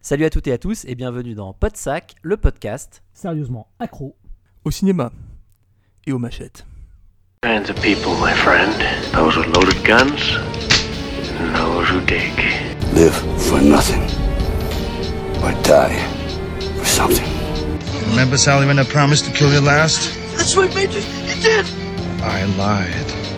Salut à toutes et à tous et bienvenue dans Podsac, le podcast. Sérieusement, accro. Au cinéma et aux machettes. kinds of people, my friend. Those with loaded guns, and those who dig. Live for nothing. Or die for something. Remember, Sally, when I promised to kill you last? That's what you. You did. I lied.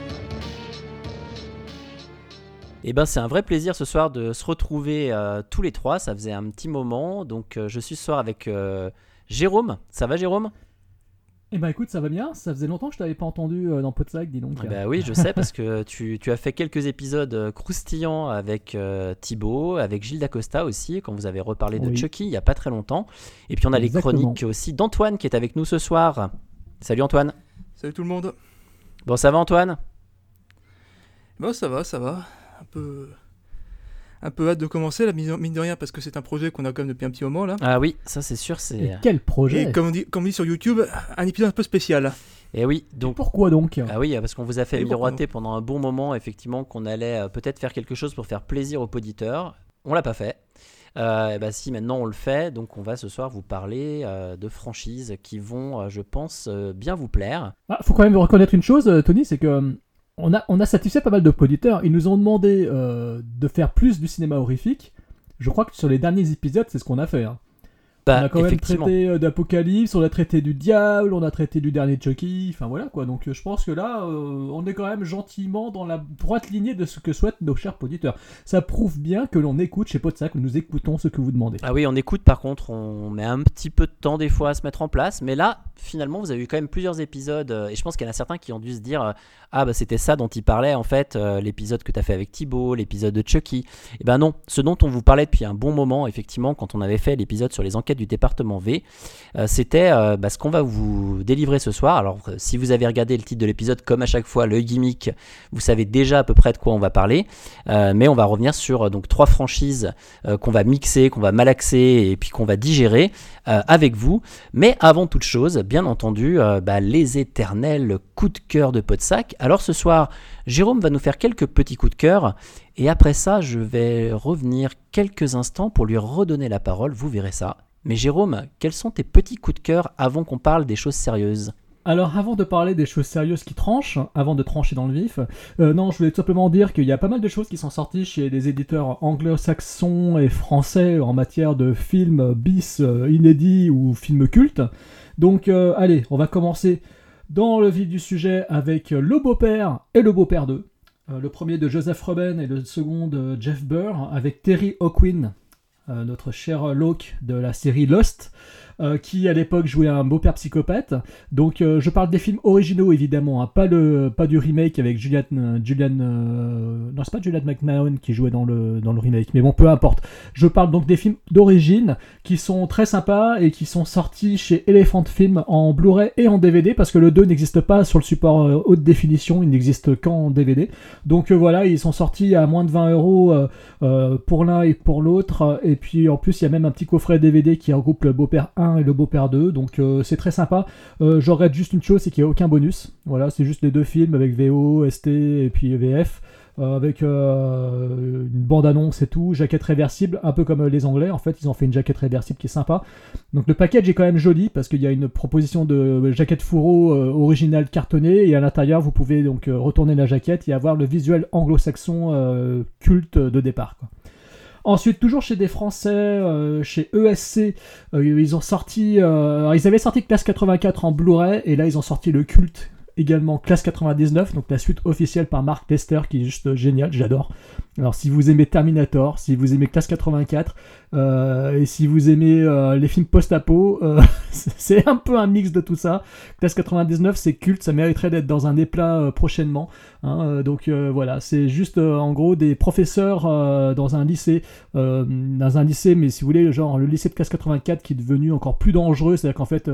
Et ben c'est un vrai plaisir ce soir de se retrouver euh, tous les trois, ça faisait un petit moment. Donc euh, je suis ce soir avec euh, Jérôme. Ça va Jérôme? Eh ben écoute, ça va bien. Ça faisait longtemps que je t'avais pas entendu euh, dans Podsac, dis donc. Ah Bah oui, je sais parce que tu, tu as fait quelques épisodes croustillants avec euh, Thibaut, avec Gilles Dacosta aussi, quand vous avez reparlé de Oui. Chucky il y a pas très longtemps. Et puis on a Exactement. les chroniques aussi d'Antoine qui est avec nous ce soir. Salut Antoine. Salut tout le monde. Bon ça va Antoine? Bon, ça va, ça va. Un peu. Un peu hâte de commencer, la mine mine de rien, parce que c'est un projet qu'on a quand même depuis un petit moment là. Ah oui, ça c'est sûr, c'est. quel projet Et comme on, dit, comme on dit sur YouTube, un épisode un peu spécial. Et oui, donc. Pourquoi donc Ah oui, parce qu'on vous a fait Et miroiter pendant un bon moment, effectivement, qu'on allait euh, peut-être faire quelque chose pour faire plaisir aux auditeurs. On l'a pas fait. Euh, et bah si, maintenant on le fait, donc on va ce soir vous parler euh, de franchises qui vont, euh, je pense, euh, bien vous plaire. Ah, faut quand même reconnaître une chose, Tony, c'est que on a, on a satisfait pas mal de auditeurs. Ils nous ont demandé euh, de faire plus du cinéma horrifique. Je crois que sur les derniers épisodes, c'est ce qu'on a fait. hein. Bah, on a quand même traité euh, d'Apocalypse, on a traité du Diable, on a traité du dernier Chucky, enfin voilà quoi. Donc euh, je pense que là, euh, on est quand même gentiment dans la droite lignée de ce que souhaitent nos chers auditeurs. Ça prouve bien que l'on écoute chez Podsac, nous écoutons ce que vous demandez. Ah oui, on écoute, par contre, on met un petit peu de temps des fois à se mettre en place, mais là, finalement, vous avez eu quand même plusieurs épisodes, euh, et je pense qu'il y en a certains qui ont dû se dire euh, Ah, bah c'était ça dont il parlait, en fait, l'épisode que tu as fait avec Thibaut, l'épisode de Chucky. Et ben non, ce dont on vous parlait depuis un bon moment, effectivement, quand on avait fait l'épisode sur les enquêtes du département V, euh, c'était euh, bah, ce qu'on va vous délivrer ce soir. Alors, euh, si vous avez regardé le titre de l'épisode, comme à chaque fois, le gimmick, vous savez déjà à peu près de quoi on va parler, mais on va revenir sur donc trois franchises qu'on va mixer, qu'on va malaxer et puis qu'on va digérer avec vous. Mais avant toute chose, bien entendu, bah, les éternels coups de cœur de Podsac. Alors ce soir, Jérôme va nous faire quelques petits coups de cœur et après ça, je vais revenir quelques instants pour lui redonner la parole. Vous verrez ça. Mais Jérôme, quels sont tes petits coups de cœur avant qu'on parle des choses sérieuses? Alors, avant de parler des choses sérieuses qui tranchent, avant de trancher dans le vif, euh, non, je voulais tout simplement dire qu'il y a pas mal de choses qui sont sorties chez des éditeurs anglo-saxons et français en matière de films bis euh, inédits ou films cultes. Donc, euh, allez, on va commencer dans le vif du sujet avec Le Beau-Père et Le Beau-Père 2. Euh, le premier de Joseph Robin et le second de Jeff Burr, avec Terry euh, notre cher Locke de la série Lost, euh, qui à l'époque jouait un beau-père psychopathe. Donc euh, je parle des films originaux évidemment, hein, pas, le, pas du remake avec Julian... euh, Julian euh, non, c'est pas Julian McMahon qui jouait dans le, dans le remake, mais bon, peu importe. Je parle donc des films d'origine qui sont très sympas et qui sont sortis chez Elephant Film en Blu-ray et en DVD parce que le 2 n'existe pas sur le support haute définition, il n'existe qu'en DVD. Donc voilà, ils sont sortis à moins de 20 euros pour l'un et pour l'autre. Et puis en plus, il y a même un petit coffret DVD qui regroupe le Beau-Père 1 et le Beau-Père 2. Donc euh, c'est très sympa. Euh, regrette juste une chose, c'est qu'il n'y a aucun bonus. Voilà, c'est juste les deux films avec VO, ST et puis VF. euh, avec une bande-annonce et tout, jaquette réversible, un peu comme les Anglais. En fait, ils ont fait une jaquette réversible qui est sympa. Donc le package est quand même joli parce qu'il y a une proposition de jaquette fourreau originale cartonnée et à l'intérieur vous pouvez donc retourner la jaquette et avoir le visuel anglo-saxon culte de départ. Quoi. Ensuite, toujours chez des Français, euh, chez ESC, euh, ils ont sorti, euh, ils avaient sorti Classe 84 en Blu-ray et là ils ont sorti le culte également Classe 99, donc la suite officielle par Mark Tester qui est juste génial, j'adore. Alors si vous aimez Terminator, si vous aimez Classe 84, euh, et si vous aimez euh, les films post-apo, euh, c'est un peu un mix de tout ça. Classe 99, c'est culte, ça mériterait d'être dans un éplat prochainement. Hein, donc voilà, c'est juste en gros des professeurs dans un lycée, dans un lycée, mais si vous voulez, genre le lycée de Classe 84 qui est devenu encore plus dangereux, c'est-à-dire qu'en fait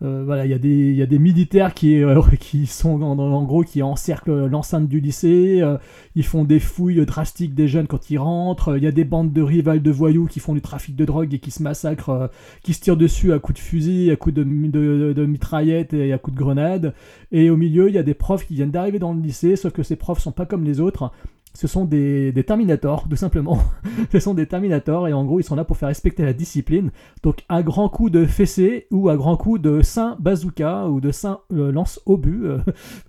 euh, voilà, il y, a des, y a des militaires qui, euh, qui sont en, gros qui encerclent l'enceinte du lycée. Euh, ils font des fouilles drastiques des jeunes quand ils rentrent. Il y a des bandes de rivales de voyous qui font du trafic de drogue et qui se massacrent, qui se tirent dessus à coups de fusil, à coups de, de, de, mitraillettes et à coups de grenades. Et au milieu, il y a des profs qui viennent d'arriver dans le lycée, sauf que ces profs sont pas comme les autres ce sont des, des, Terminators, tout simplement. ce sont des Terminators, et en gros, ils sont là pour faire respecter la discipline. Donc, à grand coup de fessée, ou à grand coup de saint bazooka, ou de saint euh, lance obus. Euh,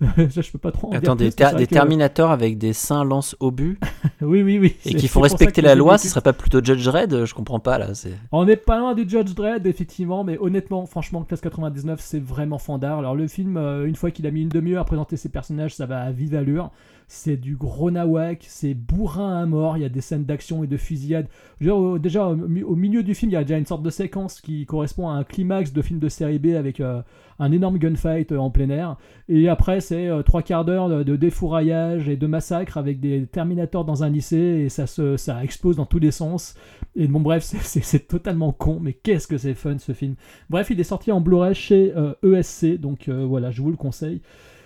je peux pas trop en Attends, des, des Terminators avec des saints lance obus Oui, oui, oui. Et qui font respecter la loi, ce serait pas plutôt Judge Dredd Je comprends pas, là. On n'est pas loin du Judge Dredd, effectivement, mais honnêtement, franchement, Classe 99, c'est vraiment fandard. Alors, le film, euh, une fois qu'il a mis une demi-heure à présenter ses personnages, ça va à vive allure c'est du gros nawak, c'est bourrin à mort, il y a des scènes d'action et de fusillade. déjà, au, milieu du film, il y a déjà une sorte de séquence qui correspond à un climax de film de série B avec euh, un énorme gunfight euh, en plein air. Et après, c'est euh, trois quarts d'heure de, défouraillage et de massacre avec des Terminators dans un lycée et ça, se, ça explose dans tous les sens. Et bon, bref, c'est totalement con, mais qu'est-ce que c'est fun ce film. Bref, il est sorti en Blu-ray chez ESC, donc voilà, je vous le conseille.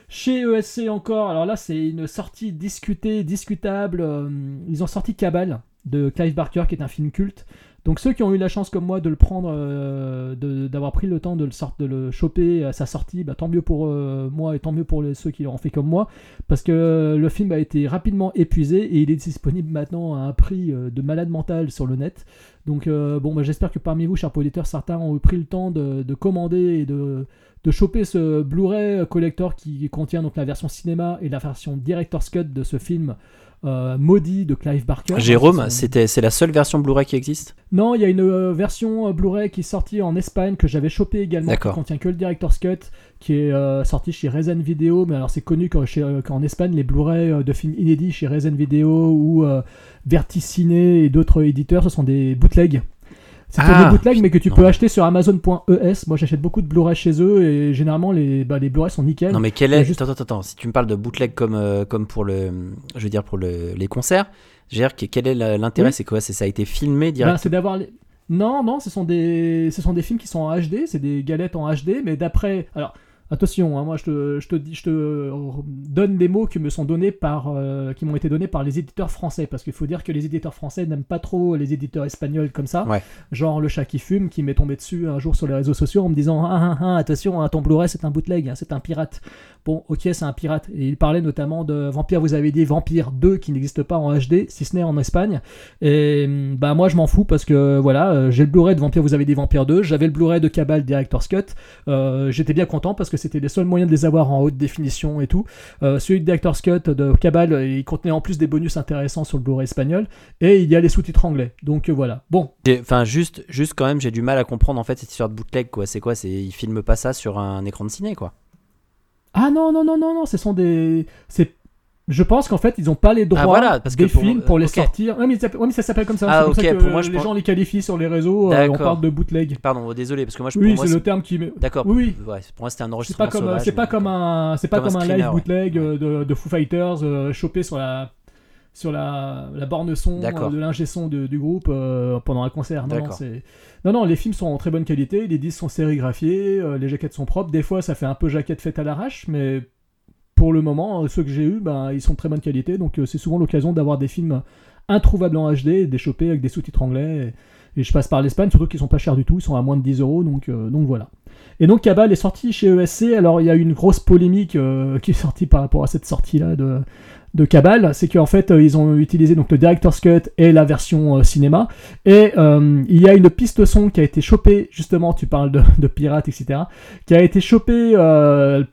Chez ESC encore, alors là c'est une sortie discutée, discutable. Euh, ils ont sorti Cabal de Clive Barker qui est un film culte. Donc ceux qui ont eu la chance comme moi de le prendre, euh, d'avoir pris le temps de le, de le choper à sa sortie, bah, tant mieux pour euh, moi et tant mieux pour ceux qui l'ont fait comme moi, parce que le film a été rapidement épuisé et il est disponible maintenant à un prix de malade mental sur le net. Donc bon, bah, j'espère que parmi vous, chers auditeurs, certains ont pris le temps de commander et de, de choper ce Blu-ray collector qui contient donc la version cinéma et la version director's cut de ce film euh, maudit de Clive Barker. Jérôme, c'était c'est la seule version Blu-ray qui existe? Non, il y a une euh, version euh, Blu-ray qui est sortie en Espagne que j'avais chopé également, qui contient que le director's cut, qui est sorti chez Rezen Video. Mais alors c'est connu qu'en Espagne, les Blu-ray de films inédits chez Rezen Video ou Verticiné et d'autres éditeurs, ce sont des bootlegs c'est ah, des bootlegs, mais que tu peux acheter sur Amazon.es. Moi, j'achète beaucoup de Blu-ray chez eux et généralement, les, bah, les Blu-ray sont nickel. Non, mais quel est. Attends, attends, attends. Si tu me parles de bootleg comme, euh, comme pour le. Je veux dire, pour le, les concerts, je quel est l'intérêt? C'est quoi? Ça a été filmé bah, directement C'est d'avoir. Les... Non, non, ce sont, des, ce sont des films qui sont en HD, c'est des galettes en HD, mais d'après. Alors, Attention, hein, moi je te, je, te, je te donne des mots qui me sont donnés par, euh, qui m'ont été donnés par les éditeurs français, parce qu'il faut dire que les éditeurs français n'aiment pas trop les éditeurs espagnols comme ça, genre le chat qui fume, qui m'est tombé dessus un jour sur les réseaux sociaux en me disant ah, ah, ah attention, hein, ton Blu-ray c'est un bootleg, hein, c'est un pirate. Bon, ok, c'est un pirate. Et il parlait notamment de Vampire, vous avez dit Vampire 2 qui n'existe pas en HD, si ce n'est en Espagne. Et bah moi je m'en fous parce que voilà, euh, j'ai le Blu-ray de Vampire, vous avez dit Vampire 2, j'avais le Blu-ray de Cabal Director's Cut. Euh, j'étais bien content parce que c'était les seuls moyens de les avoir en haute définition et tout. Euh, celui de Director's Cut de Cabal, il contenait en plus des bonus intéressants sur le Blu-ray espagnol. Et il y a les sous-titres anglais. Donc voilà. Bon. Enfin, juste, juste quand même, j'ai du mal à comprendre en fait cette histoire de bootleg quoi. C'est quoi? C'est ils filment pas ça sur un écran de ciné quoi. Ah non, non, non, non, non, ce sont des. C'est je pense qu'en fait, ils n'ont pas les droits ah, voilà, parce des films pour les sortir. Ouais, mais, ça, s'appelle comme ça. Ah, c'est pour moi, je les gens les qualifient sur les réseaux. Euh, on parle de bootleg. Pardon, désolé, parce que moi, je. Oui, c'est le terme qui. D'accord. Oui. Ouais, pour moi, c'était un enregistrement. C'est pas comme, pas comme un, c'est pas comme, un, live bootleg euh, de, de, Foo Fighters euh, chopé sur la sur la, la borne son de l'ingé son du groupe pendant un concert. Non, non, non, les films sont en très bonne qualité, les disques sont sérigraphiés, les jaquettes sont propres. Des fois, ça fait un peu jaquette faite à l'arrache, mais pour le moment, ceux que j'ai eu, ben, ils sont de très bonne qualité, donc euh, c'est souvent l'occasion d'avoir des films introuvables en HD, des chopés avec des sous-titres anglais. Et, je passe par l'Espagne, surtout qu'ils sont pas chers du tout, ils sont à moins de 10 euros, donc, euh, donc voilà. Et donc Cabal est sorti chez ESC, alors il y a eu une grosse polémique euh, qui est sortie par rapport à cette sortie-là de, de Cabal, c'est qu'en fait euh, ils ont utilisé donc le director's cut et la version euh, cinéma, et euh, il y a une piste son qui a été chopée justement, tu parles de, pirates etc, qui a été chopée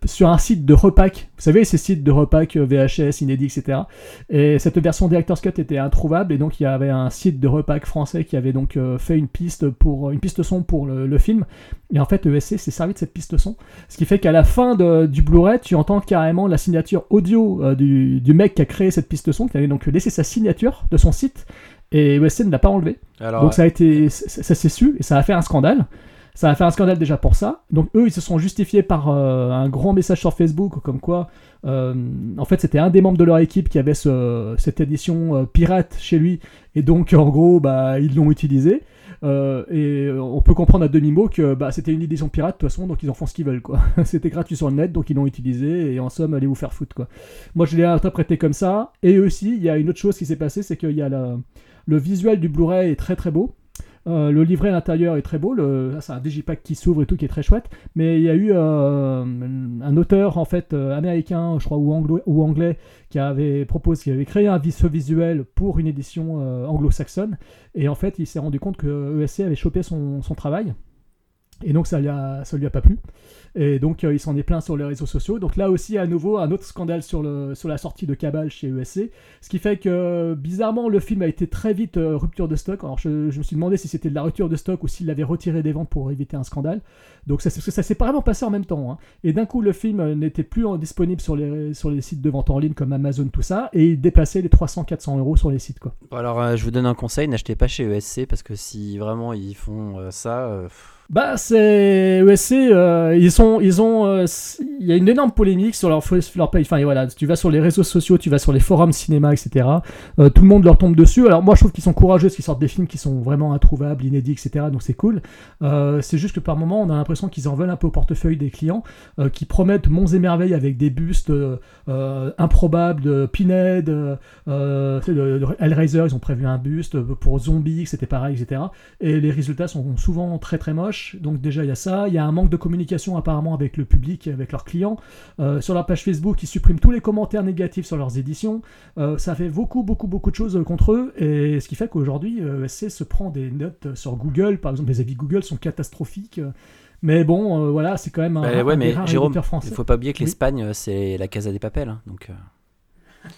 sur un site de repack. Vous savez ces sites de repack VHS, inédit etc. Et cette version director's cut était introuvable, et donc il y avait un site de repack français qui avait donc fait une piste pour une piste son pour le, film. Et en fait, ESC s'est servi de cette piste son. Ce qui fait qu'à la fin du Blu-ray, tu entends carrément la signature audio du mec qui a créé cette piste son, qui avait donc laissé sa signature de son site. Et ESC ne l'a pas enlevé. Alors, donc ça a été, ça, ça s'est su et ça a fait un scandale. Ça a fait un scandale déjà pour ça. Donc eux, ils se sont justifiés par euh, un grand message sur Facebook, comme quoi, euh, en fait, c'était un des membres de leur équipe qui avait ce- cette édition euh, pirate chez lui, et donc en gros, bah, ils l'ont utilisé. Euh, et euh, on peut comprendre à demi-mot que bah, c'était une édition pirate de toute façon, donc ils en font ce qu'ils veulent. quoi. c'était gratuit sur le net, donc ils l'ont utilisé, et en somme, allez vous faire foutre. quoi. Moi, je l'ai interprété comme ça. Et aussi, il y a une autre chose qui s'est passée, c'est qu'il y a la- le visuel du Blu-ray est très très beau. Euh, le livret à l'intérieur est très beau, c'est un digipack qui s'ouvre et tout qui est très chouette. Mais il y a eu euh, un auteur en fait euh, américain, je crois, ou, anglais, qui avait proposé, qui avait créé un vis- ce visuel pour une édition anglo-saxonne. Et en fait, il s'est rendu compte que ESC avait chopé son, son travail. Et donc ça lui a, ça lui a pas plu. Et donc euh, il s'en est plaint sur les réseaux sociaux. Donc là aussi à nouveau un autre scandale sur, le, sur la sortie de Cabal chez ESC. Ce qui fait que bizarrement le film a été très vite euh, rupture de stock. Alors je, je me suis demandé si c'était de la rupture de stock ou s'il l'avait retiré des ventes pour éviter un scandale. Donc ça, ça s'est vraiment passé en même temps. hein. Et d'un coup le film euh, n'était plus disponible sur les, sur les sites de vente en ligne comme Amazon tout ça. Et il dépassait les 300-400 euros sur les sites quoi. Alors, euh, je vous donne un conseil, n'achetez pas chez ESC parce que si vraiment ils font ça, Bah c'est ESC, ils sont, ils ont, euh, il y a une énorme polémique sur leur, leur. Enfin voilà, tu vas sur les réseaux sociaux, tu vas sur les forums cinéma, etc. Euh, tout le monde leur tombe dessus. Alors moi je trouve qu'ils sont courageux, parce qu'ils sortent des films qui sont vraiment introuvables, inédits, etc. Donc c'est cool. Euh, c'est juste que par moment on a l'impression qu'ils en veulent un peu au portefeuille des clients, qui promettent monts et merveilles avec des bustes improbables de Pinhead, de, Hellraiser, ils ont prévu un buste pour Zombie, c'était etc. Et les résultats sont souvent très très moches. Donc déjà il y a ça. Il y a un manque de communication apparemment avec le public, et avec leurs clients. Euh, sur leur page Facebook, ils suppriment tous les commentaires négatifs sur leurs éditions. Euh, ça fait beaucoup beaucoup beaucoup de choses euh, contre eux. Et ce qui fait qu'aujourd'hui, ESC se prend des notes sur Google. Par exemple, les avis Google sont catastrophiques. Mais bon, euh, voilà, c'est quand même un, bah, ouais, mais Jérôme, il faut pas oublier que l'Espagne, c'est la Casa des Papels. hein, donc, euh,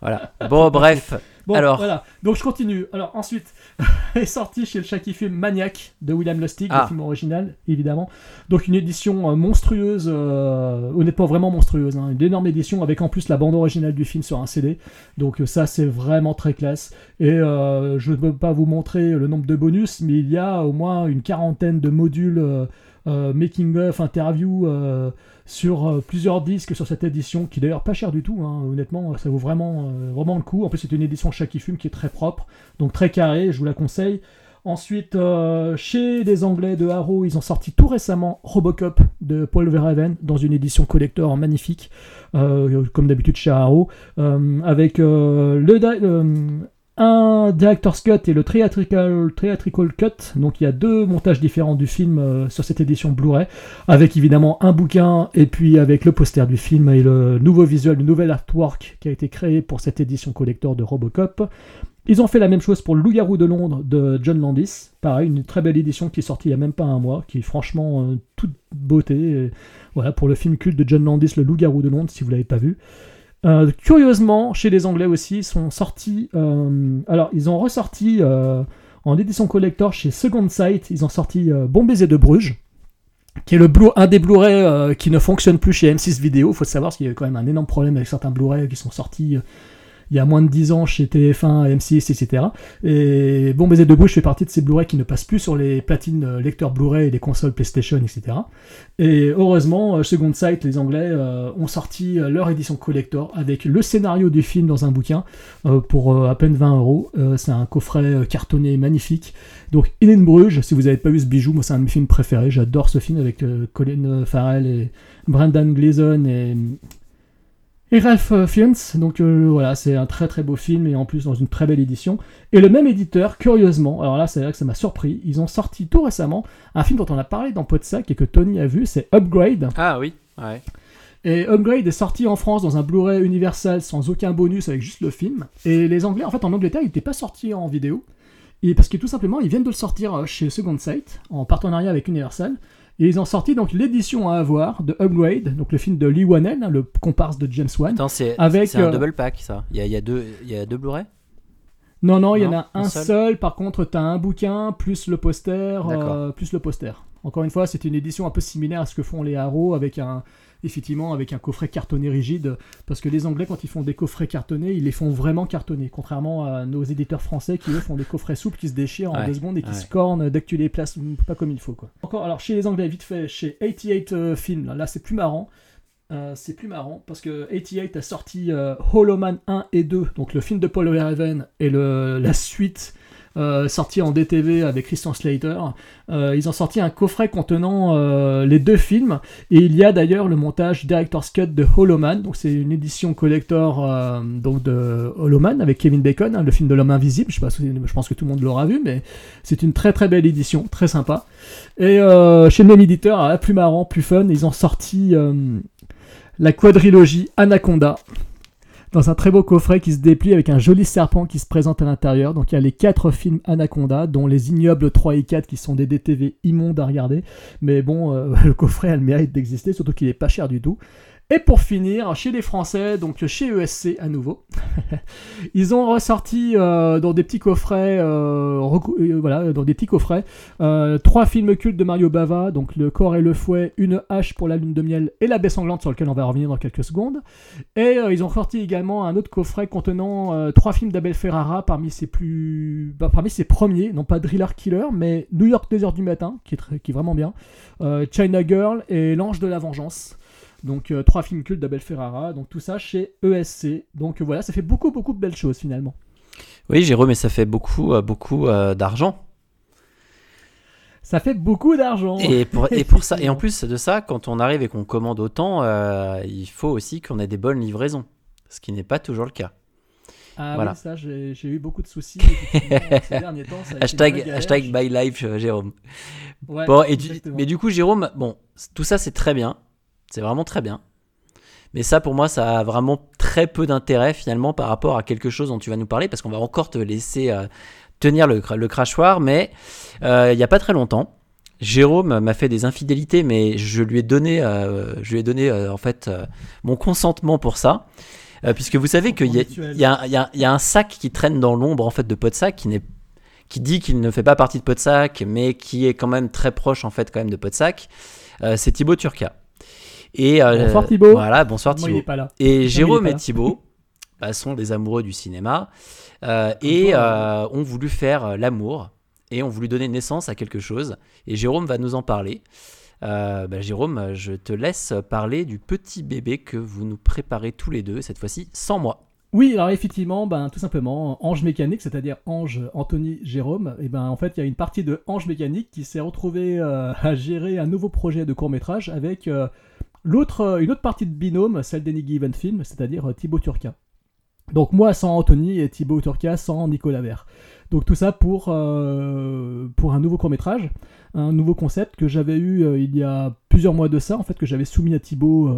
voilà. Bon, bref. Bon, Alors. voilà. Donc je continue. Alors ensuite, est sorti chez le Chucky Film Maniac de William Lustig, Ah. le film original, évidemment. Donc une édition euh, monstrueuse, euh, honnêtement vraiment monstrueuse. hein. Une énorme édition avec en plus la bande originale du film sur un CD. Donc euh, ça c'est vraiment très classe. Et euh, je ne peux pas vous montrer le nombre de bonus, mais il y a au moins une quarantaine de modules euh, making of, interview euh, sur euh, plusieurs disques sur cette édition, qui d'ailleurs pas cher du tout. hein. Honnêtement, ça vaut vraiment, euh, vraiment le coup. En plus, c'est une édition Chucky Film qui est très propre, donc très carré. Je vous la conseille. Ensuite, euh, chez les Anglais de Harrow, ils ont sorti tout récemment Robocop de Paul Verhoeven dans une édition collector magnifique, euh, comme d'habitude chez Harrow, euh, avec euh, le, euh, un director's cut et le theatrical, cut. Donc il y a deux montages différents du film euh, sur cette édition Blu-ray, avec évidemment un bouquin et puis avec le poster du film et le nouveau visuel, le nouvel artwork qui a été créé pour cette édition collector de Robocop. Ils ont fait la même chose pour Le Loup-garou de Londres de John Landis. Pareil, une très belle édition qui est sortie il n'y a même pas un mois, qui est franchement euh, toute beauté. Voilà, pour le film culte de John Landis, Le Loup-garou de Londres, si vous l'avez pas vu. Euh, curieusement, chez les Anglais aussi, ils sont sortis. euh, alors, ils ont ressorti euh, en édition collector chez Second Sight. Ils ont sorti euh, Bon baiser de Bruges, qui est le Blu- un des Blu-ray qui ne fonctionne plus chez M6 Vidéo. Il faut savoir qu'il y a quand même un énorme problème avec certains Blu-ray qui sont sortis. Il y a moins de 10 ans chez TF1, M6, etc. Et Bon Baiser de Bruges fait partie de ces Blu-ray qui ne passent plus sur les platines euh, lecteurs Blu-ray et les consoles PlayStation, etc. Et heureusement, euh, Second Sight, les Anglais, euh, ont sorti leur édition collector avec le scénario du film dans un bouquin pour à peine 20 euros. C'est un coffret cartonné magnifique. Donc, In Bruges, si vous n'avez pas vu ce bijou, moi c'est un de mes films préférés. J'adore ce film avec Colin Farrell et Brendan Gleeson et et Ralph euh, Fiennes, donc euh, voilà, c'est un très très beau film et en plus dans une très belle édition. Et le même éditeur, curieusement, alors là c'est vrai que ça m'a surpris, ils ont sorti tout récemment un film dont on a parlé dans Podsac et que Tony a vu, c'est Upgrade. Ah oui, ouais. Et Upgrade est sorti en France dans un Blu-ray Universal sans aucun bonus avec juste le film. Et les Anglais, en fait, en Angleterre, il n'était pas sorti en vidéo. Et parce que tout simplement, ils viennent de le sortir euh, chez Second Sight en partenariat avec Universal. Et ils ont sorti donc l'édition à avoir de Upgrade, donc le film de Lee Wanell, hein, le comparse de James Wan. Attends, c'est un euh, double pack ça. Il y a, il y a deux, il y a deux Blu-ray? Non, non, il y en a un seul. seul. Par contre, tu as un bouquin plus le poster, euh, plus le poster. Encore une fois, c'est une édition un peu similaire à ce que font les Arrow avec un effectivement avec un coffret cartonné rigide parce que les Anglais quand ils font des coffrets cartonnés, ils les font vraiment cartonnés contrairement à nos éditeurs français qui eux font des coffrets souples qui se déchirent en deux secondes et qui ouais. se cornent dès que tu les places pas comme il faut quoi. Encore alors chez les Anglais vite fait chez 88 euh, Films là, là, c'est plus marrant. Euh, c'est plus marrant parce que 88 a sorti euh, Hollow Man 1 et 2, donc le film de Paul Verhoeven et le, la suite euh, sortie en DTV avec Christian Slater. Euh, ils ont sorti un coffret contenant euh, les deux films et il y a d'ailleurs le montage Director's Cut de Hollow Man, donc c'est une édition collector donc de Hollow Man avec Kevin Bacon, hein, le film de l'homme invisible. Je, je pense que tout le monde l'aura vu, mais c'est une très très belle édition, très sympa. Et chez le même éditeur, plus marrant, plus fun, ils ont sorti la quadrilogie Anaconda dans un très beau coffret qui se déplie avec un joli serpent qui se présente à l'intérieur. Donc il y a les quatre films Anaconda, dont les ignobles 3 et 4 qui sont des DTV immondes à regarder. Mais bon, euh, le coffret a le mérite d'exister, surtout qu'il est pas cher du tout. Et pour finir, chez les Français, donc chez ESC à nouveau, ils ont ressorti euh, dans des petits coffrets, euh, euh, voilà, dans des petits coffrets, trois films cultes de Mario Bava, donc Le corps et le fouet, Une hache pour la lune de miel et La baie sanglante sur lequel on va revenir dans quelques secondes. Et ils ont sorti également un autre coffret contenant trois films d'Abel Ferrara parmi ses plus, bah, parmi ses premiers, non pas Driller Killer, mais New York 2 heures du matin, qui est, vraiment bien, China Girl et L'ange de la vengeance. Donc euh, trois films cultes d'Abel Ferrara, donc tout ça chez ESC. Donc euh, voilà, ça fait beaucoup beaucoup de belles choses finalement. Oui, Jérôme, mais ça fait beaucoup, euh, beaucoup euh, d'argent. Ça fait beaucoup d'argent. Et pour, et pour ça, et en plus de ça, quand on arrive et qu'on commande autant, euh, il faut aussi qu'on ait des bonnes livraisons, ce qui n'est pas toujours le cas. Ah Voilà. oui, ça, j'ai eu beaucoup de soucis ces derniers temps. ça Hashtag, hashtag by life, Jérôme. Ouais, bon, et du- exactement. mais du coup, Jérôme, bon, tout ça c'est très bien, c'est vraiment très bien. Mais ça, pour moi, ça a vraiment très peu d'intérêt finalement par rapport à quelque chose dont tu vas nous parler, parce qu'on va encore te laisser euh, tenir le, cra- le crachoir. Mais euh, il n'y a pas très longtemps, Jérôme m'a fait des infidélités, mais je lui ai donné, euh, je lui ai donné en fait mon consentement pour ça. Puisque vous savez qu'il y, a- un- sac qui traîne dans l'ombre en fait de Podsac qui qui dit qu'il ne fait pas partie de Podsac, mais qui est quand même très proche en fait quand même de Podsac. C'est Thibaut Turca. Et euh, Bonsoir, Thibaut. Voilà, bonsoir Thibaut. est pas là. Et Jérôme et. Thibaut bah, sont des amoureux du cinéma euh, et euh, ont voulu faire l'amour et ont voulu donner naissance à quelque chose. Et Jérôme va nous en parler. Bah, Jérôme, je te laisse parler du petit bébé que vous nous préparez tous les deux, cette fois-ci sans moi. Oui, alors effectivement, ben, tout simplement, Ange Mécanique, c'est-à-dire Ange Anthony Jérôme, et ben en fait, il y a une partie de Ange Mécanique qui s'est retrouvée euh, à gérer un nouveau projet de court-métrage avec euh, l'autre, euh, une autre partie de binôme, celle d'Any Given Film, c'est-à-dire euh, Thibaut Turca. Donc moi sans Anthony et Thibaut Turca sans Nicolas Vert. Donc tout ça pour, euh, pour un nouveau court-métrage, un nouveau concept que j'avais eu il y a plusieurs mois de ça, en fait, que j'avais soumis à Thibaut,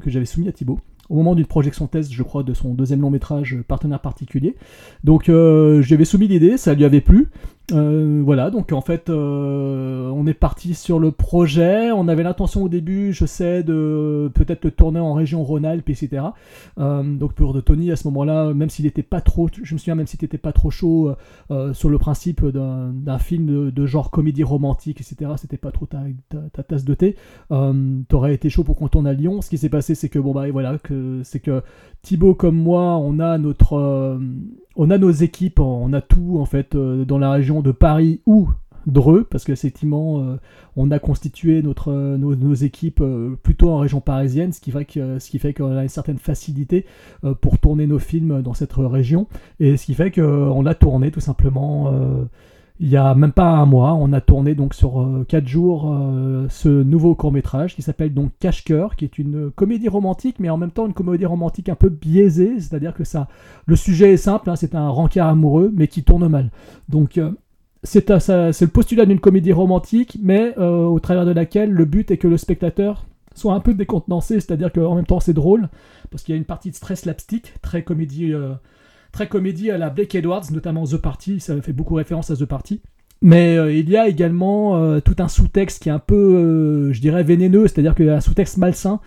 que j'avais soumis à Thibaut au moment d'une projection test, je crois, de son deuxième long métrage Partenaire particulier. Donc j'avais soumis l'idée, ça lui avait plu. Euh, voilà, donc en fait, euh, on est parti sur le projet. On avait l'intention au début, je sais, de peut-être le tourner en région Rhône-Alpes, etc. Euh, donc pour de Tony, à ce moment-là, même s'il n'était pas trop, je me souviens, même s'il n'était pas trop chaud euh, sur le principe d'un film de, de genre comédie romantique, etc., c'était pas trop ta, ta, ta tasse de thé. Euh, T'aurais été chaud pour qu'on tourne à Lyon. Ce qui s'est passé, c'est que bon bah voilà, que c'est que Thibaut comme moi, on a notre, euh, on a nos équipes, on a tout en fait euh, dans la région de Paris ou Dreux, parce qu'effectivement, euh, on a constitué euh, nos, équipes plutôt en région parisienne, ce qui fait que, ce qui fait qu'on a une certaine facilité pour tourner nos films dans cette région, et ce qui fait qu'on a tourné tout simplement. Euh, il y a même pas un mois, on a tourné donc sur euh, quatre jours euh, ce nouveau court métrage qui s'appelle donc Cache-cœur, qui est une comédie romantique, mais en même temps une comédie romantique un peu biaisée, c'est-à-dire que ça, le sujet est simple, hein, c'est un rencard amoureux, mais qui tourne mal. Donc euh, c'est le postulat d'une comédie romantique, mais euh, au travers de laquelle le but est que le spectateur soit un peu décontenancé, c'est-à-dire qu'en même temps c'est drôle, parce qu'il y a une partie de stress slapstick, très comédie, euh, très comédie à la Blake Edwards, notamment The Party, ça fait beaucoup référence à The Party. Mais euh, il y a également euh, tout un sous-texte qui est un peu, je dirais, vénéneux, c'est-à-dire qu'il y a un sous-texte malsain,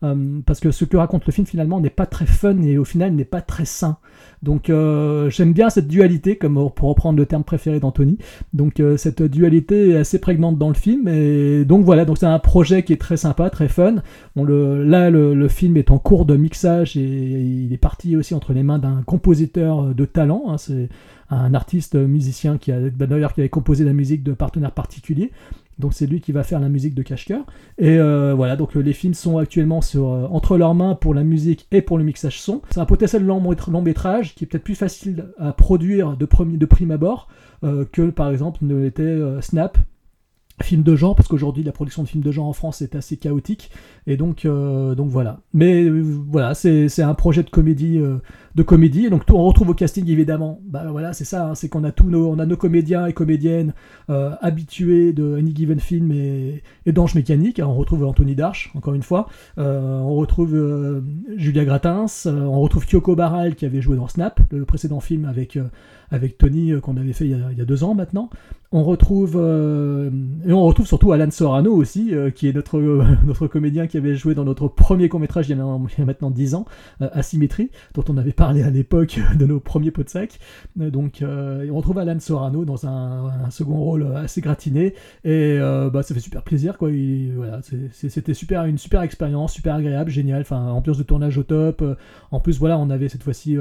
parce que ce que raconte le film finalement n'est pas très fun et au final n'est pas très sain. Donc euh, j'aime bien cette dualité, comme pour reprendre le terme préféré d'Anthony. Donc euh, cette dualité est assez prégnante dans le film. Et donc voilà, donc c'est un projet qui est très sympa, très fun. Là, le, film est en cours de mixage et il est parti aussi entre les mains d'un compositeur de talent. Hein. c'est un artiste musicien qui a qui avait composé la musique de partenaires particuliers. Donc c'est lui qui va faire la musique de Cache-Cœur. Et euh, voilà, donc euh, les films sont actuellement euh, entre leurs mains pour la musique et pour le mixage son. C'est un potentiel long, long métrage qui est peut-être plus facile à produire de prime abord que par exemple ne l'était Snap film de genre parce qu'aujourd'hui la production de films de genre en France est assez chaotique et donc euh, donc voilà. Mais euh, voilà c'est un projet de comédie euh, de comédie. Donc on retrouve au casting évidemment. Bah voilà c'est ça hein, c'est qu'on a tous nos on a nos comédiens et comédiennes habitués de Any Given Film et, et d'Ange Mécanique. On retrouve Anthony Darche encore une fois. On retrouve Julia Gratins on retrouve Kyoko Baral qui avait joué dans Snap le précédent film avec avec Tony qu'on avait fait il y, a, deux ans maintenant. On retrouve et on retrouve surtout Alan Sorano aussi, qui est notre, notre comédien qui joué dans notre premier court-métrage il, y a maintenant 10 ans, euh, Asymétrie, dont on avait parlé à l'époque de nos premiers pots de sac. Euh, donc on retrouve Alan Sorano dans un, second rôle assez gratiné, et bah, ça fait super plaisir. quoi. C'était super, une super expérience, super agréable, génial, enfin, ambiance de tournage au top. en plus, voilà, on avait cette fois-ci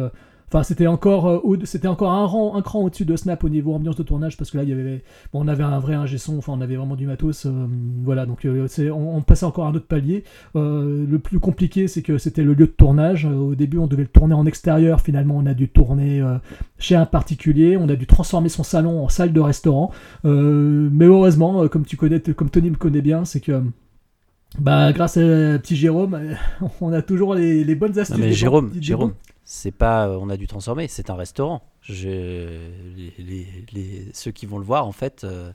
Enfin, c'était encore, euh, c'était encore un, rang, un cran au-dessus de Snap au niveau ambiance de tournage parce que là, y avait, on avait un vrai ingé son, enfin, on avait vraiment du matos, euh, voilà. Donc, euh, on, passait encore un autre palier. le plus compliqué, c'est que c'était le lieu de tournage. au début, on devait le tourner en extérieur. Finalement, on a dû tourner chez un particulier. On a dû transformer son salon en salle de restaurant. mais heureusement, comme tu connais, comme Tony me connaît bien, c'est que bah, grâce à petit Jérôme, on a toujours les, bonnes astuces. mais Jérôme, Jérôme, c'est pas euh, on a dû transformer, c'est un restaurant. Je, les, ceux qui vont le voir, en fait, euh,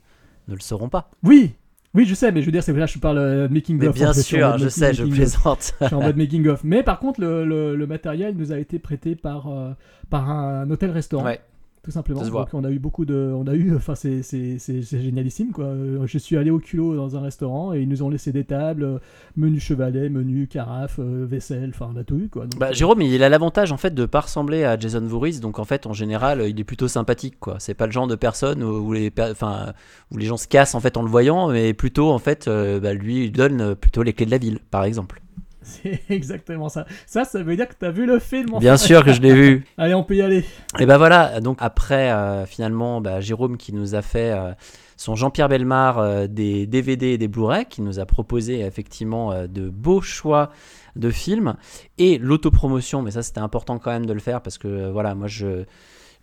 ne le sauront pas. Oui, oui, je sais, mais je veux dire, c'est là je parle euh, making of. Bien sûr, je sais, je plaisante. je suis en mode making of. Mais par contre, le, le, matériel nous a été prêté par, par un hôtel-restaurant. Ouais tout simplement. Donc on a eu beaucoup de, on a eu, enfin c'est génialissime quoi. Euh, je suis allé au culot dans un restaurant et ils nous ont laissé des tables, euh, menu chevalet, menu carafe, euh, vaisselle, enfin on a tout eu quoi. bah, Jérôme, il a l'avantage en fait de pas ressembler à Jason Voorhees, donc en fait en général il est plutôt sympathique quoi. C'est pas le genre de personne où les, enfin où les gens se cassent en fait en le voyant, mais plutôt en fait bah, lui il donne plutôt les clés de la ville par exemple. C'est exactement ça. Ça, ça veut dire que tu as vu le film. Bien sûr que je l'ai vu. Allez, on peut y aller. Et ben voilà, donc après, euh, finalement, bah, Jérôme qui nous a fait euh, son Jean-Pierre Belmar euh, des DVD et des Blu-ray, qui nous a proposé effectivement de beaux choix de films, et l'autopromotion, mais ça c'était important quand même de le faire, parce que voilà, moi je...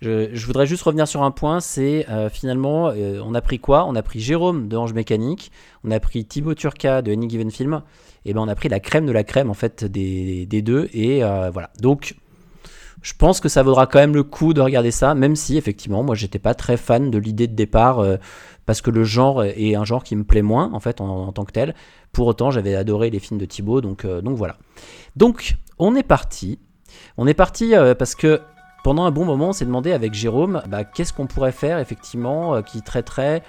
Je, voudrais juste revenir sur un point, c'est finalement, on a pris quoi? On a pris Jérôme de Ange Mécanique, on a pris Thibaut Turca de Any Given Film, et ben on a pris la crème de la crème en fait des, deux et euh, voilà. Donc je pense que ça vaudra quand même le coup de regarder ça, même si effectivement moi j'étais pas très fan de l'idée de départ euh, parce que le genre est un genre qui me plaît moins en fait en, tant que tel. Pour autant j'avais adoré les films de Thibaut donc euh, donc voilà. Donc on est parti. On est parti parce que pendant un bon moment on s'est demandé avec Jérôme bah, qu'est-ce qu'on pourrait faire effectivement qui traiterait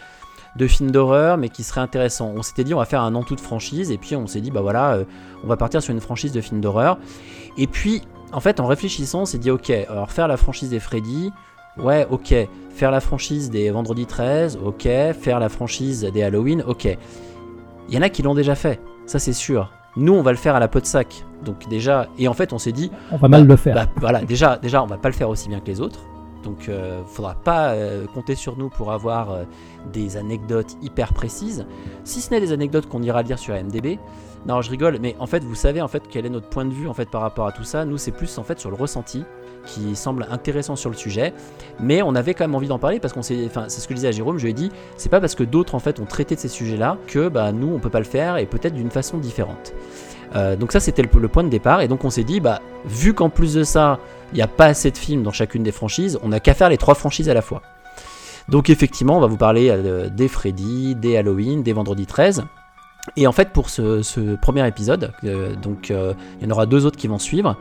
de films d'horreur, mais qui serait intéressant. On s'était dit, on va faire un an tout de franchise, et puis on s'est dit, bah voilà, euh, on va partir sur une franchise de films d'horreur. Et puis, en fait, en réfléchissant, on s'est dit, ok, alors faire la franchise des Freddy, ouais, ok. Faire la franchise des Vendredi 13, ok. Faire la franchise des Halloween, ok. Il y en a qui l'ont déjà fait, ça c'est sûr. Nous, on va le faire à la peau de sac. Donc déjà, et en fait, on s'est dit, on va mal le faire. Bah, voilà, déjà, déjà, on va pas le faire aussi bien que les autres. Donc, il euh, faudra pas euh, compter sur nous pour avoir euh, des anecdotes hyper précises. Si ce n'est des anecdotes qu'on ira lire sur MDB. Non, je rigole, mais en fait, vous savez en fait quel est notre point de vue en fait par rapport à tout ça. Nous, c'est plus en fait sur le ressenti qui semble intéressant sur le sujet, mais on avait quand même envie d'en parler parce qu'on s'est, enfin, c'est ce que je disais à Jérôme. Je lui ai dit, c'est pas parce que d'autres en fait ont traité de ces sujets-là que bah nous on peut pas le faire et peut-être d'une façon différente. Euh, donc ça c'était le, point de départ et donc on s'est dit bah vu qu'en plus de ça il n'y a pas assez de films dans chacune des franchises, on n'a qu'à faire les trois franchises à la fois. Donc effectivement on va vous parler euh, des Freddy, des Halloween, des Vendredi 13. Et en fait, pour ce, premier épisode, euh, donc euh, il y en aura deux autres qui vont suivre,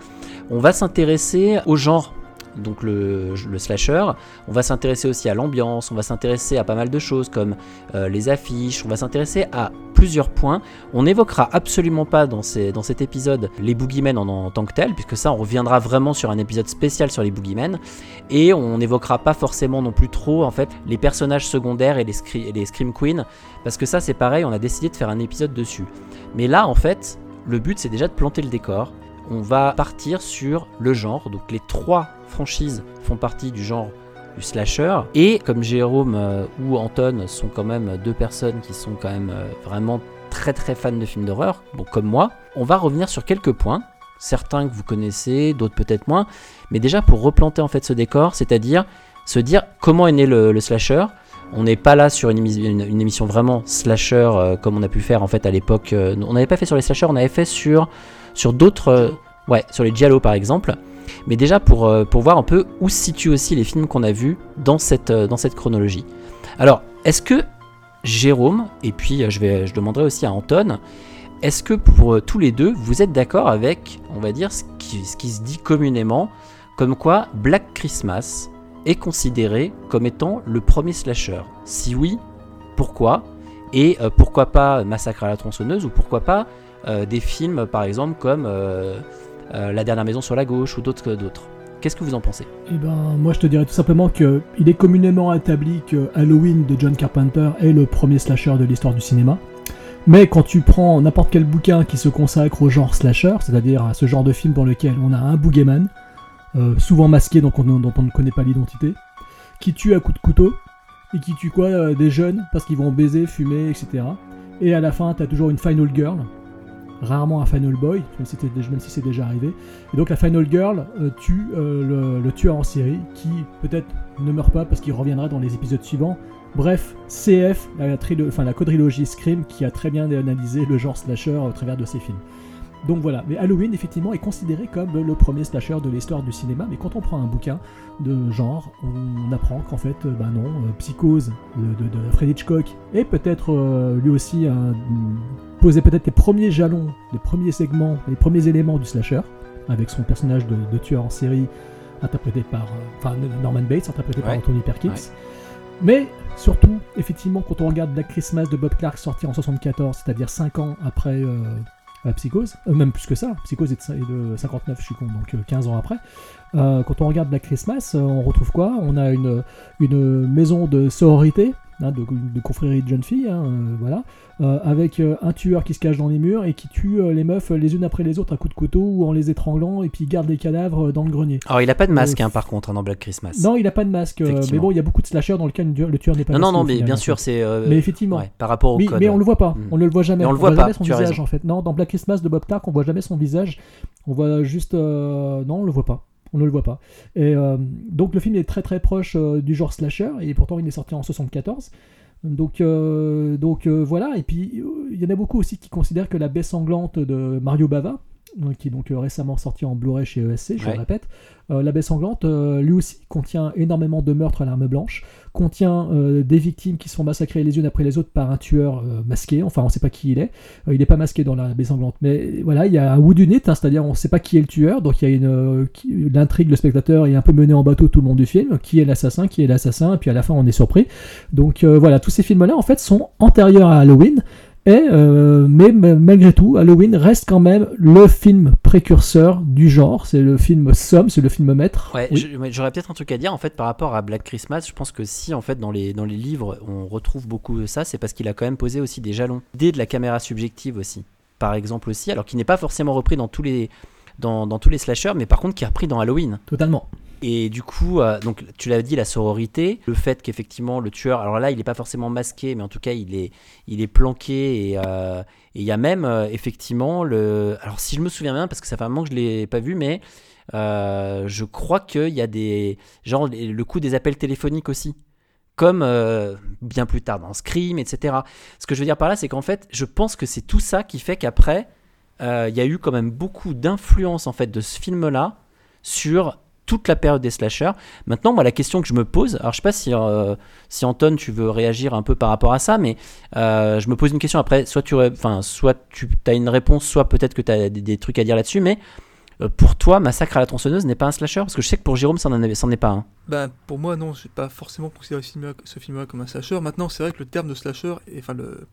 on va s'intéresser au genre donc le, slasher. On va s'intéresser aussi à l'ambiance, on va s'intéresser à pas mal de choses comme euh, les affiches, on va s'intéresser à plusieurs points. On n'évoquera absolument pas dans, cet épisode les boogeymen en, tant que tels, puisque ça on reviendra vraiment sur un épisode spécial sur les boogeymen. Et on n'évoquera pas forcément non plus trop en fait les personnages secondaires et les, et les Scream Queens, parce que ça c'est pareil, on a décidé de faire un épisode dessus. Mais là en fait, le but c'est déjà de planter le décor. On va partir sur le genre, donc les trois franchises font partie du genre du slasher. Et comme Jérôme euh, ou Anton sont quand même deux personnes qui sont quand même euh, vraiment très très fans de films d'horreur, bon, comme moi, on va revenir sur quelques points. Certains que vous connaissez, d'autres peut-être moins. Mais déjà pour replanter en fait ce décor, c'est-à-dire se dire comment est né le, slasher. On n'est pas là sur une, émission vraiment slasher euh, comme on a pu faire en fait à l'époque. On n'avait pas fait sur les slashers, on avait fait sur, d'autres... Ouais, sur les giallo par exemple. Mais déjà pour, euh, pour voir un peu où se situent aussi les films qu'on a vus dans cette, euh, dans cette chronologie. Alors, est-ce que Jérôme, et puis euh, je, vais, je demanderai aussi à Anton, est-ce que pour tous les deux, vous êtes d'accord avec, on va dire, ce qui, ce qui se dit communément, comme quoi Black Christmas est considéré comme étant le premier slasher? Si oui, pourquoi? Et pourquoi pas Massacre à la tronçonneuse ou pourquoi pas des films par exemple comme La dernière maison sur la gauche ou d'autres d'autres Qu'est-ce que vous en pensez? Eh ben, moi je te dirais tout simplement que il est communément établi que Halloween de John Carpenter est le premier slasher de l'histoire du cinéma. Mais quand tu prends n'importe quel bouquin qui se consacre au genre slasher, c'est-à-dire à ce genre de film dans lequel on a un boogeyman, euh, souvent masqué dont on ne connaît pas l'identité, qui tue à coups de couteau, et qui tue quoi euh, Des jeunes parce qu'ils vont baiser, fumer, etc. Et à la fin, t'as toujours une final girl, rarement un final boy, même si, si c'est déjà arrivé. Et donc la final girl euh, tue euh, le, tueur en série qui peut-être ne meurt pas parce qu'il reviendra dans les épisodes suivants. Bref, CF, la, enfin, la quadrilogie Scream qui a très bien analysé le genre slasher au travers de ses films. Donc voilà, mais Halloween effectivement est considéré comme le premier slasher de l'histoire du cinéma, mais quand on prend un bouquin de genre, on apprend qu'en fait, bah non, euh, Psychose de, de, de, Fred Hitchcock est peut-être euh, lui aussi un, posait peut-être les premiers jalons, les premiers segments, les premiers éléments du slasher, avec son personnage de, de tueur en série interprété par, enfin Norman Bates, interprété ouais. par Anthony Perkins. Ouais. Mais surtout, effectivement, quand on regarde Black Christmas de Bob Clark sorti en 74, c'est-à-dire 5 ans après euh, la Psychose, euh, même plus que ça, Psychose est de, 59, je suis con, donc 15 ans après. Euh, quand on regarde Black Christmas, on retrouve quoi? On a une, une maison de sororité, hein, de, de, confrérie de jeunes filles, hein, euh, voilà, euh, avec un tueur qui se cache dans les murs et qui tue les meufs les unes après les autres à coups de couteau ou en les étranglant et puis garde les cadavres dans le grenier. Alors il a pas de masque hein, par contre dans Black Christmas. Non, il a pas de masque, mais bon, il y a beaucoup de slashers dans lesquels le tueur n'est pas. Non, non, non, mais bien sûr, c'est. mais effectivement. Ouais, par rapport au mais, code. Mais on le voit pas, mm. on ne le voit jamais. Mais on le voit, voit pas. Jamais son visage en fait. Non, dans Black Christmas de Bob Clark, on voit jamais son visage. On voit juste. Euh... Non, on le voit pas on ne le voit pas. Et euh, donc le film est très très proche euh, du genre slasher, et pourtant il est sorti en 74. Donc, euh, donc voilà, et puis il y en a beaucoup aussi qui considèrent que la baie sanglante de Mario Bava, qui est donc récemment sorti en Blu-ray chez ESC, je ouais. le répète, euh, La baie sanglante, euh, lui aussi, contient énormément de meurtres à l'arme blanche, contient euh, des victimes qui sont massacrées les unes après les autres par un tueur masqué, enfin on ne sait pas qui il est, il n'est pas masqué dans la baie sanglante, mais voilà, il y a un whodunit, hein, c'est-à-dire on ne sait pas qui est le tueur, donc il y a une l'intrigue, le spectateur est un peu mené en bateau tout le long du film, qui est l'assassin, qui est l'assassin, et puis à la fin on est surpris. Donc voilà, tous ces films-là en fait sont antérieurs à Halloween, et, euh, mais malgré tout, Halloween reste quand même le film précurseur du genre. C'est le film somme, c'est le film maître. Ouais, oui. j'aurais peut-être un truc à dire en fait par rapport à Black Christmas. Je pense que si en fait dans les, dans les livres on retrouve beaucoup de ça, c'est parce qu'il a quand même posé aussi des jalons. L'idée de la caméra subjective aussi, par exemple aussi, alors qui n'est pas forcément repris dans tous les dans, dans, tous les slashers, mais par contre qui est repris dans Halloween. Totalement. Et du coup, euh, donc tu l'as dit, la sororité, le fait qu'effectivement le tueur, alors là il n'est pas forcément masqué, mais en tout cas il est, il est planqué et euh, il y a même euh, effectivement le, alors si je me souviens bien, parce que ça fait un moment que je l'ai pas vu, mais je crois qu'il y a des, genre le coup des appels téléphoniques aussi comme bien plus tard dans Scream, etc. Ce que je veux dire par là, c'est qu'en fait, je pense que c'est tout ça qui fait qu'après, il y a eu quand même beaucoup d'influence en fait de ce film-là sur toute la période des slashers. Maintenant, moi, la question que je me pose, alors je sais pas si, euh, si Anton, tu veux réagir un peu par rapport à ça, mais euh, je me pose une question après, soit tu enfin, soit tu as une réponse, soit peut-être que tu as des, trucs à dire là-dessus, mais euh, pour toi, Massacre à la tronçonneuse n'est pas un slasher? Parce que je sais que pour Jérôme, ça n'en est pas un. Bah, pour moi, non, je vais pas forcément considérer ce film-là film comme un slasher. Maintenant, c'est vrai que le terme de slasher, enfin, le,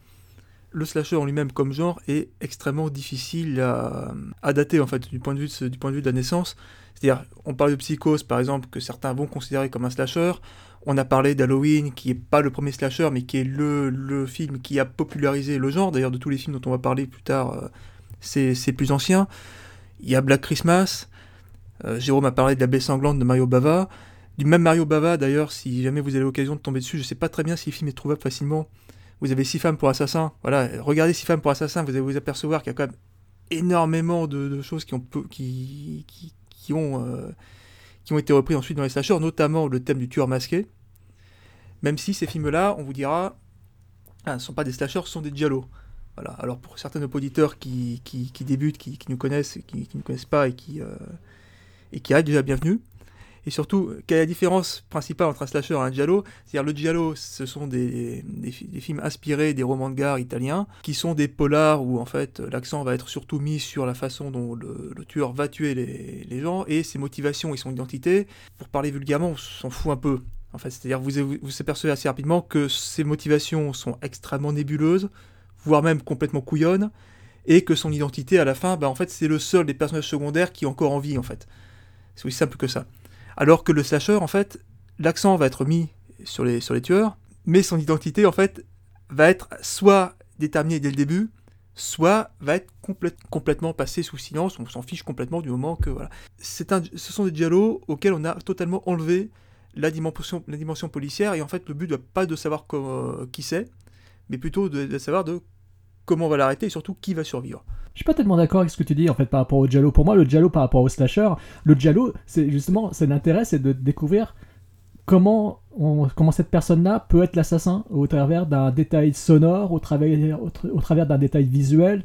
le slasher en lui-même comme genre est extrêmement difficile à, dater, en fait, du point de vue du point de, vue de la naissance. C'est-à-dire, on parle de Psychose, par exemple, que certains vont considérer comme un slasher. On a parlé d'Halloween, qui est pas le premier slasher, mais qui est le, film qui a popularisé le genre. D'ailleurs, de tous les films dont on va parler plus tard, euh, c'est plus ancien. Il y a Black Christmas. Euh, Jérôme a parlé de la baie sanglante de Mario Bava. Du même Mario Bava, d'ailleurs, si jamais vous avez l'occasion de tomber dessus, je sais pas très bien si le film est trouvable facilement. Vous avez Six femmes pour assassin. Voilà, regardez Six femmes pour assassin, vous allez vous apercevoir qu'il y a quand même énormément de, choses qui ont, qui, qui ont, euh, qui ont été repris ensuite dans les slashers, notamment le thème du tueur masqué. Même si ces films-là, on vous dira, ah, ne sont pas des slashers, ce sont des giallo. Voilà. Alors pour certains auditeurs qui, qui, débutent, qui, nous connaissent, qui, ne connaissent pas et qui, euh, et qui déjà bienvenue. Et surtout, quelle est la différence principale entre un slasher et un giallo? C'est-à-dire le giallo, ce sont des, films inspirés des romans de gare italiens, qui sont des polars où en fait l'accent va être surtout mis sur la façon dont le, tueur va tuer les, gens et ses motivations et son identité. Pour parler vulgairement, on s'en fout un peu. En c'est-à-dire vous vous, apercevez assez rapidement que ces motivations sont extrêmement nébuleuses, voire même complètement couillonne, et que son identité à la fin, bah, en fait, c'est le seul des personnages secondaires qui est encore en vie, en fait. C'est aussi simple que ça. Alors que le slasher, en fait, l'accent va être mis sur les, sur les tueurs, mais son identité, en fait, va être soit déterminée dès le début, soit va être complète, complètement passée sous silence, on s'en fiche complètement du moment que, voilà. Un, ce sont des dialogues auxquels on a totalement enlevé la dimension, la dimension policière, et en fait, le but n'est pas de savoir qui c'est, mais plutôt de, de savoir de comment on va l'arrêter et surtout qui va survivre. Je suis pas tellement d'accord avec ce que tu dis en fait par rapport au Giallo. Pour moi, le Giallo par rapport au slasher, le Giallo, c'est justement, c'est l'intérêt, c'est de découvrir comment, comment cette personne-là peut être l'assassin au travers d'un détail sonore, au travers, au, travers d'un détail visuel.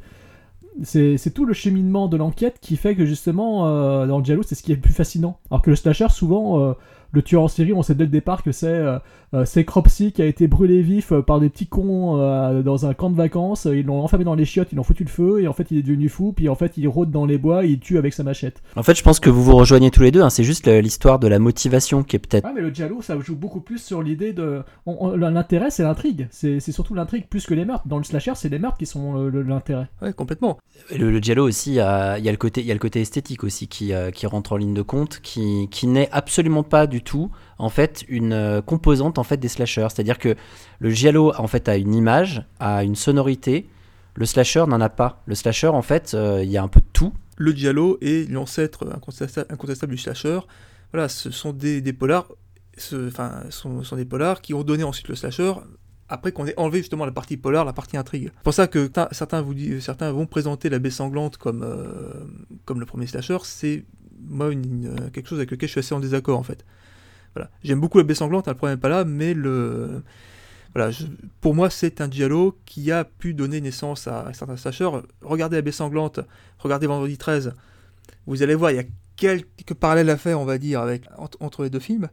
C'est tout le cheminement de l'enquête qui fait que justement, euh, dans le Giallo, c'est ce qui est le plus fascinant. Alors que le slasher, souvent, euh, le tueur en série, on sait dès le départ que c'est euh, euh, Cropsy qui a été brûlé vif euh, par des petits cons euh, dans un camp de vacances. Ils l'ont enfermé dans les chiottes, ils l'ont foutu le feu et en fait il est devenu fou. Puis en fait il rôde dans les bois, il tue avec sa machette. En fait, je pense que vous vous rejoignez tous les deux. Hein, c'est juste l'histoire de la motivation qui est peut-être. Ouais, mais le giallo, ça joue beaucoup plus sur l'idée de. L'intérêt, c'est l'intrigue. C'est surtout l'intrigue plus que les meurtres. Dans le slasher, c'est les meurtres qui sont l'intérêt. Ouais, complètement. Le, le giallo aussi, il y, a, il y a le côté, il y a le côté esthétique aussi qui, qui rentre en ligne de compte, qui, qui n'est absolument pas du tout en fait une euh, composante en fait des slashers. C'est-à-dire que le giallo en fait a une image, a une sonorité. Le slasher n'en a pas. Le slasher en fait, euh, il y a un peu de tout. Le giallo est l'ancêtre incontestable, du slasher. Voilà, ce sont des, des polars, enfin, ce sont, sont, des polars qui ont donné ensuite le slasher. Après qu'on ait enlevé justement la partie polar, la partie intrigue. C'est pour ça que certains, vous certains vont présenter la baie sanglante comme, euh, comme le premier slasher. C'est moi quelque chose avec lequel je suis assez en désaccord en fait. Voilà. J'aime beaucoup la baie sanglante, hein, le problème n'est pas là, mais le... voilà, je... pour moi c'est un giallo qui a pu donner naissance à, certains slashers. Regardez la baie sanglante, regardez Vendredi 13, vous allez voir, il y a quelques parallèles à faire, on va dire, avec, entre, entre les deux films.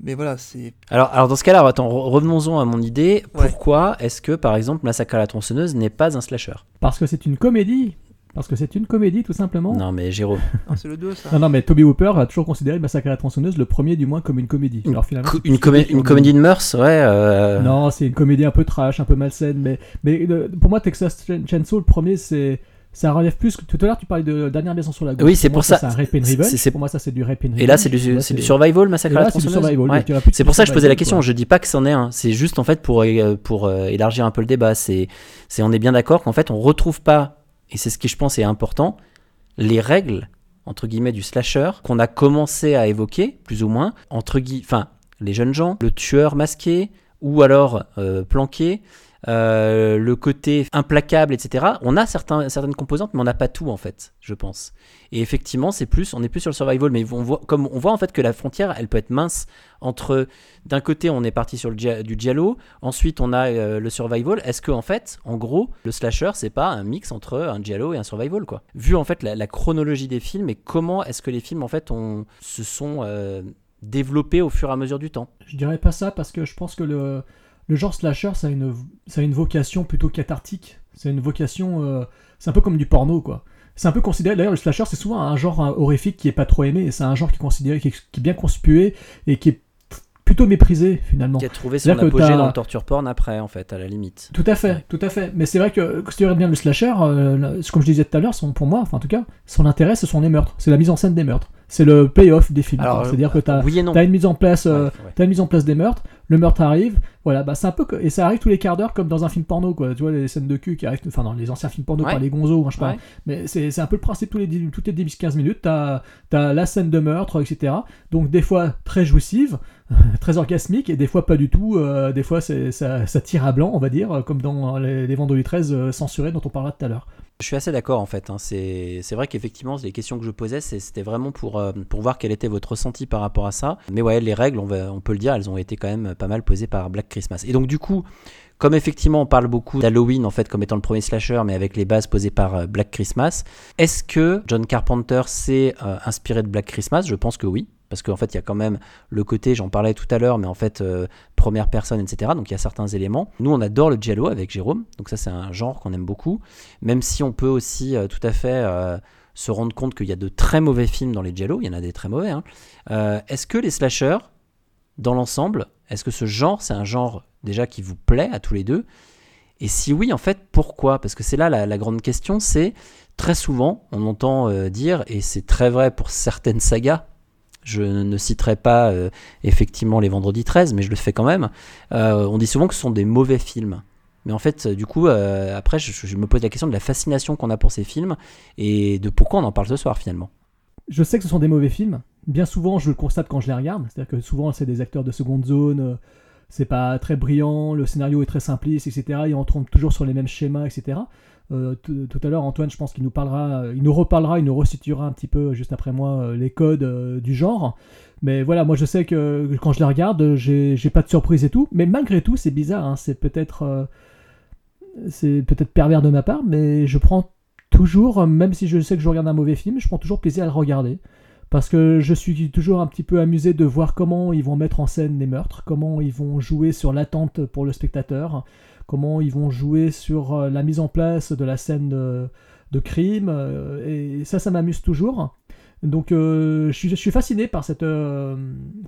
Mais voilà, c'est. Alors, alors dans ce cas-là, attends, revenons-en à mon idée. Pourquoi est-ce que, par exemple, Massacre à la tronçonneuse n'est pas un slasher? Parce que c'est une comédie. Parce que c'est une comédie, tout simplement. Non, mais Jérôme. non, c'est le 2, ça. Non, non, mais Toby Hooper a toujours considéré Massacre à la tronçonneuse le premier, du moins, comme une comédie. Une, Alors, finalement, une, comé une comédie de mœurs, ouais. Euh... Non, c'est une comédie un peu trash, un peu malsaine. Mais, mais le, pour moi, Texas Chainsaw, le premier, c'est. Ça relève plus que tout à l'heure tu parlais de dernière maison sur la gauche. Oui, c'est pour, pour ça. C'est. Pour moi ça c'est du rape and. Et là c'est du, du survival massacre à la. Ouais. C'est pour ça que je posais la question. Quoi. Je dis pas que c'en est un. C'est juste en fait pour pour euh, élargir un peu le débat. C'est c'est on est bien d'accord qu'en fait on retrouve pas et c'est ce qui je pense est important, les règles entre guillemets du slasher qu'on a commencé à évoquer plus ou moins entre guillemets, enfin les jeunes gens, le tueur masqué ou alors euh, planqué. Euh, le côté implacable, etc. On a certaines composantes, mais on n'a pas tout en fait, je pense. Et effectivement, c'est plus, on est plus sur le survival, mais on voit, comme on voit en fait que la frontière, elle peut être mince entre, d'un côté, on est parti sur le du giallo, ensuite on a euh, le survival. Est-ce que en fait, en gros, le slasher, c'est pas un mix entre un giallo et un survival, quoi? Vu en fait la, chronologie des films et comment est-ce que les films en fait ont, se sont euh, développés au fur et à mesure du temps. Je dirais pas ça parce que je pense que le, le genre slasher, ça a, une, ça a une vocation plutôt cathartique. C'est une vocation. euh, c'est un peu comme du porno, quoi. C'est un peu considéré. D'ailleurs, le slasher, c'est souvent un genre euh, horrifique qui est pas trop aimé. et C'est un genre qui est considéré, qui est, qui est bien conspué et qui est plutôt méprisé finalement. Qui a trouvé son apogée dans le torture porn après, en fait, à la limite. Tout à fait, tout à fait. Mais c'est vrai que si tu regardes bien le slasher, euh, comme je disais tout à l'heure, pour moi, enfin en tout cas, son intérêt, ce sont les meurtres. C'est la mise en scène des meurtres. C'est le payoff des films. C'est-à-dire que tu as, oui une mise en place, euh, Ouais, ouais. t'as une mise en place des meurtres, le meurtre arrive, voilà, bah c'est un peu et ça arrive tous les quarts d'heure comme dans un film porno quoi. Tu vois les scènes de cul qui arrivent, enfin dans les anciens films porno Ouais. par les gonzos, hein, je. Ouais. Mais c'est c'est un peu le principe tous les 10 toutes les 10-15 minutes, t'as as la scène de meurtre, etc. Donc des fois très jouissive, très orgasmique et des fois pas du tout. euh, des fois c'est ça, ça tire à blanc, on va dire, comme dans les, les Vendredi 13 euh, censurés dont on parlera tout à l'heure. Je suis assez d'accord en fait. hein. C'est vrai qu'effectivement, les questions que je posais, c'était vraiment pour, euh, pour voir quel était votre ressenti par rapport à ça. Mais ouais, les règles, on peut le dire, elles ont été quand même pas mal posées par Black Christmas. Et donc du coup, comme effectivement on parle beaucoup d'Halloween en fait comme étant le premier slasher, mais avec les bases posées par euh, Black Christmas, est-ce que John Carpenter s'est euh, inspiré de Black Christmas? Je pense que oui. Parce qu'en fait, il y a quand même le côté, j'en parlais tout à l'heure, mais en fait, euh, première personne, etc. Donc il y a certains éléments. Nous, on adore le giallo avec Jérôme. Donc ça, c'est un genre qu'on aime beaucoup. Même si on peut aussi euh, tout à fait euh, se rendre compte qu'il y a de très mauvais films dans les giallo. Il y en a des très mauvais. hein. Est-ce que les slashers, dans l'ensemble, est-ce que ce genre, c'est un genre déjà qui vous plaît à tous les deux? Et si oui, en fait, pourquoi? Parce que c'est là la, grande question, c'est très souvent, on entend dire, et c'est très vrai pour certaines sagas, je ne citerai pas euh, effectivement les Vendredis 13, mais je le fais quand même, euh, on dit souvent que ce sont des mauvais films. Mais en fait, euh, du coup, après, je, je me pose la question de la fascination qu'on a pour ces films et de pourquoi on en parle ce soir finalement. Je sais que ce sont des mauvais films. Bien souvent, je le constate quand je les regarde. C'est-à-dire que souvent, c'est des acteurs de seconde zone. C'est pas très brillant. Le scénario est très simpliste, etc. Et on tombe toujours sur les mêmes schémas, etc. Euh, tout à l'heure, Antoine, je pense qu'il nous parlera, il nous reparlera, il nous resituera un petit peu juste après moi euh, les codes euh, du genre. Mais voilà, moi je sais que quand je les regarde, j'ai pas de surprise et tout. Mais malgré tout, c'est bizarre. hein, c'est peut-être, euh, c'est peut-être pervers de ma part, mais je prends toujours, même si je sais que je regarde un mauvais film, je prends toujours plaisir à le regarder. Parce que je suis toujours un petit peu amusé de voir comment ils vont mettre en scène les meurtres, comment ils vont jouer sur l'attente pour le spectateur, comment ils vont jouer sur euh, la mise en place de la scène de, crime. euh, Et ça, ça m'amuse toujours. Donc euh, je, suis, fasciné par, cette,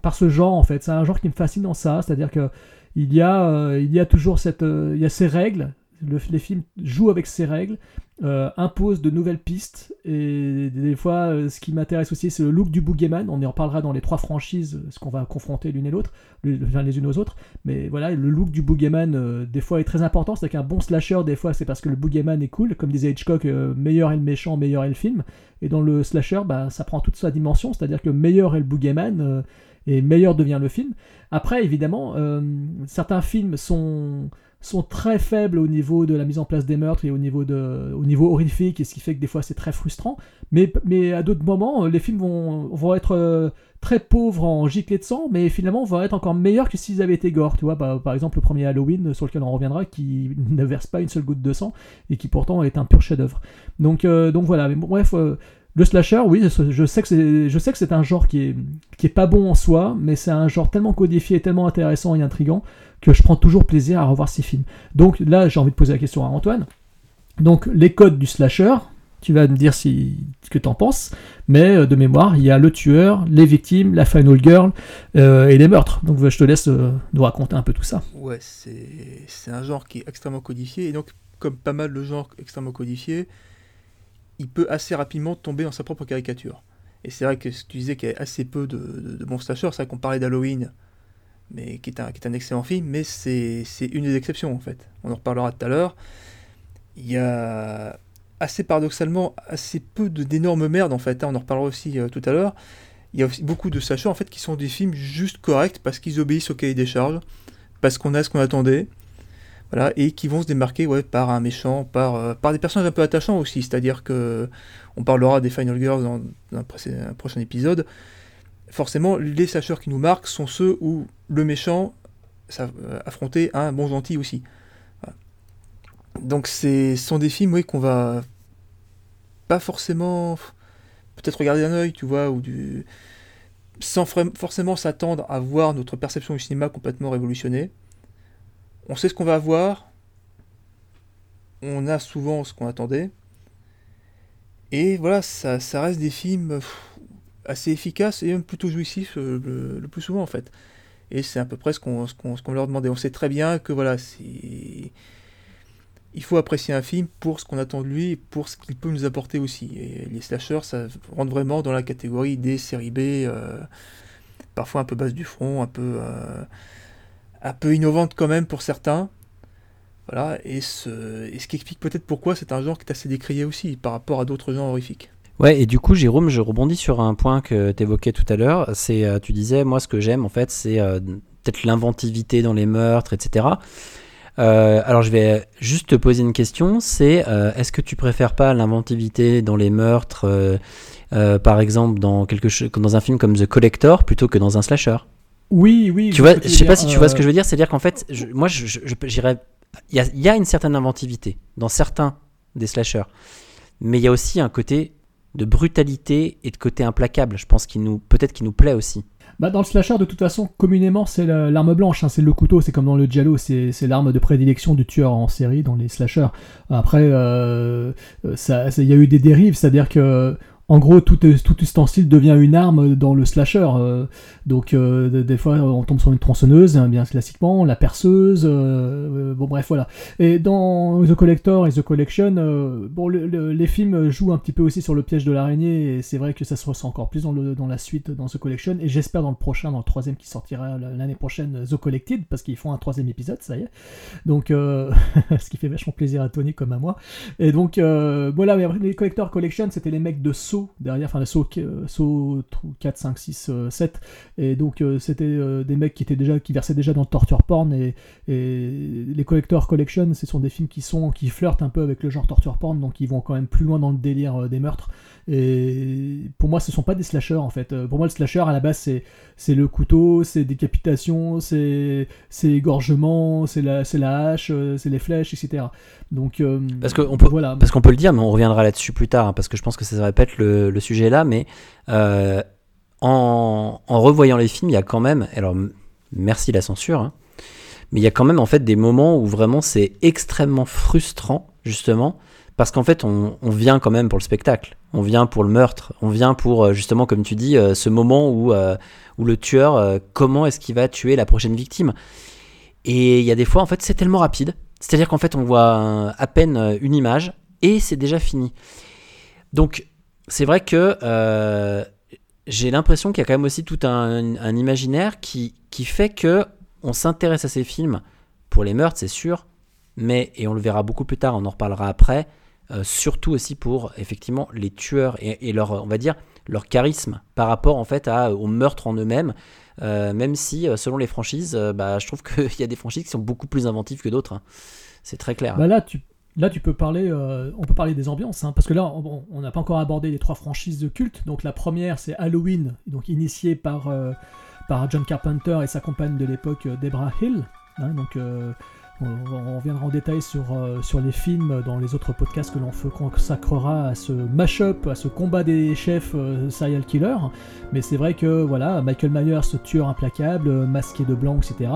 par ce genre en fait. C'est un genre qui me fascine dans ça. C'est-à-dire que il y, a, y a toujours cette, il y a ces règles. Le- les films jouent avec ces règles, euh, imposent de nouvelles pistes. Et des fois, euh, ce qui m'intéresse aussi, c'est le look du boogeyman. On y en parlera dans les trois franchises, ce qu'on va confronter l'une et l'autre, les, les unes aux autres. Mais voilà, le look du boogeyman, euh, des fois, est très important. C'est qu'un bon slasher, des fois, c'est parce que le boogeyman est cool. Comme disait Hitchcock, meilleur est le méchant, meilleur est le film. Et dans le slasher, bah, ça prend toute sa dimension. C'est-à-dire que meilleur est le boogeyman. et meilleur devient le film. Après, évidemment, certains films sont, sont très faibles au niveau de la mise en place des meurtres et au niveau, de, au niveau horrifique, et ce qui fait que des fois c'est très frustrant. Mais, mais à d'autres moments, euh, les films vont, vont être euh, très pauvres en giclées de sang, mais finalement vont être encore meilleurs que s'ils avaient été gore. Tu vois, par exemple, le premier Halloween, sur lequel on reviendra, qui ne verse pas une seule goutte de sang, et qui pourtant est un pur chef-d'œuvre. Donc, euh, donc voilà, mais bref. euh, le slasher, oui, je je sais que c'est, je sais que c'est un genre qui est, qui est pas bon en soi, mais c'est un genre tellement codifié, tellement intéressant et intrigant que je prends toujours plaisir à revoir ces films. Donc là, j'ai envie de poser la question à Antoine. Donc les codes du slasher, tu vas me dire ce que t'en penses, mais euh, de mémoire, il y a le tueur, les victimes, la final girl euh, et les meurtres. Donc je te laisse euh, nous raconter un peu tout ça. Ouais, c'est c'est un genre qui est extrêmement codifié, et donc, comme pas mal de genres extrêmement codifiés, il peut assez rapidement tomber dans sa propre caricature. Et c'est vrai que ce que tu disais qu'il y a assez peu de, de, de bons slashers, c'est vrai qu'on parlait d'Halloween, mais qui est, un, qui est un excellent film, mais c'est une des exceptions en fait. On en reparlera tout à l'heure. Il y a assez paradoxalement assez peu d'énormes merdes en fait, hein, on en reparlera aussi euh, tout à l'heure. Il y a aussi beaucoup de slashers en fait qui sont des films juste corrects parce qu'ils obéissent au cahier des charges, parce qu'on a ce qu'on attendait. Voilà, et qui vont se démarquer ouais, par un méchant, par, euh, par des personnages un peu attachants aussi. C'est-à-dire que on parlera des Final Girls dans, un prochain épisode. Forcément, les slashers qui nous marquent sont ceux où le méchant euh, affrontait un bon gentil aussi. Donc ce sont des films oui, qu'on va pas forcément peut-être regarder d'un œil, tu vois, ou sans forcément s'attendre à voir notre perception du cinéma complètement révolutionnée. On sait ce qu'on va avoir, on a souvent ce qu'on attendait, et voilà, ça, reste des films assez efficaces et même plutôt jouissifs euh, le, plus souvent en fait. Et c'est à peu près ce qu'on ce qu'on leur demandait. On sait très bien que voilà, il faut apprécier un film pour ce qu'on attend de lui et pour ce qu'il peut nous apporter aussi. Et les slashers, ça rentre vraiment dans la catégorie des séries B, euh, parfois un peu basse du front, un peu, euh, un peu innovante quand même pour certains. Voilà, et ce, et ce qui explique peut-être pourquoi c'est un genre qui est assez décrié aussi par rapport à d'autres genres horrifiques. Ouais, et du coup, Jérôme, je rebondis sur un point que tu évoquais tout à l'heure. C'est, euh, tu disais, moi, ce que j'aime, en fait, c'est euh, peut-être l'inventivité dans les meurtres, etc. Euh, alors, je vais juste te poser une question. C'est, euh, est-ce que tu préfères pas l'inventivité dans les meurtres, par exemple, dans quelque chose, dans un film comme The Collector, plutôt que dans un slasher? Oui, oui. Tu vois, je sais pas si tu vois ce que je veux dire. C'est-à-dire qu'en fait, je- moi, j'irais. Il y y a une certaine inventivité dans certains des slashers, mais il y a aussi un côté de brutalité et de côté implacable. Je pense qu'il nous, peut-être qu'il nous plaît aussi. Bah, dans le slasher, de toute façon, communément, c'est la- l'arme blanche, hein, c'est le couteau, c'est comme dans le Giallo, c'est l'arme de prédilection du tueur en série dans les slashers. Après, euh, ça- ça- il y a eu des dérives, c'est-à-dire que, en gros, tout, tout ustensile devient une arme dans le slasher. euh, donc, euh, de- des fois, on tombe sur une tronçonneuse, hein, bien classiquement, la perceuse, euh, euh, bon, bref, voilà. Et dans The Collector et The Collection, euh, bon, le- le- les films jouent un petit peu aussi sur le piège de l'araignée, et c'est vrai que ça se ressent encore plus dans, la suite, dans The Collection, et j'espère dans le prochain, dans le troisième qui sortira l'année prochaine, The Collected, parce qu'ils font un troisième épisode, ça y est. Donc, euh, ce qui fait vachement plaisir à Tony comme à moi. Et donc, euh, voilà, mais les Collector Collection, c'était les mecs de Saw derrière, enfin, euh, Saw 4, 5, 6, euh, 7, et donc euh, c'était euh, des mecs qui étaient déjà qui versaient déjà dans le torture porn et, et les collector collection ce sont des films qui sont qui flirtent un peu avec le genre torture porn donc ils vont quand même plus loin dans le délire euh, des meurtres et pour moi ce sont pas des slashers en fait. Euh, pour moi le slasher à la base c'est c'est le couteau c'est décapitation c'est c'est égorgement c'est la c'est la hache euh, c'est les flèches etc donc euh, Parce qu'on peut, voilà. parce qu'on peut le dire, mais on reviendra là-dessus plus tard, hein, parce que je pense que ça se répète le, le sujet là, mais euh, en, en revoyant les films, il y a quand même, alors merci la censure, hein, mais il y a quand même en fait des moments où vraiment c'est extrêmement frustrant, justement, parce qu'en fait on, vient quand même pour le spectacle, on vient pour le meurtre, on vient pour euh, justement, comme tu dis, euh, ce moment où, euh, où le tueur, comment est-ce qu'il va tuer la prochaine victime Et il y a des fois, en fait, c'est tellement rapide. C'est-à-dire qu'en fait, on voit à peine une image et c'est déjà fini. Donc, c'est vrai que j'ai l'impression qu'il y a quand même aussi tout un, un imaginaire qui, qui fait que on s'intéresse à ces films pour les meurtres, c'est sûr, mais, et on le verra beaucoup plus tard, on en reparlera après, euh, surtout aussi pour effectivement les tueurs et, leur, on va dire, leur charisme par rapport en fait à, aux meurtres en eux-mêmes. Euh, même si, euh, selon les franchises, bah, je trouve qu'il y a des franchises qui sont beaucoup plus inventives que d'autres. hein. C'est très clair. Bah là, là, tu peux parler, on peut parler des ambiances, hein, parce que là, on n'a pas encore abordé les trois franchises de culte. Donc la première, c'est Halloween, donc initiée par, par John Carpenter et sa compagne de l'époque, Debra Hill. hein, donc on, reviendra en détail sur, euh, sur les films dans les autres podcasts que l'on consacrera à ce mash-up, à ce combat des chefs euh, serial killer. Mais c'est vrai que voilà, Michael Myers, ce tueur implacable, euh, masqué de blanc, etc.,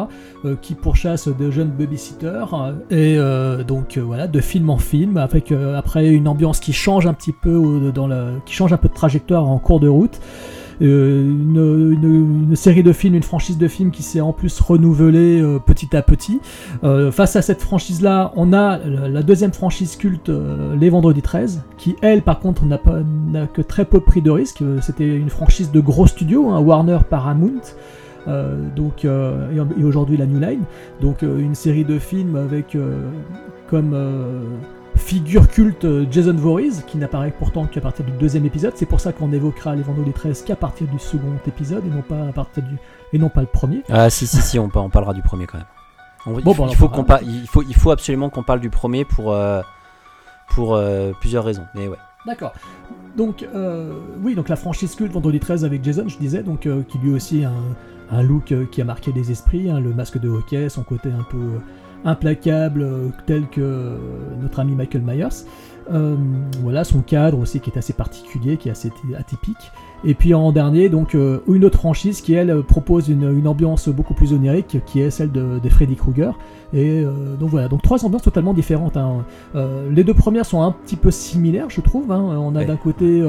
qui pourchasse de jeunes babysitters. et donc voilà, de film en film, avec après une ambiance qui change un petit peu, dans la, qui change un peu de trajectoire en cours de route. Euh, une, série de films, une franchise de films qui s'est en plus renouvelée euh, petit à petit. Euh, face à cette franchise-là, on a la deuxième franchise culte, Les Vendredis 13, qui elle, par contre, n'a que très peu pris de risques. C'était une franchise de gros studios, hein, Warner, Paramount. Donc et, aujourd'hui la New Line donc une série de films avec comme figure culte euh, Jason Voorhees qui n'apparaît pourtant qu'à partir du deuxième épisode c'est pour ça qu'on évoquera les Vendredis 13 qu'à partir du second épisode et non pas à partir du et non pas le premier Ah si si si, on, on parlera du premier quand même. On- il, Bon, faut, bon, il faut qu'on il faut, il faut absolument qu'on parle du premier pour, euh, pour euh, plusieurs raisons. Mais ouais. D'accord. Donc, euh, oui, donc la franchise culte Vendredi 13 avec Jason, je disais, donc qui lui aussi a un, un look qui a marqué les esprits, hein, le masque de hockey, son côté un peu implacable, euh, tel que euh, notre ami Michael Myers. Euh, voilà, son cadre aussi qui est assez particulier, qui est assez atypique. Et puis en dernier, donc euh, une autre franchise qui elle propose une, une ambiance beaucoup plus onirique, qui est celle de, de Freddy Krueger. Et euh, donc voilà, donc trois ambiances totalement différentes. hein. Euh, les deux premières sont un petit peu similaires, je trouve. hein. On a Ouais. d'un côté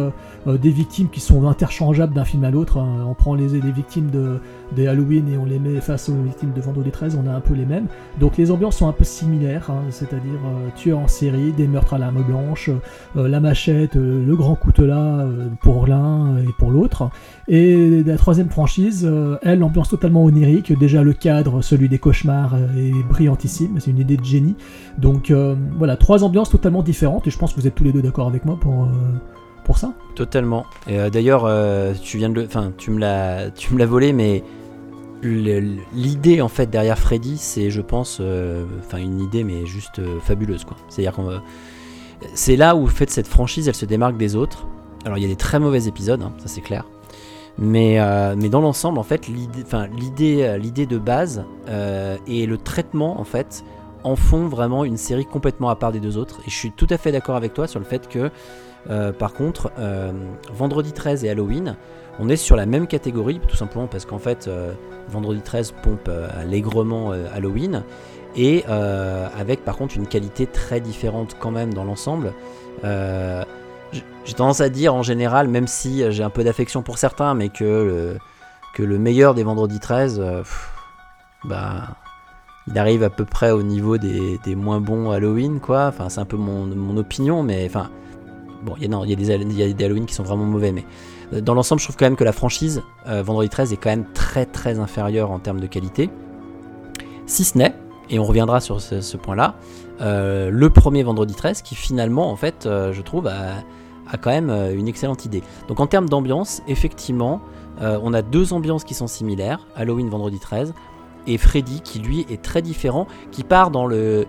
des victimes qui sont interchangeables d'un film à l'autre. hein. On prend les, les victimes de, des Halloween et on les met face aux victimes de Vendredi 13, on a un peu les mêmes. Donc les ambiances sont un peu similaires, c'est-à-dire tueurs en série, des meurtres à l'arme blanche, la machette, le grand coutelas pour l'un et l'autre. Et la troisième franchise, euh, elle, l'ambiance totalement onirique. Déjà le cadre, celui des cauchemars, euh, est brillantissime. C'est une idée de génie. Donc euh, voilà, trois ambiances totalement différentes. Et je pense que vous êtes tous les deux d'accord avec moi pour, pour ça. Totalement. Et d'ailleurs, tu viens de enfin, tu me l'as, tu me l'as volé, mais l'idée en fait derrière Freddy, c'est, je pense, enfin une idée, mais juste fabuleuse, quoi. C'est-à-dire qu'on, c'est là où fait cette franchise, elle se démarque des autres. Alors il y a des très mauvais épisodes, hein, ça c'est clair. Mais, euh, mais dans l'ensemble, en fait, l'idée, euh, de base euh, et le traitement, en fait, en font vraiment une série complètement à part des deux autres. Et je suis tout à fait d'accord avec toi sur le fait que par contre, Vendredi 13 et Halloween, on est sur la même catégorie, tout simplement parce qu'en fait, Vendredi 13 pompe allègrement Halloween, et avec par contre une qualité très différente quand même dans l'ensemble. J'ai tendance à dire en général, même si euh, j'ai un peu d'affection pour certains, mais que le, que le meilleur des Vendredi 13, euh, bah, il arrive à peu près au niveau des, des moins bons Halloween, quoi. Enfin, c'est un peu mon, mon opinion, mais enfin, Bon, il y, a- des y a des Halloween qui sont vraiment mauvais, mais euh, dans l'ensemble, je trouve quand même que la franchise Vendredi 13 est quand même très très inférieure en termes de qualité. Si ce n'est, et on reviendra sur ce, point-là, le premier Vendredi 13 qui finalement, en fait, je trouve, a, a quand même euh, une excellente idée. Donc en termes d'ambiance, effectivement, euh, on a deux ambiances qui sont similaires, Halloween Vendredi 13, et Freddy qui lui est très différent, qui part dans le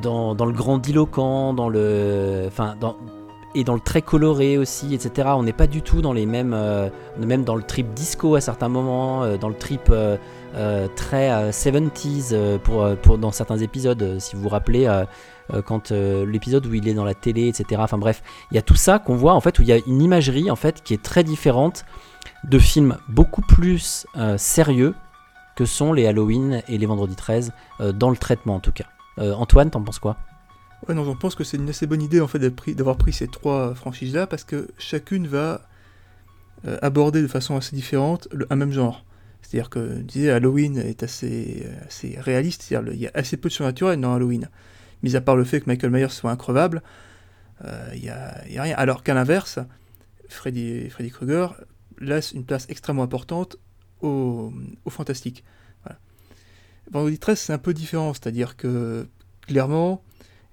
dans, le grandiloquent, dans le enfin dans et dans le très coloré aussi, etc. On n'est pas du tout dans les mêmes, euh, même dans le trip disco à certains moments, dans le trip très euh, 70s euh, pour, pour, dans certains épisodes, si vous vous rappelez, quand euh, l'épisode où il est dans la télé, etc. Enfin bref, il y a tout ça qu'on voit en fait, où il y a une imagerie en fait qui est très différente de films beaucoup plus euh, sérieux que sont les Halloween et les Vendredi 13, euh, dans le traitement en tout cas. Euh, Antoine, t'en penses quoi? Ouais, non, j'en pense que c'est une assez bonne idée en fait d'avoir pris, ces trois franchises-là parce que chacune va euh, aborder de façon assez différente un même genre. C'est-à-dire que, disais, Halloween est assez, assez réaliste, c'est-à-dire il y a assez peu de surnaturel dans Halloween. Mis à part le fait que Michael Myers soit increvable, euh, il n'y a, a rien. Alors qu'à l'inverse, Freddy, Krueger laisse une place extrêmement importante au, fantastique. Vendredi 13, c'est un peu différent, c'est-à-dire que clairement,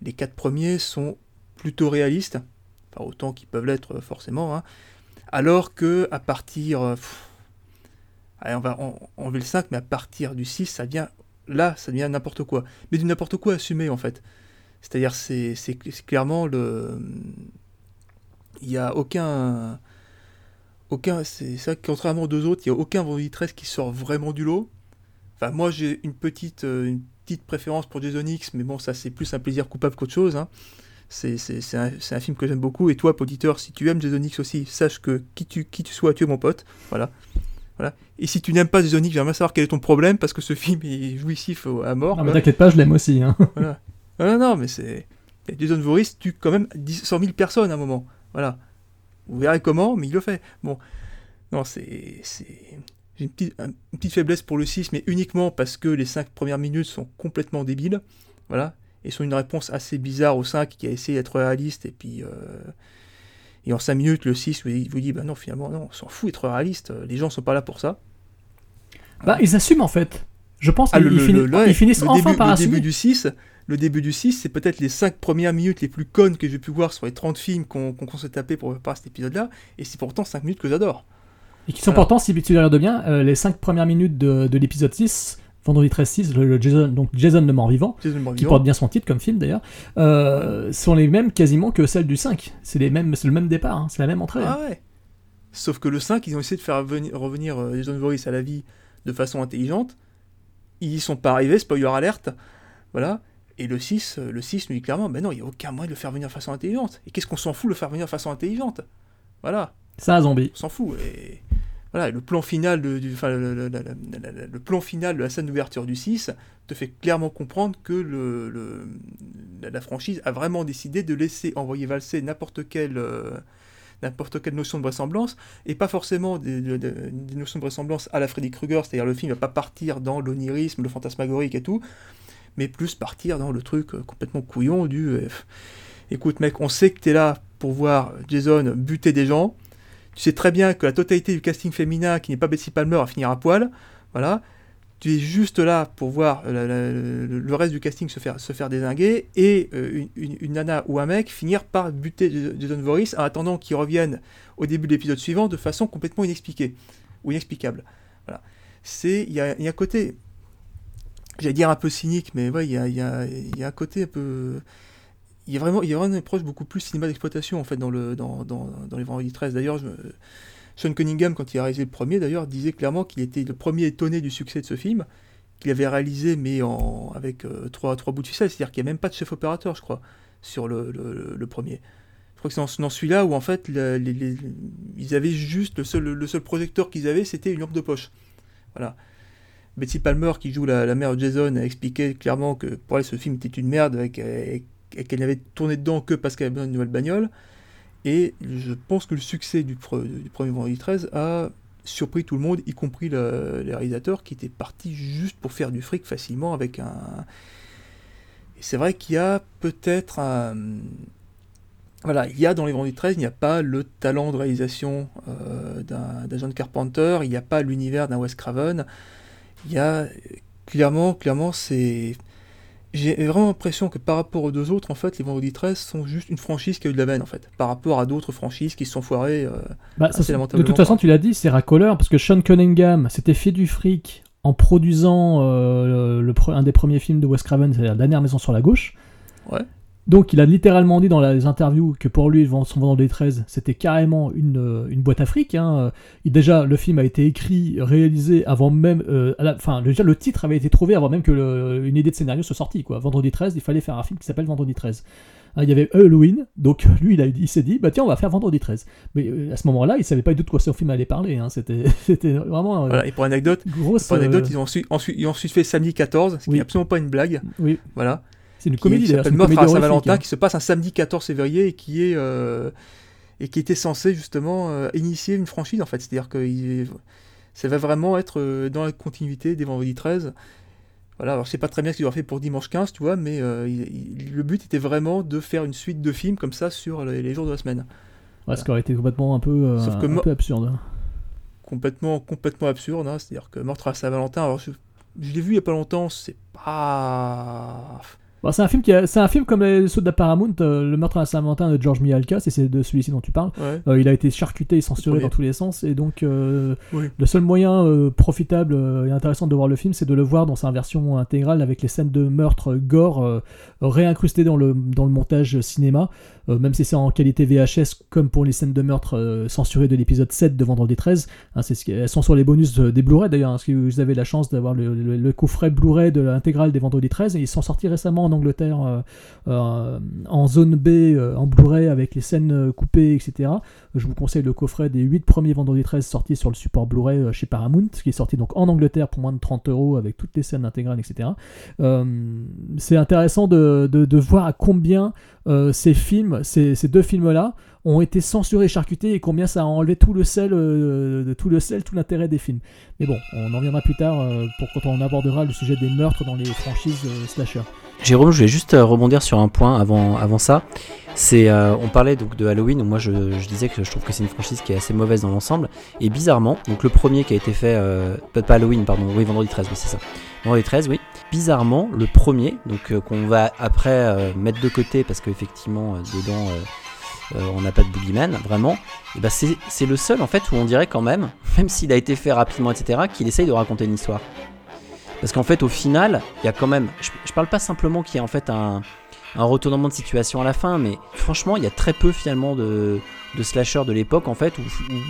les quatre premiers sont plutôt réalistes, autant qu'ils peuvent l'être euh, forcément, hein, alors que à partir, euh, on va en- enlever le 5, mais à partir du 6, ça devient, là, ça devient n'importe quoi, mais du n'importe quoi assumé en fait. C'est-à-dire, c'est clairement le, il n'y a aucun, aucun, c'est ça, contrairement aux deux autres, il n'y a aucun vendredi 13 qui sort vraiment du lot. Enfin, moi, j'ai une petite, euh, une petite préférence pour Jason X, mais bon, ça, c'est plus un plaisir coupable qu'autre chose. hein. C'est c'est- c'est un, c'est un film que j'aime beaucoup. Et toi, auditeur, si tu aimes Jason X aussi, sache que qui tu, qui tu sois, tu es mon pote. Voilà. voilà. Et si tu n'aimes pas Jason X, j'aimerais savoir quel est ton problème, parce que ce film est jouissif à mort. Mais quoi. t'inquiète pas, je l'aime aussi. Hein. Voilà. Non, non, non, mais c'est. Jason Voorhees tue quand même 10 100 000 personnes à un moment. Voilà. Vous verrez comment, mais il le fait. Bon. Non, c'est. c'est- J'ai une petite, un- une petite faiblesse pour le 6, mais uniquement parce que les 5 premières minutes sont complètement débiles. Voilà. Et sont une réponse assez bizarre au 5 qui a essayé d'être réaliste. Et puis. euh, Et en 5 minutes, le 6 vous vous dit bah non, finalement, non, on s'en fout d'être réaliste. Les gens sont pas là pour ça. Bah, ils assument en fait. Je pense Ah, qu'ils le- finissent le enfin début, par le assumer. début du 6, le début du 6, c'est peut-être les 5 premières minutes les plus connes que j'ai pu voir sur les 30 films qu'on qu'on s'est tapé pour préparer cet épisode-là, et c'est pourtant 5 minutes que j'adore. Et qui sont Voilà. pourtant, si tu regardes bien, euh, les 5 premières minutes de, de l'épisode 6 Vendredi 13 6, le, le Jason, donc Jason le mort-vivant, le qui porte bien son titre comme film d'ailleurs, euh, sont les mêmes quasiment que celles du 5. C'est les mêmes, c'est le même départ, hein, c'est la même entrée. Ah ouais. Sauf que le 5, ils ont essayé de faire venir- revenir euh, Jason Voorhees à la vie de façon intelligente. Ils y sont pas arrivés, spoiler alerte. Voilà. Et le 6, euh, le 6 nous dit clairement, ben non, il n'y a aucun moyen de le faire venir de façon intelligente. Et qu'est-ce qu'on s'en fout de le faire venir de façon intelligente? Voilà, C'est un zombie. on s'en fout. Et voilà, le plan final de, du, enfin, le, le- le- le- le- le plan final de la scène d'ouverture du 6 te fait clairement comprendre que le, la, franchise a vraiment décidé de laisser envoyer valser n'importe quelle, euh, n'importe quelle notion de vraisemblance, et pas forcément des, des- des- des notions de vraisemblance à la Freddy Krueger, c'est-à-dire le film va pas partir dans l'onirisme, le fantasmagorique et tout, mais plus partir dans le truc euh, complètement couillon du... écoute mec, on sait que t'es là pour voir Jason buter des gens, tu sais très bien que la totalité du casting féminin qui n'est pas Betsy Palmer va finir à poil, voilà. Tu es juste là pour voir euh, le, reste du casting se faire, se faire désinguer et euh, une, une- nana ou un mec finir par buter Jason Voorhees en attendant qu'il revienne au début de l'épisode suivant de façon complètement inexpliquée ou inexplicable. Voilà. Il y y a un côté, j'allais dire un peu cynique, mais ouais, il y a, un côté un peu il y a vraiment, il une approche beaucoup plus cinéma d'exploitation en fait dans, le, dans, dans, dans les Vendredi 13. D'ailleurs, Sean Cunningham, quand il a réalisé le premier, d'ailleurs, disait clairement qu'il était le premier étonné du succès de ce film, qu'il avait réalisé mais en, avec euh, trois, trois bouts de ficelle, c'est-à-dire qu'il n'y a même pas de chef opérateur, je crois, sur le, le, premier. Je crois que c'est dans, celui-là où en fait le- les- les- ils avaient juste le seul, le seul projecteur qu'ils avaient, c'était une lampe de poche. Voilà. Betsy Palmer, qui joue la, mère de Jason, a expliqué clairement que pour elle ce film était une merde et qu'elle n'avait tourné dedans que parce qu'elle avait besoin d'une nouvelle bagnole. Et je pense que le succès du, pre- du premier Vendredi 13 a surpris tout le monde, y compris le- les réalisateurs qui étaient partis juste pour faire du fric facilement avec un. C'est vrai qu'il y a peut-être. Voilà, il y a dans les Vendredi 13, il n'y a pas le talent de réalisation euh, d'un John Carpenter, il n'y a pas l'univers d'un Wes Craven. Il y a clairement, clairement, c'est. J'ai vraiment l'impression que par rapport aux deux autres, en fait, les Vendredi 13 sont juste une franchise qui a eu de la veine, en fait. Par rapport à d'autres franchises qui se sont foirées. euh, Bah, ça, de toute façon, tu l'as dit, c'est racoleur parce que Sean Cunningham s'était fait du fric en produisant euh, le, un des premiers films de Wes Craven, c'est-à-dire La dernière maison sur la gauche. Ouais. Donc, il a littéralement dit dans les interviews que pour lui, son Vendredi 13, c'était carrément une, euh, une boîte à fric. Hein. Déjà, le film a été écrit, réalisé avant même. euh, à la- Enfin, déjà, le titre avait été trouvé avant même que le- une idée de scénario soit sortie. Quoi. Vendredi 13, il fallait faire un film qui s'appelle Vendredi 13. Hein, Il y avait Halloween, donc lui il, s'est dit, bah tiens, on va faire Vendredi 13. Mais euh, à ce moment-là, il savait pas du tout de quoi son film allait parler. hein. C'était, vraiment euh, Voilà, et pour anecdote, grosse. pour anecdote ils, ont ensuite, ensuite, ils ont ensuite fait Samedi 14, ce qui Oui. n'est absolument pas une blague. Oui, Voilà. C'est une comédie qui s'appelle une Meurtre à Saint-Valentin, hein. qui se passe un samedi 14 février et qui est. euh, et qui était censé justement euh, initier une franchise en fait. C'est-à-dire que il- ça va vraiment être euh, dans la continuité des Vendredi 13. Voilà, alors je sais pas très bien ce qu'ils ont fait pour dimanche 15, tu vois, mais euh, il- il- le but était vraiment de faire une suite de films comme ça sur les, les jours de la semaine. Ouais, ce qui aurait été complètement un peu, Sauf que un mo- peu absurde. Complètement, complètement absurde, hein. c'est-à-dire que Meurtre à Saint-Valentin, alors je, je l'ai vu il y a pas longtemps, c'est pas. Bon, c'est un film qui a- c'est un film comme les ceux de la Paramount, euh, le meurtre à Saint-Valentin de George Mihalka, c'est- de celui-ci dont tu parles. Ouais. Euh, il a été charcuté et censuré dans tous les sens, et donc euh, Oui. le seul moyen profitable et intéressant de voir le film, c'est de le voir dans sa version intégrale avec les scènes de meurtre gore réincrustées dans le, dans le montage cinéma, même si c'est en qualité VHS, comme pour les scènes de meurtre censurées de l'épisode 7 de Vendredi 13. Hein, c'est ce qui- elles sont sur les bonus des Blu-ray d'ailleurs, hein, si vous avez la chance d'avoir le, le- le coffret Blu-ray de l'intégrale des Vendredi 13, et ils sont sortis récemment en Angleterre euh, euh, en zone B, euh, en Blu-ray avec les scènes coupées, etc. Je vous conseille le coffret des 8 premiers Vendredi 13 sortis sur le support Blu-ray chez Paramount, qui est sorti donc en Angleterre pour moins de 30 euros avec toutes les scènes intégrales, etc. C'est intéressant de, voir à combien ces films, ces, deux films-là, ont été censurés charcutés et combien ça a enlevé tout le sel, euh, tout le sel, tout l'intérêt des films. Mais bon, on en reviendra plus tard pour quand on abordera le sujet des meurtres dans les franchises euh, slasher. Jérôme, je vais juste euh, rebondir sur un point avant, avant ça. C'est, euh, on parlait donc de Halloween, moi je, disais que je trouve que c'est une franchise qui est assez mauvaise dans l'ensemble. Et bizarrement, donc le premier qui a été fait, euh, pas, Halloween, pardon, oui, vendredi 13, oui, c'est ça. Vendredi 13, oui. Bizarrement, le premier, donc qu'on va après mettre de côté parce qu'effectivement, dedans, on n'a pas de boogeyman, vraiment. Et ben c'est, c'est le seul en fait où on dirait quand même, même s'il a été fait rapidement, etc., qu'il essaye de raconter une histoire. Parce qu'en fait, au final, il y a quand même. Je, parle pas simplement qu'il y a en fait un, un retournement de situation à la fin, mais franchement, il y a très peu finalement de, de slasher de l'époque en fait où,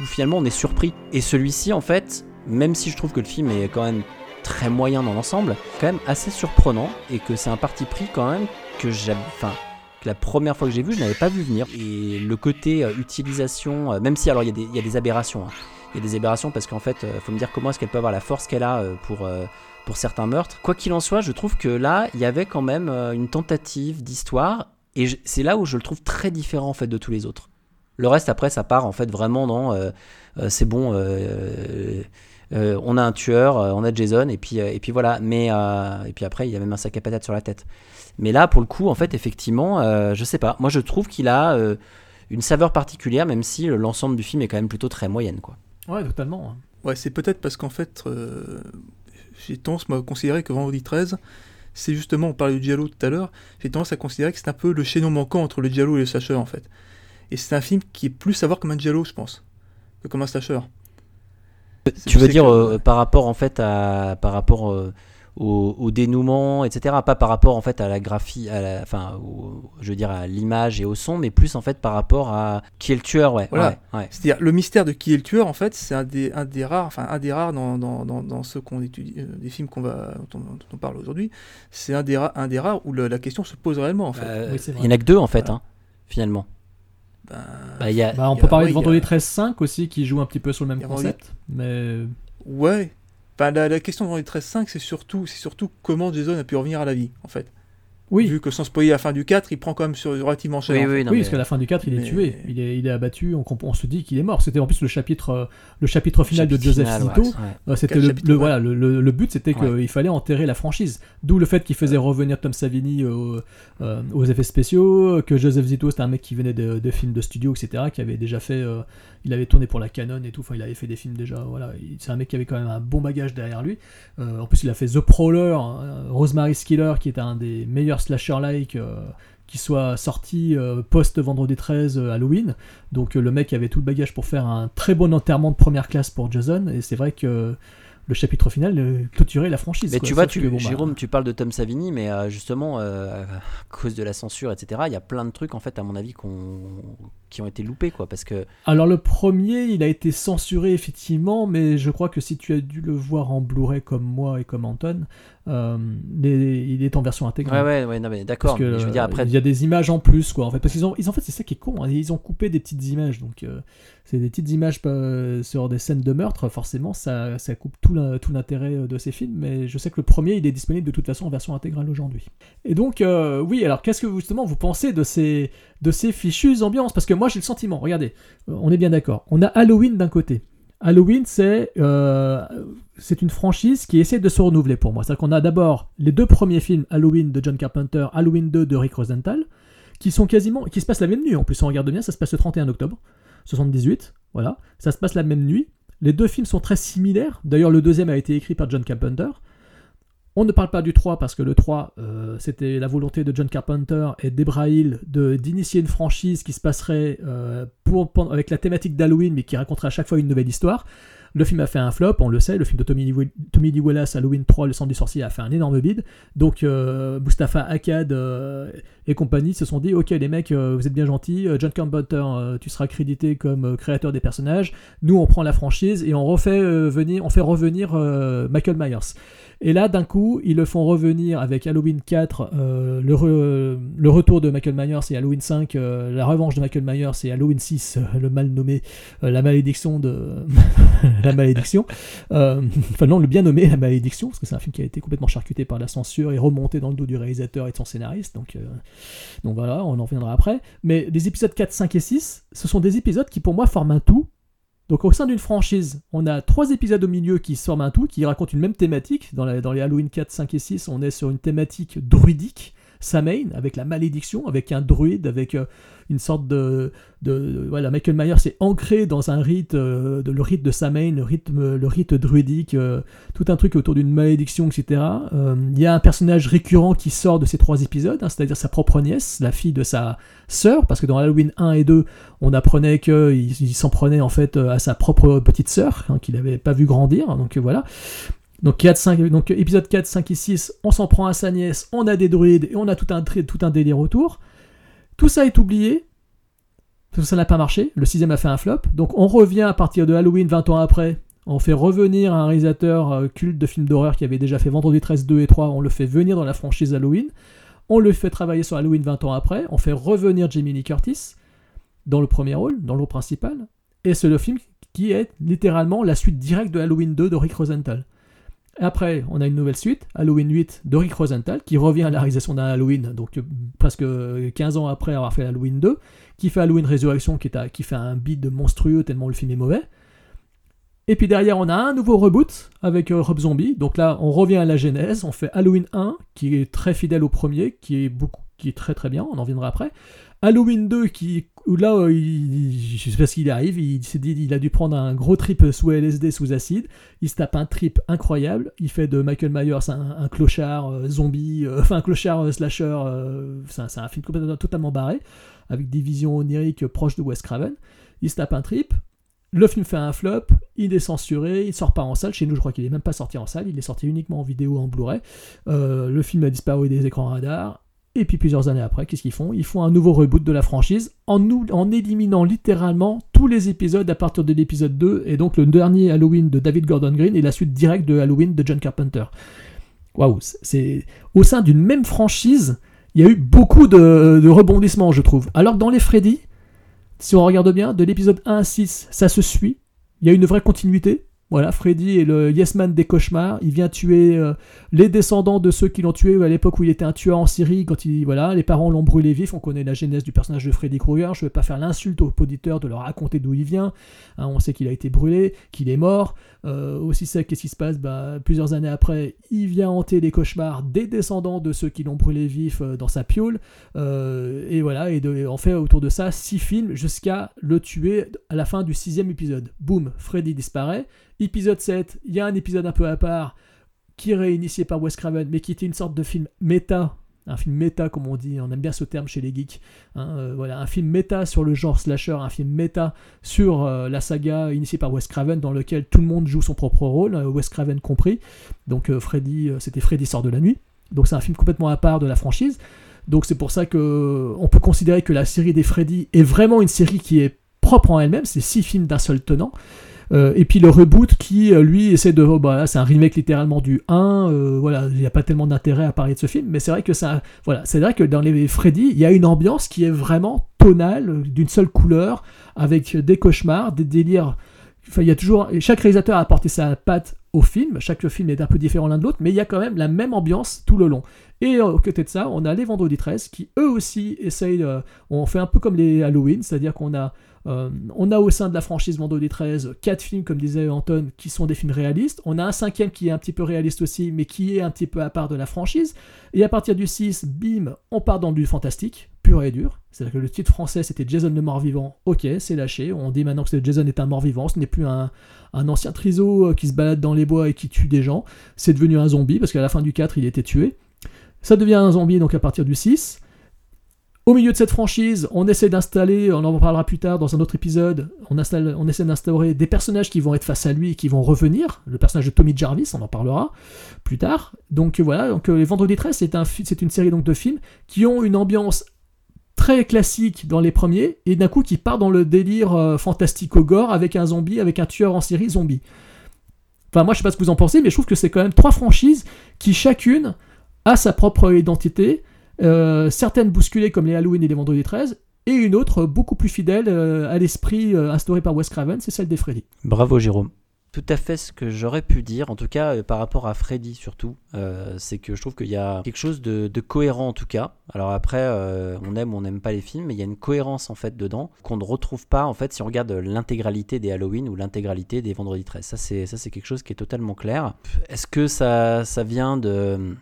finalement on est surpris. Et celui-ci, en fait, même si je trouve que le film est quand même très moyen dans l'ensemble, quand même assez surprenant et que c'est un parti pris quand même que j'avais. Enfin, la première fois que j'ai vu, je n'avais pas vu venir. Et le côté euh, utilisation, euh, même si alors il y, a des- aberrations. hein. Il y a des aberrations parce qu'en fait, euh, faut me dire comment est-ce qu'elle peut avoir la force qu'elle a euh, pour, pour certains meurtres. Quoi qu'il en soit, je trouve que là, il y avait quand même euh, une tentative d'histoire. Et c'est là où je le trouve très différent en fait de tous les autres. Le reste, après, ça part en fait vraiment dans euh, euh, c'est bon, euh, euh, on a un tueur, euh, on a Jason, et puis, euh, et puis voilà. Mais, euh, et puis après, il y a même un sac à patates sur la tête. Mais là, pour le coup, en fait, effectivement, euh, je sais pas. Moi, je trouve qu'il a euh, une saveur particulière, même si l'ensemble du film est quand même plutôt très moyenne, quoi. Ouais, totalement. Ouais, c'est peut-être parce qu'en fait, euh, j'ai tendance à considérer que Vendredi 13, c'est justement, on parlait du Giallo tout à l'heure, j'ai tendance à considérer que c'est un peu le chaînon manquant entre le Giallo et le slasher en fait. Et c'est un film qui est plus à voir comme un Giallo, je pense, que comme un slasher. Tu veux dire euh, par rapport en fait à par rapport euh, au, au dénouement, etc. Pas par rapport en fait à la graphie, à la, enfin, au- je veux dire à l'image et au son, mais plus en fait par rapport à qui est le tueur, ouais. Voilà. ouais, ouais. C'est-à-dire le mystère de qui est le tueur, en fait, c'est un des, un des rares, enfin un des rares dans, dans, dans, dans ceux qu'on étudie, euh, des films qu'on va, dont, on, dont on parle aujourd'hui, c'est un des, ra- un des rares où le- la question se pose réellement, en fait. Euh, Oui, vrai. il y en a que deux en fait, Voilà. hein, finalement. Ben, Bah, il y a, Bah, on peut parler ouais, de y a- Vendredi 13-5 aussi, qui joue un petit peu sur le même Vendredi- concept. Mais Ouais. Enfin, la, la question de Vendredi 13.5, c'est surtout, c'est surtout comment Jason a pu revenir à la vie, en fait. oui, Vu que sans spoiler la fin du 4, il prend quand même sur, relativement cher. Oui, oui, non, oui mais- parce qu'à la fin du 4, il est mais- tué. Il est, il est abattu. On, se dit qu'il est mort. C'était en plus le chapitre, euh, le chapitre final chapitre de Joseph final, Zito. ouais, ouais. Euh, C'était le, voilà, le, le- le but, c'était Ouais. qu'il fallait enterrer la franchise. D'où le fait qu'il faisait revenir Tom Savini euh, aux effets spéciaux, que Joseph Zito, c'était un mec qui venait de, de films de studio, etc., qui avait déjà fait, euh, il avait tourné pour la Canon et tout. Enfin, il avait fait des films déjà. Voilà, Il- c'est un mec qui avait quand même un bon bagage derrière lui. Euh, en plus, il a fait The Prowler, hein, Rosemary's Killer, qui est un des meilleurs slasher-like. euh, qui soit sorti euh, post vendredi 13 euh, Halloween. Donc euh, le mec avait tout le bagage pour faire un très bon enterrement de première classe pour Jason. Et c'est vrai que le chapitre final clôturait la franchise. Mais quoi. tu vois, tu, que, bon, bah, Jérôme, tu parles de Tom Savini, mais justement, à cause de la censure, etc., il y a plein de trucs, en fait, à mon avis, qu'on- qui ont été loupés, quoi. Parce que Alors le premier, il a été censuré effectivement, mais je crois que si tu as dû le voir en Blu-ray comme moi et comme Anton, euh, il est en version intégrale. Ouais, ouais, ouais, non, mais d'accord. Parce que, mais je veux dire, après, il y a des images en plus, quoi. En fait, parce qu'ils ont, ils, en fait, c'est ça qui est con. hein, Ils ont coupé des petites images, donc euh, c'est des petites images euh, sur des scènes de meurtre. Forcément, ça, ça coupe tout la- tout l'intérêt de ces films. Mais je sais que le premier, il est disponible de toute façon en version intégrale aujourd'hui. Et donc, oui. Alors, qu'est-ce que vous, justement vous pensez de ces de ces fichues ambiances Parce que moi, j'ai le sentiment. Regardez, euh, on est bien d'accord. On a Halloween d'un côté. Halloween, c'est euh, c'est une franchise qui essaie de se renouveler pour moi. C'est-à-dire qu'on a d'abord les deux premiers films Halloween de John Carpenter, Halloween 2 de Rick Rosenthal, qui sont quasiment, qui se passent la même nuit. En plus, on regarde bien, ça se passe le 31 octobre 78. Voilà, ça se passe la même nuit. Les deux films sont très similaires. D'ailleurs, le deuxième a été écrit par John Carpenter. On ne parle pas du 3 parce que le 3, euh, c'était la volonté de John Carpenter et Debra Hill d'initier une franchise qui se passerait euh, pour, avec la thématique d'Halloween mais qui raconterait à chaque fois une nouvelle histoire. Le film a fait un flop, on le sait. Le film de Tommy Tommy Lee Wallace, Halloween 3, Le sang du sorcier, a fait un énorme bide. Donc, euh, Mustafa Akkad euh, et compagnie se sont dit Ok, les mecs, vous êtes bien gentils. John Carpenter, tu seras crédité comme créateur des personnages. Nous, on prend la franchise et on refait venir, on fait revenir Michael Myers. Et là, d'un coup, ils le font revenir avec Halloween 4, euh, le, re- le retour de Michael Myers et Halloween 5, euh, la revanche de Michael Myers et Halloween 6, euh, le mal nommé, la malédiction de. la malédiction. Enfin, non, le bien nommé, la malédiction, parce que c'est un film qui a été complètement charcuté par la censure et remonté dans le dos du réalisateur et de son scénariste. Donc, donc voilà, on en reviendra après. Mais les épisodes 4, 5 et 6, ce sont des épisodes qui pour moi forment un tout. Donc au sein d'une franchise, on a trois épisodes au milieu qui forment un tout, qui racontent une même thématique. Dans les Halloween 4, 5 et 6, on est sur une thématique druidique, Samhain, avec la malédiction, avec un druide, avec euh, une sorte de... voilà, Michael Myers est ancré dans un rite, euh, de, le rite de Samhain, le, rythme, le rite druidique, euh, tout un truc autour d'une malédiction, etc. Euh, Il y a un personnage récurrent qui sort de ces trois épisodes, hein, c'est-à-dire sa propre nièce, la fille de sa sœur, parce que dans Halloween 1 et 2, on apprenait qu'il il s'en prenait en fait à sa propre petite sœur, hein, qu'il n'avait pas vu grandir, donc voilà. Donc, 4, 5, donc épisode 4, 5 et 6, on s'en prend à sa nièce, on a des druides et on a tout un, tout un délire autour. Tout ça est oublié, parce ça n'a pas marché. Le sixième a fait un flop. Donc on revient à partir de Halloween 20 ans après. On fait revenir un réalisateur euh, culte de films d'horreur qui avait déjà fait Vendredi 13, 2 et 3. On le fait venir dans la franchise Halloween. On le fait travailler sur Halloween 20 ans après. On fait revenir Jamie Lee Curtis dans le premier rôle, dans le rôle principal. Et c'est le film qui est littéralement la suite directe de Halloween 2 de Rick Rosenthal. Après, on a une nouvelle suite, Halloween 8 de Rick Rosenthal, qui revient à la réalisation d'un Halloween, donc euh, presque 15 ans après avoir fait Halloween 2, qui fait Halloween Résurrection, qui, est qui fait un beat monstrueux tellement le film est mauvais. Et puis derrière, on a un nouveau reboot avec euh, Rob Zombie. Donc là, on revient à la genèse. On fait Halloween 1, qui est très fidèle au premier, qui est beaucoup, qui est très très bien. On en reviendra après. Halloween 2, qui, où là, euh, il, je sais pas qu'il arrive. Il s'est dit, il a dû prendre un gros trip sous LSD, sous acide. Il se tape un trip incroyable. Il fait de Michael Myers un, clochard euh, zombie, euh, enfin un clochard slasher. c'est un, un film complètement, totalement barré, avec des visions oniriques proches de Wes Craven. Il se tape un trip. Le film fait un flop, il est censuré, il sort pas en salle. Chez nous, je crois qu'il est même pas sorti en salle, il est sorti uniquement en vidéo, en Blu-ray. Le film a disparu des écrans radars. Et puis plusieurs années après, qu'est-ce qu'ils font? Ils font un nouveau reboot de la franchise en, en éliminant littéralement tous les épisodes à partir de l'épisode 2 et donc le dernier Halloween de David Gordon Green et la suite directe de Halloween de John Carpenter. Waouh, c'est au sein d'une même franchise, il y a eu beaucoup de, de rebondissements, je trouve. Alors que dans les Freddy, si on regarde bien, de l'épisode 1 à 6, ça se suit. Il y a une vraie continuité. Voilà, Freddy est le yes man des cauchemars. Il vient tuer euh, les descendants de ceux qui l'ont tué à l'époque où il était un tueur en Syrie. Quand il, voilà, les parents l'ont brûlé vif. On connaît la genèse du personnage de Freddy Krueger. Je ne vais pas faire l'insulte aux auditeurs de leur raconter d'où il vient. Hein, on sait qu'il a été brûlé, qu'il est mort. Euh, aussi c'est qu'est-ce qui se passe? Bah, Plusieurs années après, il vient hanter les cauchemars des descendants de ceux qui l'ont brûlé vif euh, dans sa piole. Euh, et voilà, et on fait autour de ça six films jusqu'à le tuer à la fin du sixième épisode. Boum, Freddy disparaît. Épisode 7, il y a un épisode un peu à part qui est réinitié par Wes Craven, mais qui était une sorte de film méta. Un film méta, comme on dit, on aime bien ce terme chez les geeks. hein, euh, voilà, un film méta sur le genre slasher, un film méta sur euh, la saga initiée par Wes Craven, dans lequel tout le monde joue son propre rôle, euh, Wes Craven compris. Donc Freddy, c'était Freddy sort de la nuit. Donc c'est un film complètement à part de la franchise. Donc c'est pour ça que on peut considérer que la série des Freddy est vraiment une série qui est propre en elle-même. C'est six films d'un seul tenant. Euh, et puis le reboot qui, euh, lui, essaie de. oh, bah, c'est un remake littéralement du 1. euh, voilà, il n'y a pas tellement d'intérêt à parler de ce film, mais c'est vrai que ça. Voilà, c'est vrai que dans les Freddy, il y a une ambiance qui est vraiment tonale, d'une seule couleur, avec des cauchemars, des délires. Il y a toujours. Chaque réalisateur a apporté sa patte au film. Chaque film est un peu différent l'un de l'autre, mais il y a quand même la même ambiance tout le long. Et au côté de ça, on a les Vendredi 13 qui eux aussi essayent. on fait un peu comme les Halloween, c'est-à-dire qu'on a. euh, on a au sein de la franchise Vendredi 13 quatre films, comme disait Anton, qui sont des films réalistes. On a un cinquième qui est un petit peu réaliste aussi, mais qui est un petit peu à part de la franchise. Et à partir du 6, bim, on part dans du fantastique, pur et dur. C'est-à-dire que le titre français c'était Jason le mort-vivant. Ok, c'est lâché. On dit maintenant que Jason est un mort-vivant. Ce n'est plus un, un ancien triso euh, qui se balade dans les bois et qui tue des gens. C'est devenu un zombie, parce qu'à la fin du 4, il était tué. Ça devient un zombie donc à partir du 6. Au milieu de cette franchise, on essaie d'installer, on en parlera plus tard dans un autre épisode, on, essaie d'instaurer des personnages qui vont être face à lui et qui vont revenir. Le personnage de Tommy Jarvis, on en parlera plus tard. Donc voilà, donc, euh, les Vendredi 13, c'est un, fi- c'est une série donc, de films qui ont une ambiance très classique dans les premiers et d'un coup qui part dans le délire euh, fantastico-gore avec un zombie, avec un tueur en série zombie. Enfin, moi, je sais pas ce que vous en pensez, mais je trouve que c'est quand même trois franchises qui chacune a sa propre identité, euh, certaines bousculées comme les Halloween et les Vendredi 13, et une autre beaucoup plus fidèle euh, à l'esprit euh, instauré par Wes Craven, c'est celle des Freddy. Bravo Jérôme. Tout à fait ce que j'aurais pu dire, en tout cas euh, par rapport à Freddy surtout, euh, c'est que je trouve qu'il y a quelque chose de, de cohérent en tout cas. Alors après, euh, on aime ou on n'aime pas les films, mais il y a une cohérence en fait dedans qu'on ne retrouve pas en fait si on regarde l'intégralité des Halloween ou l'intégralité des Vendredi 13. Ça c'est ça c'est quelque chose qui est totalement clair. Est-ce que ça ça vient de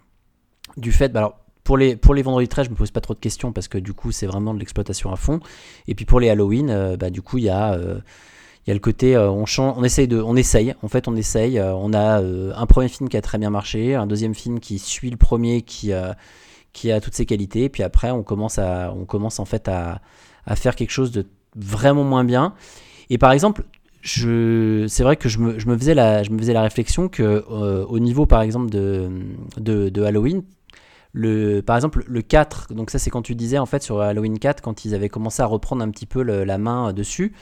du fait, bah alors pour les, pour les vendredis 13, je me pose pas trop de questions parce que du coup, c'est vraiment de l'exploitation à fond. Et puis pour les Halloween, euh, bah, du coup, il y a. euh, y a le côté, euh, on, change, on essaye de, on essaye. En fait, on essaye. on a un premier film qui a très bien marché, un deuxième film qui suit le premier, qui, qui a toutes ses qualités. Puis après, on commence à, on commence en fait à, à faire quelque chose de vraiment moins bien. Et par exemple, je, c'est vrai que je me, je me faisais la, je me faisais la réflexion que au niveau par exemple de, de Halloween, le, par exemple le 4, donc ça c'est quand tu disais en fait sur Halloween 4 quand ils avaient commencé à reprendre un petit peu la main dessus,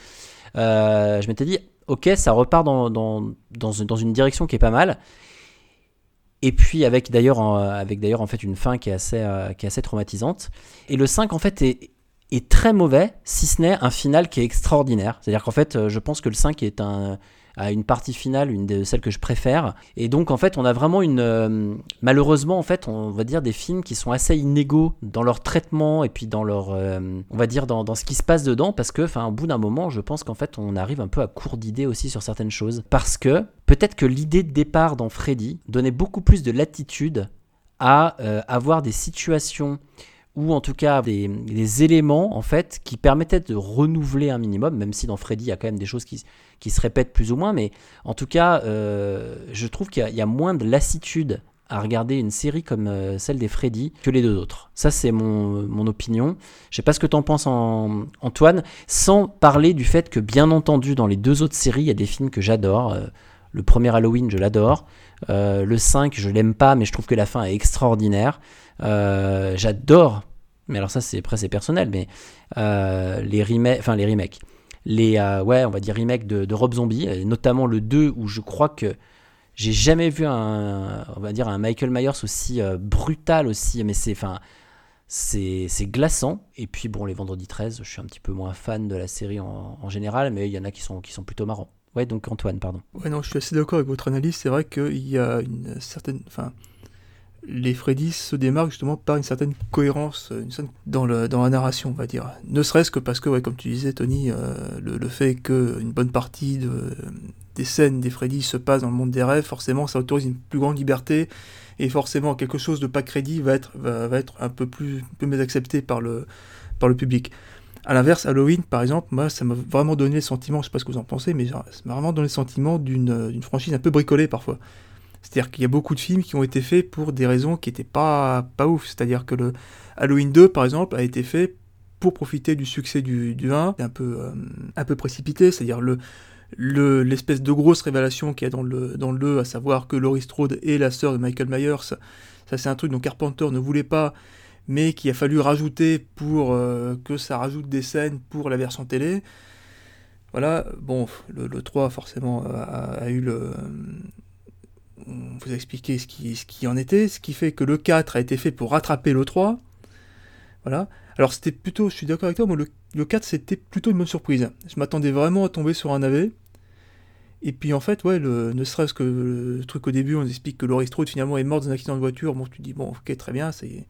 euh, je m'étais dit ok ça repart dans, dans, dans, dans une direction qui est pas mal. Et puis avec d'ailleurs avec d'ailleurs en fait une fin qui est assez euh, qui est assez traumatisante. Et le 5 en fait est, est très mauvais, si ce n'est un final qui est extraordinaire. C'est-à-dire qu'en fait, euh, je pense que le 5 est un, a une partie finale, une de celles que je préfère. Et donc, en fait, on a vraiment une. euh, malheureusement, en fait, on va dire des films qui sont assez inégaux dans leur traitement et puis dans leur. euh, on va dire dans, dans ce qui se passe dedans, parce que, enfin, au bout d'un moment, je pense qu'en fait, on arrive un peu à court d'idées aussi sur certaines choses. Parce que peut-être que l'idée de départ dans Freddy donnait beaucoup plus de latitude à euh, avoir des situations ou en tout cas des, éléments en fait qui permettaient de renouveler un minimum, même si dans Freddy il y a quand même des choses qui, qui se répètent plus ou moins, mais en tout cas euh, je trouve qu'il y, a- moins de lassitude à regarder une série comme euh, celle des Freddy que les deux autres. Ça c'est mon, mon opinion. Je sais pas ce que t'en penses en- Antoine, sans parler du fait que bien entendu dans les deux autres séries il y a des films que j'adore. Euh, le premier Halloween je l'adore. Le 5 je l'aime pas mais je trouve que la fin est extraordinaire. Euh, J'adore, mais alors ça c'est après c'est personnel, mais euh, les remakes, enfin les remakes, les euh, ouais on va dire remakes de, Rob Zombie, notamment le 2 où je crois que j'ai jamais vu un on va dire un Michael Myers aussi brutal aussi, mais c'est enfin c'est glaçant. Et puis bon les Vendredi 13, je suis un petit peu moins fan de la série en, en général, mais il y en a qui sont qui sont plutôt marrants. Ouais donc Antoine pardon. Ouais, non, je suis assez d'accord avec votre analyse. C'est vrai qu'il y a une certaine. Enfin, les Freddy se démarquent justement par une certaine cohérence certaine- dans, la narration, on va dire. Ne serait-ce que parce que, comme tu disais, Tony, euh, le, le fait qu'une bonne partie de, des scènes des Freddy se passent dans le monde des rêves, forcément, ça autorise une plus grande liberté. Et forcément, quelque chose de pas crédit va être, un peu plus, peu mieux accepté par le, public. À l'inverse, Halloween, par exemple, moi, ça m'a vraiment donné le sentiment, je sais pas ce que vous en pensez, mais ça m'a vraiment donné le sentiment d'une d'une franchise un peu bricolée parfois. C'est-à-dire qu'il y a beaucoup de films qui ont été faits pour des raisons qui n'étaient pas, pas ouf. C'est-à-dire que le Halloween 2, par exemple, a été fait pour profiter du succès du, du 1, un peu, euh, un peu précipité, c'est-à-dire le le- l'espèce de grosse révélation qu'il y a dans le, dans le 2, à savoir que Laurie Strode est la sœur de Michael Myers, ça c'est un truc dont Carpenter ne voulait pas, mais qu'il a fallu rajouter pour euh, que ça rajoute des scènes pour la version télé. Voilà, bon, le, le 3 forcément a eu le... On vous a expliqué ce qui, en était, ce qui fait que le 4 a été fait pour rattraper le 3. Voilà. Alors c'était plutôt, je suis d'accord avec toi, moi le, le 4 c'était plutôt une bonne surprise. Je m'attendais vraiment à tomber sur un navet. Et puis en fait, ouais, ne serait-ce que le truc au début, on explique que Laurie Strode finalement est morte dans un accident de voiture. Bon, tu dis, bon, ok, très bien, c'est.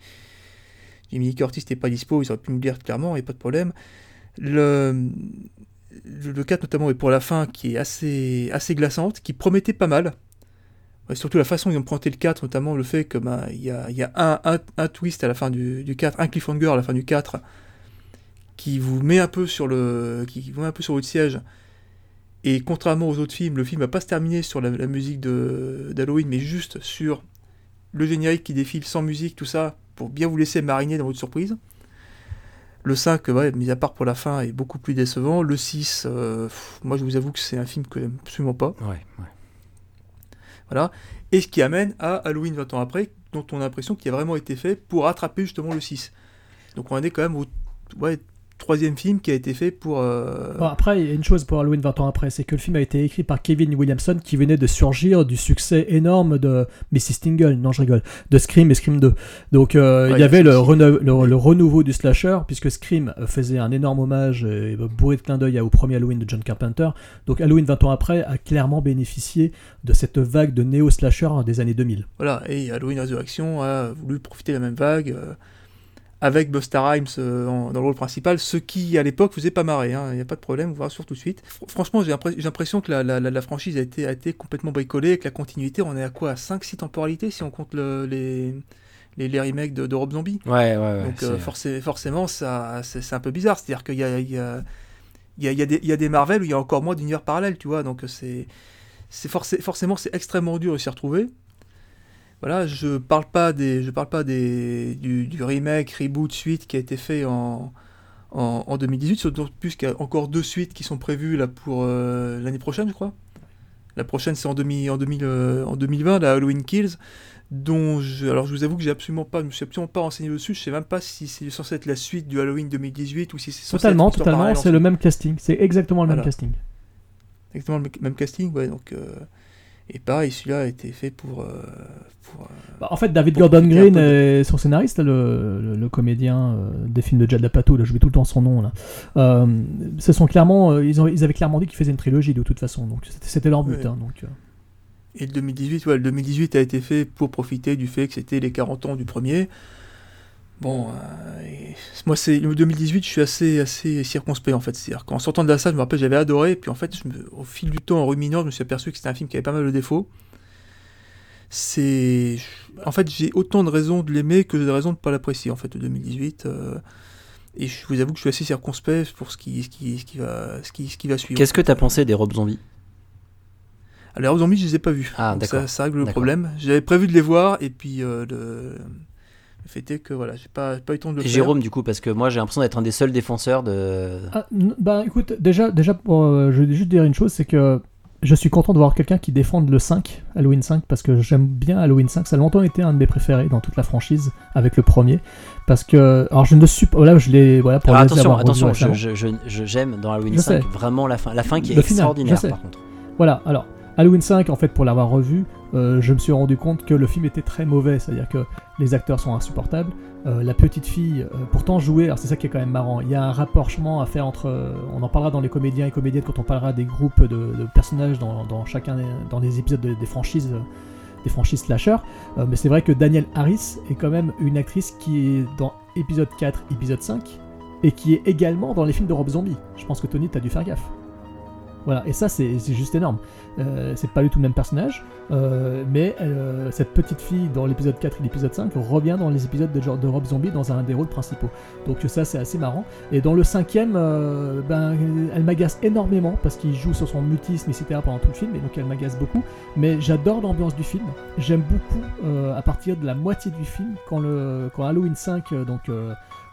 Jimmy Curtis n'était pas dispo, ils auraient pu me dire clairement, a pas de problème. Le, le, le 4 notamment est pour la fin qui est assez, assez glaçante, qui promettait pas mal. Surtout la façon dont ils ont présenté le 4, notamment le fait que ben, il y a, un, twist à la fin du, du 4, un cliffhanger à la fin du 4, qui vous met un peu sur le, qui vous met un peu sur votre siège. Et contrairement aux autres films, le film va pas se terminer sur la, musique d'Halloween, mais juste sur le générique qui défile sans musique, tout ça, pour bien vous laisser mariner dans votre surprise. Le 5, ouais, mis à part pour la fin, est beaucoup plus décevant. Le 6, euh, moi je vous avoue que c'est un film que j'aime absolument pas. Ouais, ouais. Voilà. Et ce qui amène à Halloween 20 ans après, dont on a l'impression qu'il a vraiment été fait pour rattraper justement le 6. Donc on en est quand même au ouais, troisième film qui a été fait pour... euh, Bon, après, il y a une chose pour Halloween 20 ans après, c'est que le film a été écrit par Kevin Williamson qui venait de surgir du succès énorme de Mrs. Tingle, non je rigole, de Scream et Scream 2. Donc euh, Ouais, il y avait le renouveau du slasher, puisque Scream faisait un énorme hommage et bourré de clin d'œil au premier Halloween de John Carpenter. Donc Halloween 20 ans après a clairement bénéficié de cette vague de néo-slasher des années 2000. Voilà, et Halloween Resurrection a voulu profiter de la même vague euh, avec Busta Rhymes euh, en- dans le rôle principal, ce qui à l'époque faisait pas marrer, hein, il n'y a pas de problème, on vous rassure tout de suite. Fr- franchement, j'ai l'impre- j'ai l'impression que la, la- la- la franchise a été, a été complètement bricolée, que la continuité, on est à quoi À 5-6 temporalités si on compte le- les, les, les remakes de, de Rob Zombie Ouais, ouais, ouais. Donc euh, forcé- forcément, ça, c'est un peu bizarre. C'est-à-dire qu'il y a, il y, a, il y, a, il y, a des- Marvel où il y a encore moins d'univers parallèles, tu vois. Donc c'est, c'est forcé- forcément c'est extrêmement dur de s'y retrouver. Voilà, je parle pas des, je parle pas des, du, du remake, reboot, suite qui a été fait en, en, en 2018, surtout plus qu'il y a encore deux suites qui sont prévues là pour euh, l'année prochaine, je crois. La prochaine, c'est en, demi- en, 2000, euh, en 2020, la Halloween Kills, dont je, alors je vous avoue que j'ai absolument pas, je me suis absolument pas renseigné dessus. Je sais même pas si c'est censé être la suite du Halloween 2018 ou si c'est censé Totalement, être totalement, c'est le même casting. C'est exactement le même casting. Exactement le même- même casting, ouais. Donc, euh, et pareil, celui-là a été fait pour. euh, pour, euh, Bah, en fait, David Gordon Green de- est son scénariste, le, le- le comédien euh, des films de Judd Apatow, là, j'oublie tout le temps son nom. Là. Euh, ce sont clairement, ils, ont, ils avaient clairement dit qu'ils faisaient une trilogie de toute façon, donc c'était- leur but. Ouais. hein, donc. Et le 2018, ouais, le 2018 a été fait pour profiter du fait que c'était les 40 ans du premier. Bon, euh, et moi, c'est le 2018, je suis assez, assez circonspect en fait. C'est-à-dire qu'en sortant de la salle, je me rappelle, j'avais adoré, puis en fait, je me- au fil du temps, en ruminant, je me suis aperçu que c'était un film qui avait pas mal de défauts. C'est. En fait, j'ai autant de raisons de l'aimer que de raisons de ne pas l'apprécier en fait, le 2018. euh, Et je vous avoue que je suis assez circonspect pour ce qui, ce qui, ce qui, va, ce qui, ce qui va suivre. Qu'est-ce que t'as pensé des robes zombies? Alors, les Zombies, je les ai pas vus. Ah, d'accord. Ça, ça règle le problème. J'avais prévu de les voir, et puis euh, le... le fait est que voilà, j'ai pas, pas eu le temps de le Et faire. Jérôme, du coup, parce que moi j'ai l'impression d'être un des seuls défenseurs de. Ah, bah écoute, déjà, déjà pour, euh, je vais juste dire une chose, c'est que je suis content de voir quelqu'un qui défende le 5, Halloween 5, parce que j'aime bien Halloween 5. Ça a longtemps été un de mes préférés dans toute la franchise, avec le premier. Parce que, alors je ne suis pas, là je l'ai, voilà, pour Alors les attention, attention, récemment. je- je- je- je- j'aime dans Halloween Je 5 sais. vraiment la fin, la fin qui est Le extraordinaire par contre. Voilà, alors Halloween 5, en fait, pour l'avoir revu, euh, je me suis rendu compte que le film était très mauvais, c'est-à-dire que les acteurs sont insupportables. Euh, la petite fille, euh, pourtant jouée, alors c'est ça qui est quand même marrant, il y a un rapprochement à faire entre, on en parlera dans les comédiens et comédiennes quand on parlera des groupes de, personnages dans, chacun des, dans épisodes de- des franchises, des franchises slasher. Mais c'est vrai que Daniel Harris est quand même une actrice qui est dans épisode 4, épisode 5, et qui est également dans les films de Rob Zombie. Je pense que Tony, t'as dû faire gaffe. Voilà, et ça c'est juste énorme. Euh, c'est pas du tout le même personnage, euh, mais euh, cette petite fille dans l'épisode 4 et l'épisode 5 revient dans les épisodes de, genre de Rob Zombie dans un des rôles principaux. Donc ça c'est assez marrant. Et dans le cinquième, ben, elle m'agace énormément parce qu'il joue sur son mutisme, etc. pendant tout le film, et donc elle m'agace beaucoup. Mais j'adore l'ambiance du film. J'aime beaucoup à partir de la moitié du film, quand, le, quand Halloween 5, euh, donc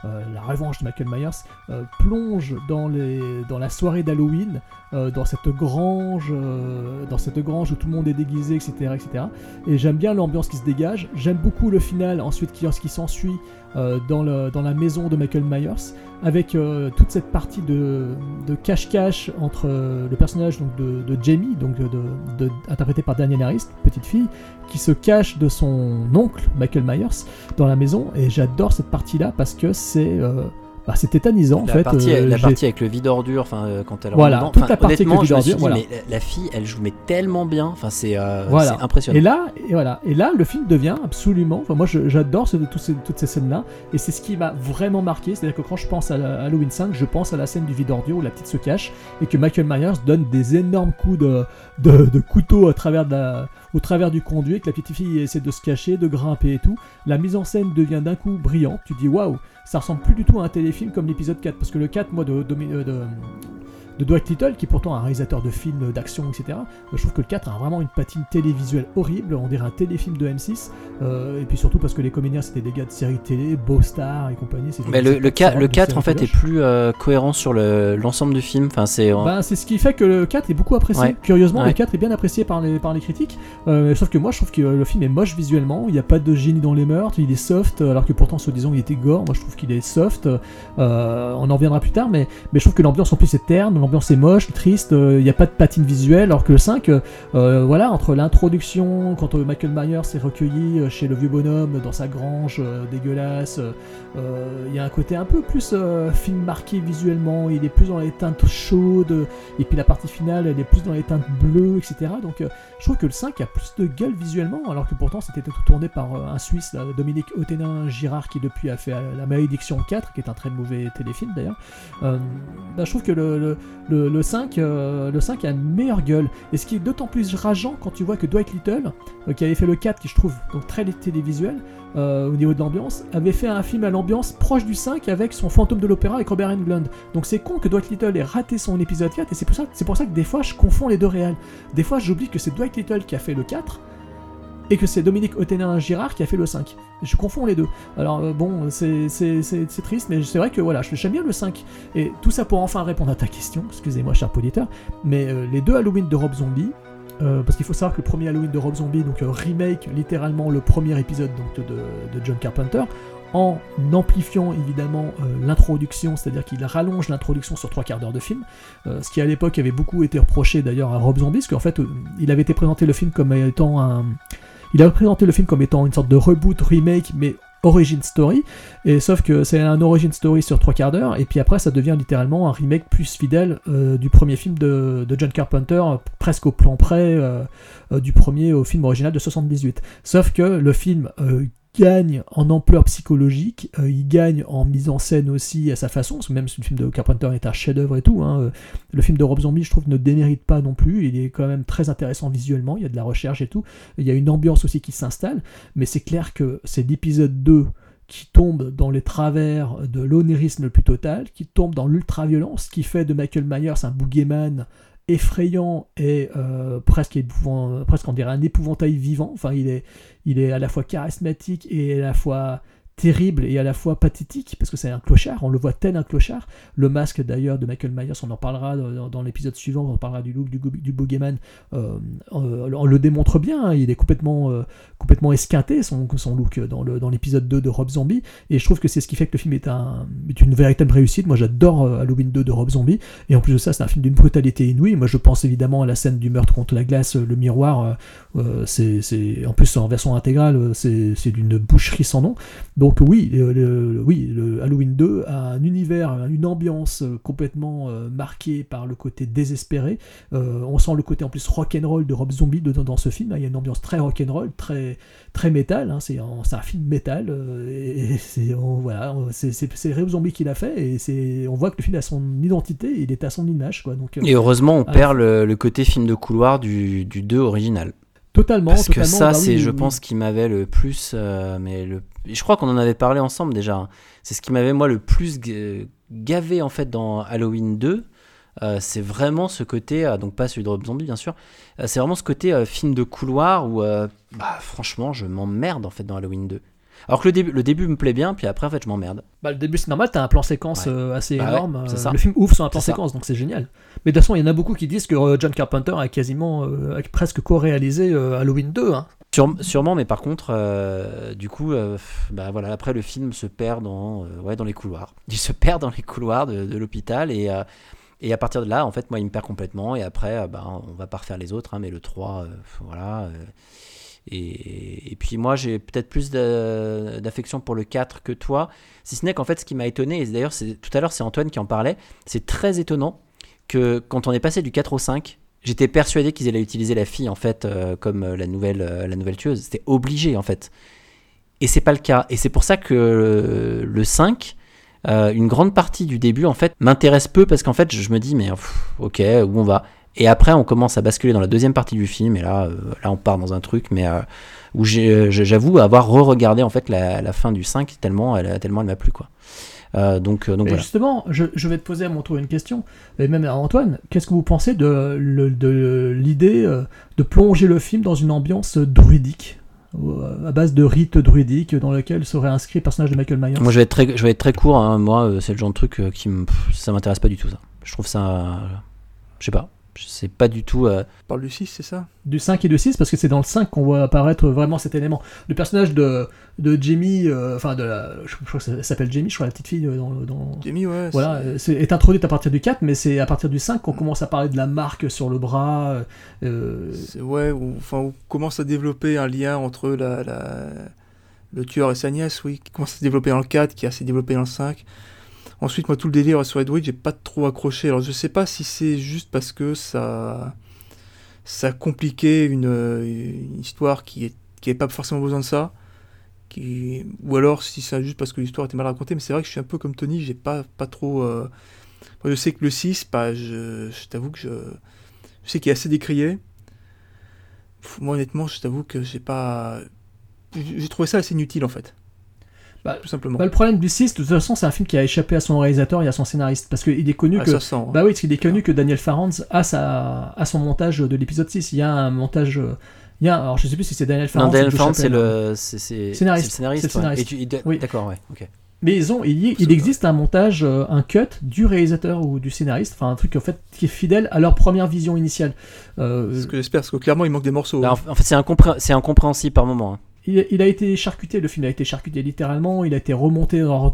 la revanche de Michael Myers, euh, plonge dans, la soirée d'Halloween, euh, dans cette grange, euh, dans cette grange où tout le monde est déguisé, etc., etc. Et j'aime bien l'ambiance qui se dégage. J'aime beaucoup le final ensuite qui, qui s'ensuit euh, dans, le, dans la maison de Michael Myers, avec euh, toute cette partie de, cache-cache entre euh, le personnage donc, de, Jamie, donc interprété par Daniel Harris, petite fille, qui se cache de son oncle Michael Myers dans la maison. Et j'adore cette partie-là parce que c'est euh, bah, c'est tétanisant en fait. partie, Euh, la partie avec le vide ordure, enfin euh, quand elle Voilà, toute la partie avec le vide ordure, mais la, la fille, elle joue mais tellement bien, enfin c'est euh, Voilà. c'est impressionnant. Et là, et voilà. Et là, le film devient absolument. Enfin, moi, j'adore ce- ces- toutes ces scènes-là. Et c'est ce qui m'a vraiment marqué. C'est-à-dire que quand je pense à Halloween 5, je pense à la scène du vide ordure où la petite se cache et que Michael Myers donne des énormes coups de, de, de couteau au travers du conduit, que la petite fille essaie de se cacher, de grimper et tout. La mise en scène devient d'un coup brillante. Tu dis waouh, ça ressemble plus du tout à un téléfilm comme l'épisode 4. Parce que le 4, moi, de, de, de Dwight Little, qui est pourtant un réalisateur de films, d'action, etc. euh, Je trouve que le 4 a vraiment une patine télévisuelle horrible, on dirait un téléfilm de M6, euh, et puis surtout parce que les comédiens c'était des gars de séries télé, Beau Star et compagnie. Mais le, le, qui ca- sortent le de 4 séries en fait est plus euh, cohérent sur le- l'ensemble du film. Enfin c'est euh, Ben, c'est ce qui fait que le 4 est beaucoup apprécié. Ouais. Curieusement, Ouais. le 4 est bien apprécié par les, par les critiques. Sauf que moi, je trouve que le film est moche visuellement. Il n'y a pas de génie dans les meurtres. Il est soft, alors que pourtant, soi-disant, il était gore. Moi, je trouve qu'il est soft. On en reviendra plus tard, mais, mais je trouve que l'ambiance en plus est terne. L'ambiance est moche, triste. euh, Il n'y a pas de patine visuelle. Alors que le 5, euh, euh, voilà, entre l'introduction, quand euh, Michael Myers est recueilli euh, chez le vieux bonhomme dans sa grange euh, dégueulasse, euh, euh, il y a un côté un peu plus euh, film marqué visuellement. Il est plus dans les teintes chaudes. Et puis la partie finale, elle est plus dans les teintes bleues, etc. Donc euh, je trouve que le 5 a plus de gueule visuellement, alors que pourtant c'était tout tourné par euh, un Suisse, Dominique Otenin Girard, qui depuis a fait euh, La Malédiction 4, qui est un très mauvais téléfilm d'ailleurs. Euh, bah, je trouve que le, le, le, le 5, euh, le 5 a une meilleure gueule. Et ce qui est d'autant plus rageant quand tu vois que Dwight Little, qui avait fait le 4, qui je trouve donc très télévisuel, euh, au niveau de l'ambiance, avait fait un film à l'ambiance proche du 5 avec son fantôme de l'opéra avec Robert Englund. Donc c'est con que Dwight Little ait raté son épisode 4 et c'est pour ça, pour ça que des fois je confonds les deux réels. Des fois j'oublie que c'est Dwight Little qui a fait le 4 et que c'est Dominique Ottenin-Girard qui a fait le 5. Je confonds les deux. Alors euh, bon, c'est triste, mais c'est vrai que voilà, j'aime bien le 5. Et tout ça pour enfin répondre à ta question, excusez-moi cher auditeur, mais euh, les deux Halloween de Rob Zombie, euh, parce qu'il faut savoir que le premier Halloween de Rob Zombie, donc euh, remake littéralement le premier épisode de, John Carpenter, en amplifiant évidemment euh, l'introduction, c'est-à-dire qu'il rallonge l'introduction sur trois quarts d'heure de film, ce qui à l'époque avait beaucoup été reproché d'ailleurs à Rob Zombie, parce qu'en fait il avait été présenté le film comme étant un... Il avait présenté le film comme étant une sorte de reboot, remake, mais origin story, et sauf que c'est un origin story sur trois quarts d'heure, et puis après ça devient littéralement un remake plus fidèle euh, du premier film de, John Carpenter, presque au plan près euh, euh, du premier au film original de 78. Sauf que le film gagne en ampleur psychologique, euh, il gagne en mise en scène aussi à sa façon, parce que même si le film de Carpenter est un chef-d'œuvre et tout, hein, euh, le film de Rob Zombie, je trouve, ne démérite pas non plus. Il est quand même très intéressant visuellement, il y a de la recherche et tout. Il y a une ambiance aussi qui s'installe, mais c'est clair que c'est l'épisode 2 qui tombe dans les travers de l'onérisme le plus total, qui tombe dans l'ultra-violence, qui fait de Michael Myers un boogeyman effrayant et euh, presque, épouvant- presque on dirait un épouvantail vivant. Enfin, il est à la fois charismatique et à la fois terrible et à la fois pathétique parce que c'est un clochard, on le voit tel un clochard. Le masque d'ailleurs de Michael Myers, on en parlera dans, l'épisode suivant, on parlera du look du, du boogeyman, euh, euh, on le démontre bien, hein, il est complètement, euh, complètement esquinté son, son look dans le- dans l'épisode 2 de Rob Zombie et je trouve que c'est ce qui fait que le film est, un, est une véritable réussite. Moi j'adore Halloween 2 de Rob Zombie et en plus de ça c'est un film d'une brutalité inouïe. Moi je pense évidemment à la scène du meurtre contre la glace, le miroir, c'est, c'est- en plus en version intégrale, c'est, c'est d'une boucherie sans nom. Oui, le, le- oui, le Halloween 2 a un univers, une ambiance euh, complètement euh, marquée par le côté désespéré. Euh, on sent le côté en plus rock'n'roll de Rob Zombie dedans dans ce film. hein. Il y a une ambiance très rock'n'roll, très très métal. hein. C'est un, film métal. euh, et c'est on- voilà, c'est, Rob Zombie qui l'a fait et c'est on voit que le film a son identité, il est à son image quoi. Donc euh, Et heureusement, on Ah. perd le, le côté film de couloir du, du 2 original. Totalement. Parce que ça, bah oui, c'est, je oui. pense, qui m'avait le plus. euh, mais le, je crois qu'on en avait parlé ensemble déjà. hein. C'est ce qui m'avait, moi, le plus ga- gavé, en fait, dans Halloween 2. Euh, c'est vraiment ce côté, euh, donc pas celui de Rob Zombie bien sûr, c'est vraiment ce côté film de couloir où, bah, franchement, je m'emmerde en fait dans Halloween 2. Alors que le début, le début me plaît bien, puis après, en fait, je m'emmerde. Bah, le début c'est normal, t'as un plan séquence Ouais. assez Bah ouais, énorme. euh, ça. Le film ouvre sur un plan ça. séquence, donc c'est génial. Mais de toute façon, il y en a beaucoup qui disent que euh, John Carpenter a quasiment, euh, presque co-réalisé euh, Halloween 2. Hein. Sûre- sûrement, mais par contre, du coup, bah voilà, après le film se perd dans, ouais, dans les couloirs. Il se perd dans les couloirs de, l'hôpital et, et à partir de là, en fait, moi, il me perd complètement. Et après, bah, on va pas refaire les autres, hein, mais le 3, euh, voilà. et, et puis moi, j'ai peut-être plus d'a- d'affection pour le 4 que toi. Si ce n'est qu'en fait, ce qui m'a étonné, et d'ailleurs, tout à l'heure, c'est Antoine qui en parlait, c'est très étonnant que quand on est passé du 4 au 5, j'étais persuadé qu'ils allaient utiliser la fille en fait euh, comme euh, la nouvelle, euh, la nouvelle tueuse. C'était obligé en fait. Et c'est pas le cas. Et c'est pour ça que le 5, euh, une grande partie du début en fait m'intéresse peu parce qu'en fait je me dis mais ok où on va? Et après on commence à basculer dans la deuxième partie du film et là, là on part dans un truc mais où j'avoue avoir re-regardé en fait la, la fin du 5 tellement elle, tellement elle m'a plu quoi. Euh, donc euh, donc Mais voilà. justement, je, je vais te poser à mon tour une question, et même à Antoine, qu'est-ce que vous pensez de, l'idée euh, de plonger le film dans une ambiance druidique? Euh, à base de rites druidiques dans lequel serait inscrit le personnage de Michael Myers Moi, je vais être très, je vais être très court. hein. Moi, euh, c'est le genre de truc euh, qui pff, ça m'intéresse pas du tout. Ça. Je trouve ça, euh, je sais pas. Je sais pas du tout. euh, On parle du 6, c'est ça? Du 5 et du 6 parce que c'est dans le 5 qu'on voit apparaître vraiment cet élément. Le personnage de, de Jamie, euh, enfin de la, je, je crois que ça s'appelle Jamie, je crois la petite fille euh, dans, dans- Jamie, ouais. voilà, c'est- euh, c'est, est introduite à partir du 4 mais c'est à partir du 5 qu'on commence à parler de la marque sur le bras. euh, euh, c'est- ouais, où, enfin, on commence à développer un lien entre la, la- le tueur et sa nièce, oui, qui commence à se développer dans le 4, qui a s'est développé dans le 5. Ensuite, moi, tout le délire sur Edward, j'ai pas trop accroché. Alors, je sais pas si c'est juste parce que ça, ça compliquait une, histoire qui est qui avait pas forcément besoin de ça, ou alors si c'est juste parce que l'histoire était mal racontée. Mais c'est vrai que je suis un peu comme Tony, j'ai pas pas trop. euh, je sais que le 6, bah, je, t'avoue que je, je sais qu'il est assez décrié. Moi, honnêtement, je t'avoue que j'ai pas. J'ai trouvé ça assez inutile en fait. Bah, Tout simplement. bah, le problème du 6, de toute façon, c'est un film qui a échappé à son réalisateur et à son scénariste parce qu'il est connu Ah, que ça sent. hein. Bah oui, parce qu'il est connu que Daniel Farrands a, sa, a son montage de l'épisode 6. Il y a un montage, Il y a, alors je sais plus si c'est Daniel Farrand. Non, Daniel Farrand, c'est le, c'est, c'est, Scénariste. c'est le scénariste. Ouais. scénariste. Et tu- il- Oui. D'accord, ouais. Ok. Mais ils ont, il, y- il existe un montage, euh, un cut du réalisateur ou du scénariste, enfin un truc en fait qui est fidèle à leur première vision initiale. Euh, C'est ce que j'espère, parce que clairement, il manque des morceaux. Bah, hein. en, fait, c'est, incompré- c'est incompréhensible par moment. hein. Il, il a été charcuté, le film a été charcuté littéralement, il a été remonté dans leur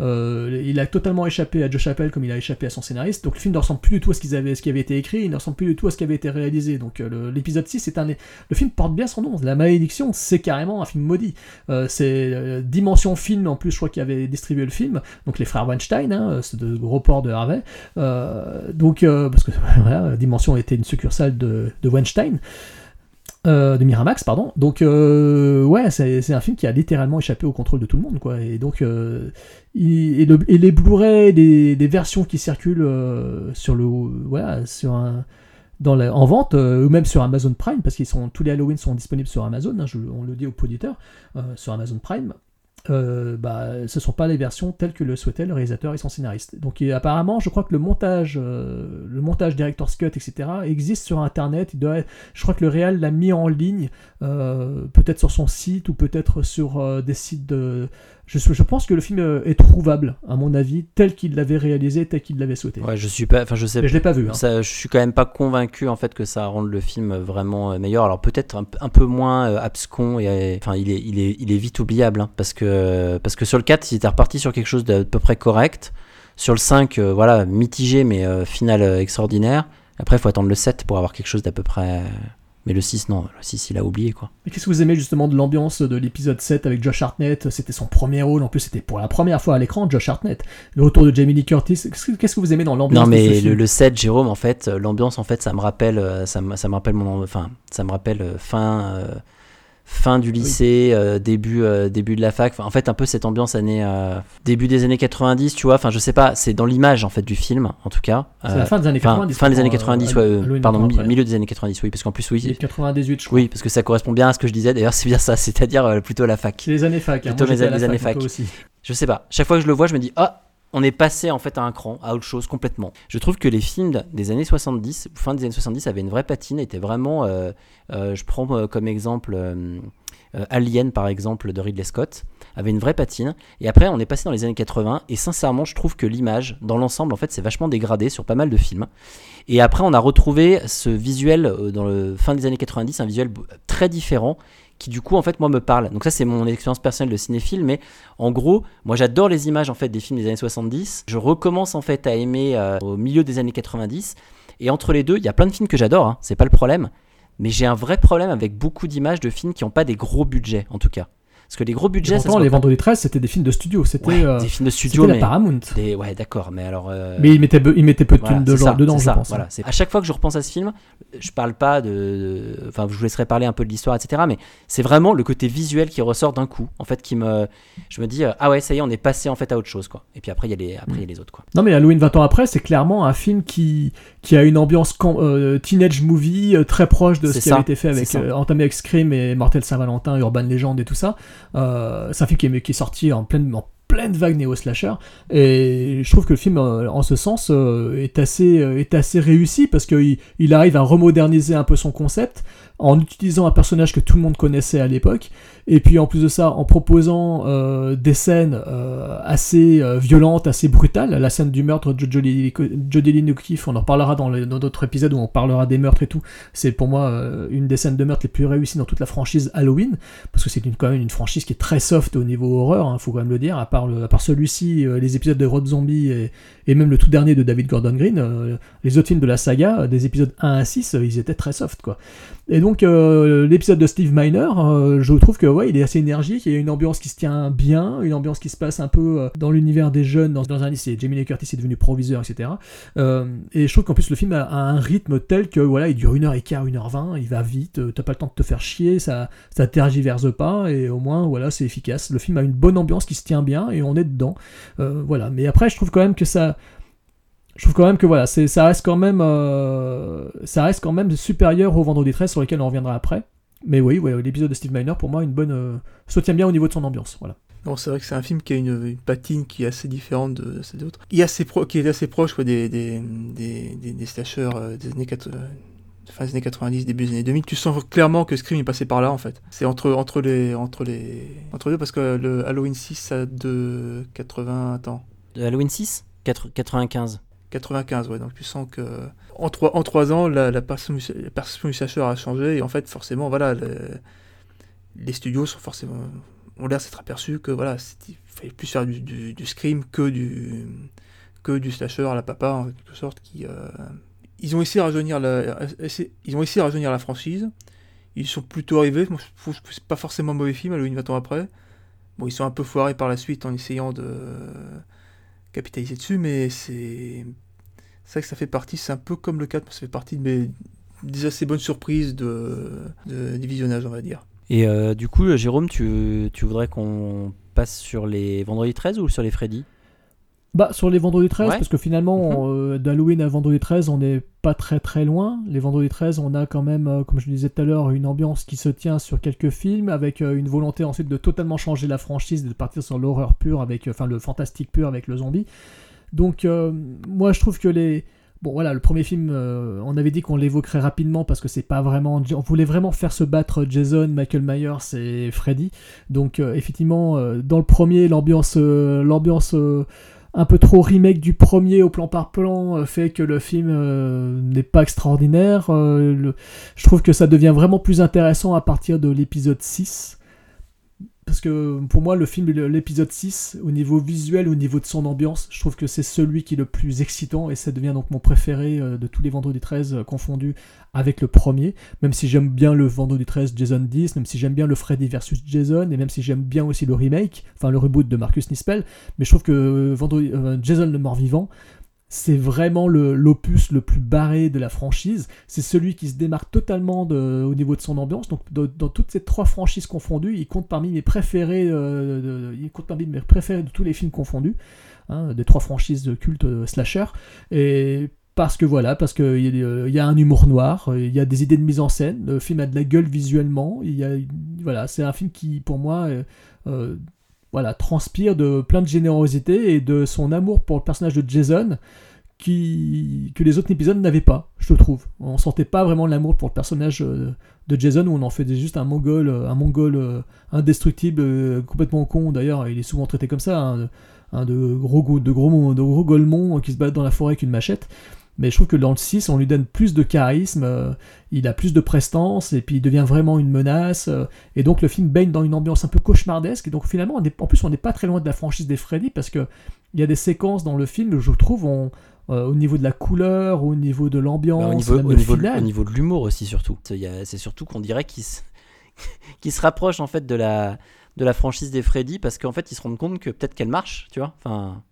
euh, il a totalement échappé à Joe Chappelle comme il a échappé à son scénariste, donc le film ne ressemble plus du tout à ce, ce qui avait été écrit, il ne ressemble plus du tout à ce qui avait été réalisé, donc euh, l'épisode 6 est un... Le film porte bien son nom, La Malédiction, c'est carrément un film maudit. Euh, c'est euh, Dimension Film, en plus je crois qu'il avait distribué le film, donc les frères Weinstein, hein, c'est de gros ports de Harvey, Euh, donc euh, parce que voilà, Dimension était une succursale de, de Weinstein, euh, de Miramax, pardon. Donc, euh, ouais, c'est un film qui a littéralement échappé au contrôle de tout le monde, quoi. Et donc, euh, et, le- et les Blu-ray, des, versions qui circulent sur le, voilà, sur un, dans la- en vente, ou même sur Amazon Prime, parce qu'ils sont tous les Halloween sont disponibles sur Amazon. hein, on le dit aux auditeurs, sur Amazon Prime. Euh, bah, ce ne sont pas les versions telles que le souhaitait le réalisateur et son scénariste. Donc apparemment, je crois que le montage, euh, le montage Director's Cut, etc., existe sur Internet. Il doit, je crois que le réal l'a mis en ligne, euh, peut-être sur son site ou peut-être sur euh, des sites de. Je, je pense que le film euh, est trouvable, à mon avis, tel qu'il l'avait réalisé, tel qu'il l'avait souhaité. Ouais, je suis pas, enfin, je sais. Mais je l'ai pas vu. hein. Ça, je suis quand même pas convaincu en fait que ça rende le film vraiment euh, meilleur. Alors peut-être un, un peu moins euh, abscon et enfin il est, il est, il est vite oubliable hein, parce que parce que sur le 4 il était reparti sur quelque chose d'à peu près correct. Sur le 5 euh, voilà mitigé mais euh, final extraordinaire. Après il faut attendre le 7 pour avoir quelque chose d'à peu près. Mais le 6 non, le 6 il a oublié quoi. Mais qu'est-ce que vous aimez justement de l'ambiance de l'épisode 7 avec Josh Hartnett? C'était son premier rôle, en plus c'était pour la première fois à l'écran, Josh Hartnett. Le retour de Jamie Lee Curtis. Qu'est-ce que- vous aimez dans l'ambiance Non de ce mais film? le, le 7 Jérôme en fait euh, l'ambiance en fait ça me rappelle euh, ça me, ça me rappelle mon enfin ça me rappelle euh, fin euh, fin du lycée euh, début euh, début de la fac Enfin, en fait un peu cette ambiance année euh, début des années 90 tu vois enfin je sais pas c'est dans l'image en fait du film en tout cas C'est la fin des années Enfin, 90, fin des années euh, 90 ouais, Halloween pardon mi- milieu des années 90 oui parce qu'en plus oui 98, je crois. oui parce que ça correspond bien à ce que je disais d'ailleurs c'est bien ça c'est-à-dire plutôt la fac les années fac. hein. Plutôt les années fac, aussi. je sais pas. Chaque fois que je le vois, je me dis ah, on est passé en fait à un cran, à autre chose complètement. Je trouve que les films des années 70, fin des années 70, avaient une vraie patine, étaient vraiment. euh, euh, je prends euh, comme exemple Alien par exemple de Ridley Scott, avait une vraie patine. Et après, on est passé dans les années 80. Et sincèrement, je trouve que l'image, dans l'ensemble, en fait, c'est vachement dégradé sur pas mal de films. Et après, on a retrouvé ce visuel dans le fin des années 90, un visuel très différent qui du coup en fait moi me parle. Donc ça c'est mon expérience personnelle de cinéphile, mais en gros moi j'adore les images en fait des films des années 70. Je recommence en fait à aimer euh, au milieu des années 90 et entre les deux il y a plein de films que j'adore, hein, c'est pas le problème. Mais j'ai un vrai problème avec beaucoup d'images de films qui n'ont pas des gros budgets en tout cas. Parce que les gros budgets, Et ça pourtant, se les. Vendredi 13, c'était des films de studio. C'était Ouais, euh, des films de studio, c'était la Paramount. des- ouais, d'accord, mais alors. euh, Mais ils mettaient, be- ils mettaient peu de voilà, thunes de ça, dedans, je ça, pense. Voilà, hein. c'est- à chaque fois que je repense à ce film, je parle pas de, enfin, je vous laisserai parler un peu de l'histoire, etc. Mais c'est vraiment le côté visuel qui ressort d'un coup, en fait, qui me, je me dis, euh, ah ouais, ça y est, on est passé en fait à autre chose, quoi. Et puis après, il y a les, après il y a les autres, quoi. Non, mais Halloween 20 ans après, c'est clairement un film qui, qui a une ambiance euh, teenage movie euh, très proche de ce qui avait été fait avec, euh, entamé avec Scream et Mortel Saint-Valentin, Urban Legend et tout ça. Euh, c'est un film qui est, qui est sorti en pleine, en pleine vague néo-slasher. Et je trouve que le film, en ce sens, est, assez, est assez réussi parce qu'il il arrive à remoderniser un peu son concept en utilisant un personnage que tout le monde connaissait à l'époque, et puis en plus de ça, en proposant euh, des scènes euh, assez euh, violentes, assez brutales. La scène du meurtre de Jodie O'Keefe, on en reparlera dans dans d'autres épisodes où on parlera des meurtres et tout. C'est pour moi une des scènes de meurtre les plus réussies dans toute la franchise Halloween, parce que c'est quand même une franchise qui est très soft au niveau horreur, hein, faut quand même le dire, à part, à part celui-ci, les épisodes de Rob Zombie et, même le tout dernier de David Gordon Green, les autres films de la saga, des épisodes 1 à 6, euh, ils étaient très soft quoi. Euh, l'épisode de Steve Miner, euh, je trouve que ouais, il est assez énergique, il y a une ambiance qui se tient bien, une ambiance qui se passe un peu euh, dans l'univers des jeunes, dans, un lycée. Jamie Lee Curtis est devenu proviseur, etc. Et je trouve qu'en plus le film a, un rythme tel que voilà, il dure 1h15, 1h20, il va vite, t'as pas le temps de te faire chier, ça, ça tergiverse pas, et au moins voilà, c'est efficace. Le film a une bonne ambiance qui se tient bien et on est dedans. Voilà. Mais après, je trouve quand même que ça je trouve quand même que voilà, c'est, ça reste quand même, euh, ça reste quand même supérieur au Vendredi 13 sur lequel on reviendra après. Mais oui, ouais, l'épisode de Steve Miner pour moi une bonne, euh, se tient bien au niveau de son ambiance, voilà. Non, c'est vrai que c'est un film qui a une, une patine qui est assez différente de, de ces autres. Il est assez pro- qui est assez proche quoi, des, des, des, des, des slashers euh, des années 80, fin des années 90, début des années 2000, tu sens clairement que Scream est passé par là en fait. C'est entre, entre, les, entre, les, entre deux parce que le Halloween 6 ça de 80 ans. De Halloween 6 Quatre- 95. 95, ouais, donc tu sens que en trois, en trois ans, la, la perception, du- slasher a changé et en fait, forcément, voilà, le- les studios sont forcément ont l'air s'être aperçus que voilà, il fallait plus faire du, du, scream que du que du slasher à la papa en quelque sorte qui euh, ils ont essayé de rajeunir la ils ont essayé de rajeunir la franchise. Ils sont plutôt arrivés. Moi, je trouve que c'est pas forcément un mauvais film, Halloween 20 ans après. Bon, ils sont un peu foirés par la suite en essayant de capitaliser dessus, mais c'est c'est vrai que ça fait partie, c'est un peu comme le 4, ça fait partie de mes des assez bonnes surprises de, de, du visionnage, on va dire. Et euh, du coup, euh, Jérôme, tu, tu voudrais qu'on passe sur les vendredis 13 ou sur les Freddy? Bah, sur les vendredis 13, Ouais. parce que finalement, euh, d'Halloween à vendredi 13, on n'est pas très très loin. Les vendredis 13, on a quand même, euh, comme je le disais tout à l'heure, une ambiance qui se tient sur quelques films, avec euh, une volonté ensuite de totalement changer la franchise, de partir sur l'horreur pure, avec, euh, enfin le fantastique pur avec le zombie. Donc, euh, moi je trouve que les. Bon voilà, le premier film, euh, on avait dit qu'on l'évoquerait rapidement parce que c'est pas vraiment. On voulait vraiment faire se battre Jason, Michael Myers et Freddy. Donc euh, effectivement, dans le premier, l'ambiance, l'ambiance un peu trop remake du premier au plan par plan fait que le film n'est pas extraordinaire. Je trouve que ça devient vraiment plus intéressant à partir de l'épisode 6. Parce que pour moi, le film, l'épisode 6, au niveau visuel, au niveau de son ambiance, je trouve que c'est celui qui est le plus excitant et ça devient donc mon préféré euh, de tous les vendredis 13 euh, confondus avec le premier. Même si j'aime bien le vendredi 13 Jason 10, même si j'aime bien le Freddy versus Jason et même si j'aime bien aussi le remake, enfin le reboot de Marcus Nispel, mais je trouve que euh, vendredi, Jason le mort-vivant, c'est vraiment l'opus le, plus barré de la franchise. C'est celui qui se démarque totalement au niveau de son ambiance. Donc, dans toutes ces trois franchises confondues, il compte parmi mes préférés. euh, de- il compte parmi mes préférés de tous les films confondus, hein, des trois franchises de culte euh, slasher. Et parce que voilà, parce qu'il euh, y a un humour noir, il y a des idées de mise en scène. Le film a de la gueule visuellement. Il y a, voilà, c'est un film qui, pour moi, euh, voilà, transpire de plein de générosité et de son amour pour le personnage de Jason que les autres épisodes n'avaient pas, je trouve. On sentait pas vraiment l'amour pour le personnage euh, de Jason où on en faisait juste un mongol, euh, un mongol euh, indestructible, complètement con. D'ailleurs, il est souvent traité comme ça, hein, de gros, de gros, de gros golemons qui se battent dans la forêt avec une machette. Mais je trouve que dans le 6, on lui donne plus de charisme, il a plus de prestance, et puis il devient vraiment une menace. et donc le film baigne dans une ambiance un peu cauchemardesque. Et donc finalement, on en plus, on n'est pas très loin de la franchise des Freddy, parce que il y a des séquences dans le film, je trouve, on- euh, au niveau de la couleur, au niveau de l'ambiance, Bah, au, niveau, au, de, final. au niveau de l'humour aussi, surtout. C'est surtout qu'on dirait qu'ils se, qu'ils se rapprochent en fait de la, de la franchise des Freddy parce qu'en fait ils se rendent compte que peut-être qu'elle marche, tu vois. Enfin,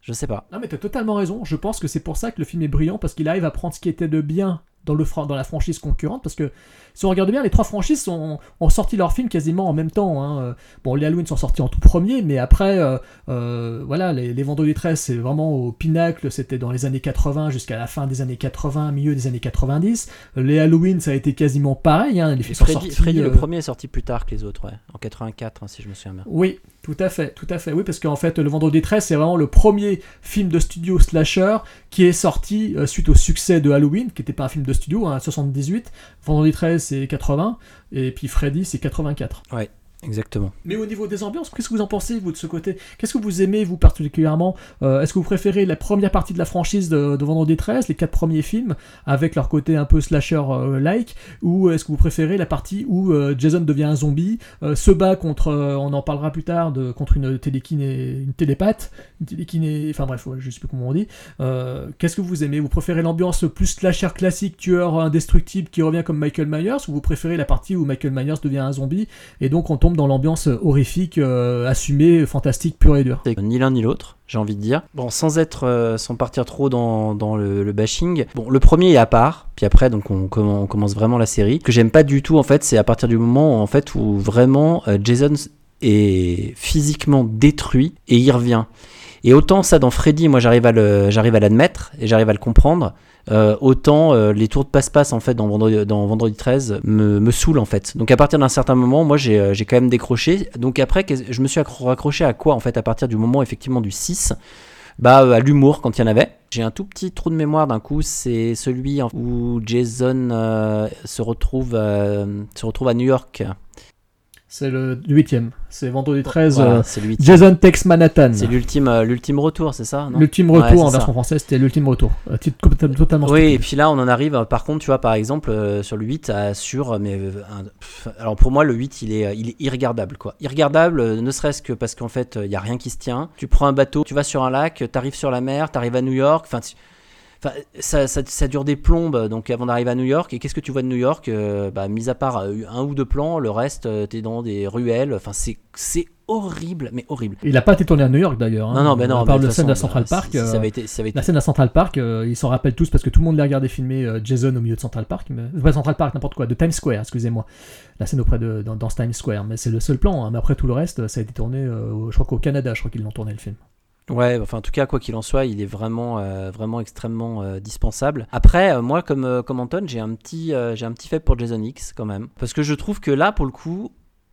je sais pas. Non mais t'as totalement raison, je pense que c'est pour ça que le film est brillant, parce qu'il arrive à prendre ce qui était de bien dans, le, la franchise concurrente, parce que si on regarde bien, les trois franchises sont, ont sorti leur film quasiment en même temps. hein. Bon, les Halloween sont sortis en tout premier, mais après, euh, euh, voilà, les, les Vendredis 13, c'est vraiment au pinacle, c'était dans les années 80 jusqu'à la fin des années 80, milieu des années 90. Les Halloween, ça a été quasiment pareil, hein. les films sont sortis, Freddy, euh, le premier est sorti plus tard que les autres, ouais, en 84 hein, si je me souviens bien. Oui, tout à fait, tout à fait. Oui, parce qu'en fait, le Vendredi 13, c'est vraiment le premier film de studio slasher qui est sorti euh, suite au succès de Halloween, qui n'était pas un film de studio, hein, 78. Vendredi 13, c'est 80. Et puis Freddy, c'est 84. Ouais, exactement. Mais au niveau des ambiances, qu'est-ce que vous en pensez, vous, de ce côté? Qu'est-ce que vous aimez, vous, particulièrement Euh, Est-ce que vous préférez la première partie de la franchise de, Vendredi 13, les quatre premiers films, avec leur côté un peu slasher-like Ou est-ce que vous préférez la partie où euh, Jason devient un zombie, euh, se bat contre, euh, on en parlera plus tard, contre une télékiné, une télépathe, une télékiné, enfin bref, ouais, je sais plus comment on dit. Euh, Qu'est-ce que vous aimez? Vous préférez l'ambiance plus slasher classique, tueur indestructible qui revient comme Michael Myers, ou vous préférez la partie où Michael Myers devient un zombie et donc on tombe dans l'ambiance horrifique, euh, assumée, fantastique, pure et dure ni l'un ni l'autre, j'ai envie de dire. Bon, sans être, euh, sans partir trop dans, dans le, bashing. Bon, le premier est à part, puis après, donc on, comm- on commence vraiment la série. Ce que j'aime pas du tout, en fait, c'est à partir du moment en fait où vraiment euh, Jason est physiquement détruit et il revient. Et autant ça dans Freddy, moi j'arrive à l'admettre et j'arrive à le comprendre. Euh, autant euh, les tours de passe-passe en fait dans Vendredi, dans Vendredi 13 me, me saoulent en fait. Donc à partir d'un certain moment, moi j'ai euh, quand même décroché. Donc après, je me suis accro- raccroché à quoi en fait à partir du moment effectivement du 6 bah, à l'humour quand il y en avait. J'ai un tout petit trou de mémoire d'un coup, c'est celui où Jason se, retrouve, se retrouve à New York. C'est le huitième. C'est vendredi 13. Voilà, euh, c'est le huitième. Jason Tex Manhattan. C'est l'ultime, euh, l'ultime retour, c'est ça L'ultime Ouais, retour en version ça. française, c'était l'ultime retour. Euh, titre totalement Oui, et puis là, on en arrive, euh, par contre, tu vois, par exemple, euh, sur le 8, à- sur. Mais, un- pff, alors pour moi, le 8, il est, il est irregardable, quoi. Irregardable, ne serait-ce que parce qu'en fait, il n'y a rien qui se tient. Tu prends un bateau, tu vas sur un lac, tu arrives sur la mer, tu arrives à New York, enfin. Enfin, ça, ça, ça dure des plombes donc avant d'arriver à New York. Et qu'est-ce que tu vois de New York Euh, bah, Mis à part euh, un ou deux plans, le reste, euh, t'es dans des ruelles. Enfin, c'est horrible, mais horrible. Il n'a pas été tourné à New York d'ailleurs. hein. Non, non, ben non. On parle de scène de la Central bah, Park. si- si ça avait été, ça avait été- La scène à Central Park, euh, ils s'en rappellent tous parce que tout le monde les regardait filmer euh, Jason au milieu de Central Park. Mais, pas Central Park, n'importe quoi, de Times Square, excusez-moi. La scène auprès de dans, dans Times Square, mais c'est le seul plan. hein. Mais après tout le reste, ça a été tourné, euh, je crois qu'au Canada, je crois qu'ils l'ont tourné le film. Ouais, enfin en tout cas, quoi qu'il en soit, il est vraiment, euh, extrêmement euh, dispensable. Après, euh, moi, comme, comme Anton, j'ai un, petit, j'ai un petit fait pour Jason X quand même. Parce que je trouve que là, pour le coup,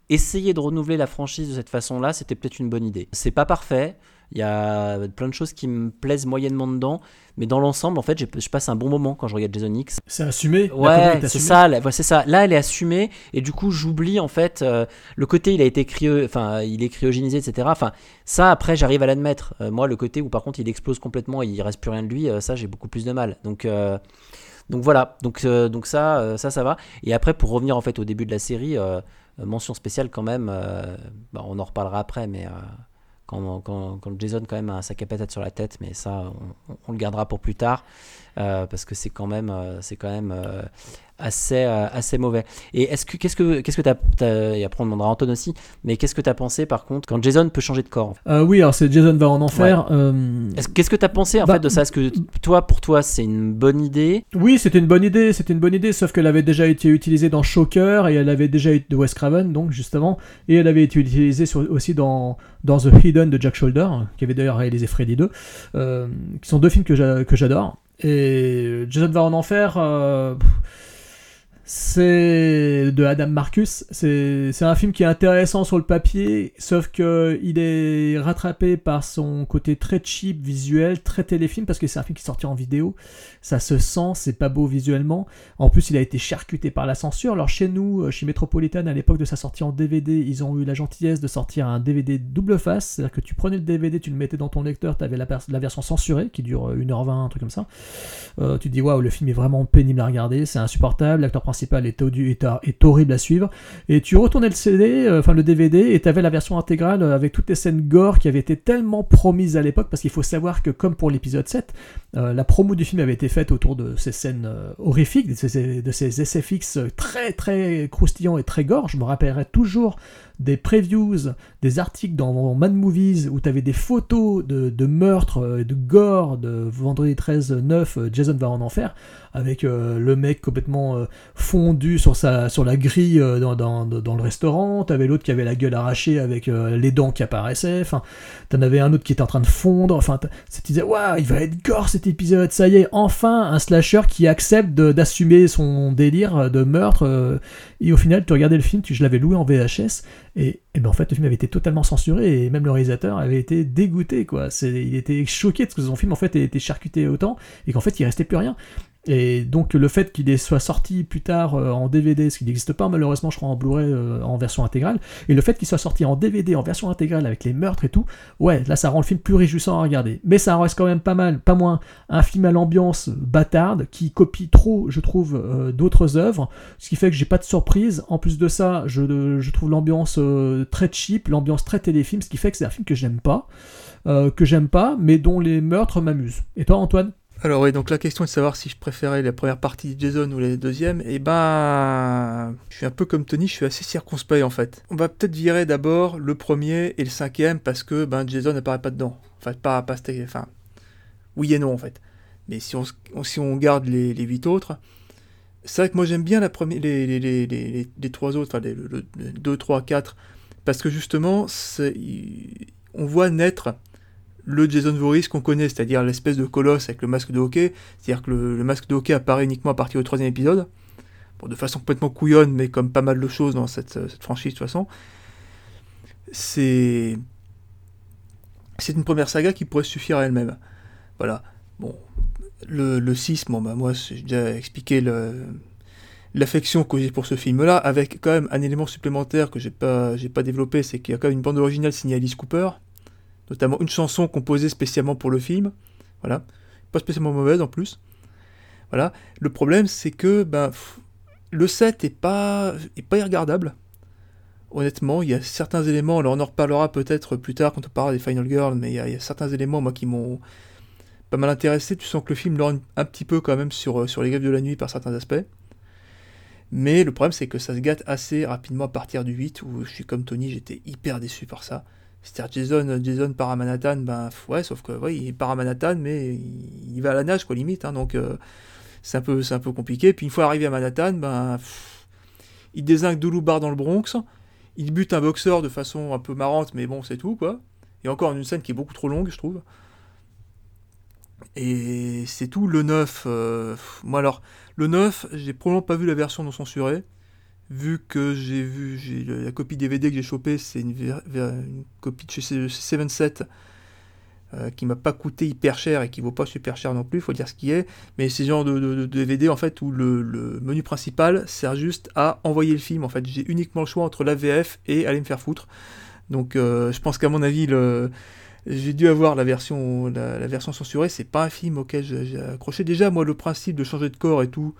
essayer de renouveler la franchise de cette façon-là, c'était peut-être une bonne idée. C'est pas parfait. Il y a plein de choses qui me plaisent moyennement dedans, mais dans l'ensemble, en fait, j'ai- je passe un bon moment quand je regarde Jason X. C'est assumé? Ouais, est c'est ça, c'est ça. Là, elle est assumée et du coup, j'oublie en fait euh, le côté il a été cryo, enfin, il est cryogénisé, etc. Enfin, ça après, j'arrive à l'admettre. Euh, moi, le côté où par contre il explose complètement et il reste plus rien de lui, euh, ça, j'ai beaucoup plus de mal. Donc, donc voilà. Donc, euh, donc ça, euh, ça, ça va. Et après, pour revenir en fait au début de la série, euh, mention spéciale quand même. bah, on en reparlera après, mais. Quand, quand, quand Jason quand même a à patates sur la tête, mais ça on, on le gardera pour plus tard euh, parce que c'est quand même euh, c'est quand même euh, assez assez mauvais. Et est-ce que qu'est-ce que qu'est-ce que t'as, t'as- et après on demandera à Anton aussi, mais qu'est-ce que t'as pensé par contre quand Jason peut changer de corps Euh, oui, alors c'est Jason va en enfer. euh, Est-ce- Qu'est-ce que t'as pensé en Bah, fait de ça? Est-ce que toi pour toi c'est une bonne idée? Oui, c'était une bonne idée, c'était une bonne idée, sauf qu'elle avait déjà été utilisée dans Shocker et elle avait déjà été de Wes Craven, donc justement, et elle avait été utilisée sur- aussi dans, dans The Hidden de Jack Shoulder, qui avait d'ailleurs réalisé Freddy 2, euh, qui sont deux films que j'adore. Et Jason va en enfer, euh, c'est de Adam Marcus. C'est un film qui est intéressant sur le papier, sauf que il est rattrapé par son côté très cheap visuel, très téléfilm, parce que c'est un film qui est sorti en vidéo. Ça se sent, c'est pas beau visuellement. En plus, il a été charcuté par la censure. Alors chez nous, euh, chez Metropolitan, à l'époque de sa sortie en DVD, ils ont eu la gentillesse de sortir un DVD double face. C'est-à-dire que tu prenais le DVD, tu le mettais dans ton lecteur, tu avais la, version censurée qui dure euh, 1h20, un truc comme ça. Euh, tu te dis waouh, le film est vraiment pénible à regarder, c'est insupportable, l'acteur principal est, horrible à suivre. Et tu retournais le CD, euh, enfin le DVD, et tu avais la version intégrale euh, avec toutes les scènes gore qui avaient été tellement promises à l'époque, parce qu'il faut savoir que comme pour l'épisode 7, euh, la promo du film avait été faite autour de ces scènes horrifiques, de ces, de ces SFX très très croustillants et très gore. Je me rappellerai toujours des previews, des articles dans Mad Movies où tu avais des photos de, de meurtres, de gore, de Vendredi 13 9, euh, Jason va en enfer, avec euh, le mec complètement euh, fondu sur, sa, sur la grille euh, dans, dans, le restaurant, t'avais l'autre qui avait la gueule arrachée avec les dents qui apparaissaient, enfin, t'en avais un autre qui était en train de fondre, enfin, tu disais, waouh, il va être gore cet épisode, ça y est, enfin un slasher qui accepte d'assumer son délire de meurtre, et au final, tu regardais le film, tu, je l'avais loué en VHS, et, et ben en fait, le film avait été totalement censuré, et même le réalisateur avait été dégoûté, il était choqué de ce que son film, en fait, ait été charcuté autant, et qu'en fait, il restait plus rien. Et donc le fait qu'il soit sorti plus tard euh, en DVD, ce qui n'existe pas malheureusement je crois en Blu-ray euh, en version intégrale, et le fait qu'il soit sorti en DVD en version intégrale avec les meurtres et tout, ouais là ça rend le film plus réjouissant à regarder. Mais ça reste quand même pas mal, pas moins un film à l'ambiance bâtarde qui copie trop je trouve euh, d'autres œuvres, ce qui fait que j'ai pas de surprise. En plus de ça je, je trouve l'ambiance très cheap, l'ambiance très téléfilm, ce qui fait que c'est un film que j'aime pas, que j'aime pas, mais dont les meurtres m'amusent. Et toi Antoine? Alors oui, donc la question est de savoir si je préférais la première partie de Jason ou les deuxièmes. Et ben, je suis un peu comme Tony, je suis assez circonspect en fait. On va peut-être virer d'abord le premier et le cinquième parce que ben Jason n'apparaît pas dedans. Enfin, pas, pas, enfin, oui et non en fait. Mais si on, si on garde les, huit autres, c'est vrai que moi j'aime bien la première, les, les, les, les, trois autres, enfin les, le, le- le 2, 3, 4, parce que justement, on voit naître le Jason Voorhees qu'on connaît, c'est-à-dire l'espèce de colosse avec le masque de hockey, c'est-à-dire que le, masque de hockey apparaît uniquement à partir du troisième épisode, bon, de façon complètement couillonne, mais comme pas mal de choses dans cette, cette franchise de toute façon. C'est c'est une première saga qui pourrait suffire à elle-même. Voilà. Bon, le, le 6, bon, bah, moi, j'ai déjà expliqué l'affection que j'ai pour ce film-là, avec quand même un élément supplémentaire que j'ai pas, j'ai pas développé, c'est qu'il y a quand même une bande originale signée Alice Cooper, notamment une chanson composée spécialement pour le film. Voilà. Pas spécialement mauvaise en plus. Voilà. Le problème, c'est que ben, le set est pas, est pas irregardable. Honnêtement, il y a certains éléments, alors on en reparlera peut-être plus tard quand on parlera des Final Girls, mais il y, a, certains éléments, moi, qui m'ont pas mal intéressé. Tu sens que le film lorgne un petit peu quand même sur, sur les grèves de la nuit par certains aspects. Mais le problème, c'est que ça se gâte assez rapidement à partir du 8, où je suis comme Tony, j'étais hyper déçu par ça. C'est-à-dire Jason, Jason part à Manhattan, ben ouais, sauf que ouais, il part à Manhattan, mais il, va à la nage, quoi, limite. Hein, donc euh, c'est un, peu, un peu compliqué. Puis une fois arrivé à Manhattan, ben, il désingue deux loupards dans le Bronx. Il bute un boxeur de façon un peu marrante, mais bon, c'est tout, quoi. Et encore une scène qui est beaucoup trop longue, je trouve. Et c'est tout. Le 9, euh, moi alors, le 9, j'ai probablement pas vu la version non censurée, vu que j'ai vu la copie DVD que j'ai chopée, c'est une, copie de chez 77 euh, qui m'a pas coûté hyper cher et qui vaut pas super cher non plus, faut dire ce qui est. Mais c'est genre de, DVD en fait où le, menu principal sert juste à envoyer le film. En fait, j'ai uniquement le choix entre la VF et aller me faire foutre. Donc, euh, je pense qu'à mon avis, j'ai dû avoir la version, la, version censurée. C'est pas un film auquel j'ai accroché. Déjà, moi, le principe de changer de corps et tout,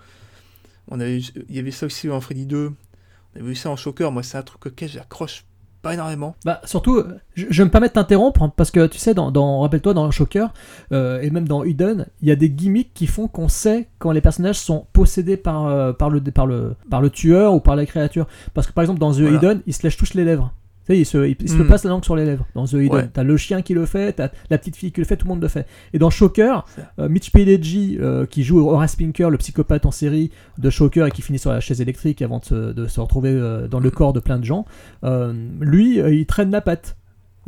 on avait, il y avait ça aussi en Freddy 2. On avait vu ça en Shocker. Moi, c'est un truc auquel j'accroche pas énormément. Bah surtout, je, je vais me permettre t'interrompre hein, parce que tu sais, dans, dans rappelle-toi dans Shocker euh, et même dans Hidden, il y a des gimmicks qui font qu'on sait quand les personnages sont possédés par, euh, par, le, par, le, par le tueur ou par la créature. Parce que par exemple dans The Hidden, ils se lèchent tous les lèvres il se, il, se hmm. passe la langue sur les lèvres. Dans The Hidden, t'as le chien qui le fait, t'as la petite fille qui le fait, tout le monde le fait. Et dans Shocker, euh, Mitch Pileggi, euh, qui joue Horace Pinker, le psychopathe en série de Shocker et qui finit sur la chaise électrique avant de se, retrouver euh, dans le corps de plein de gens, lui, il traîne la patte.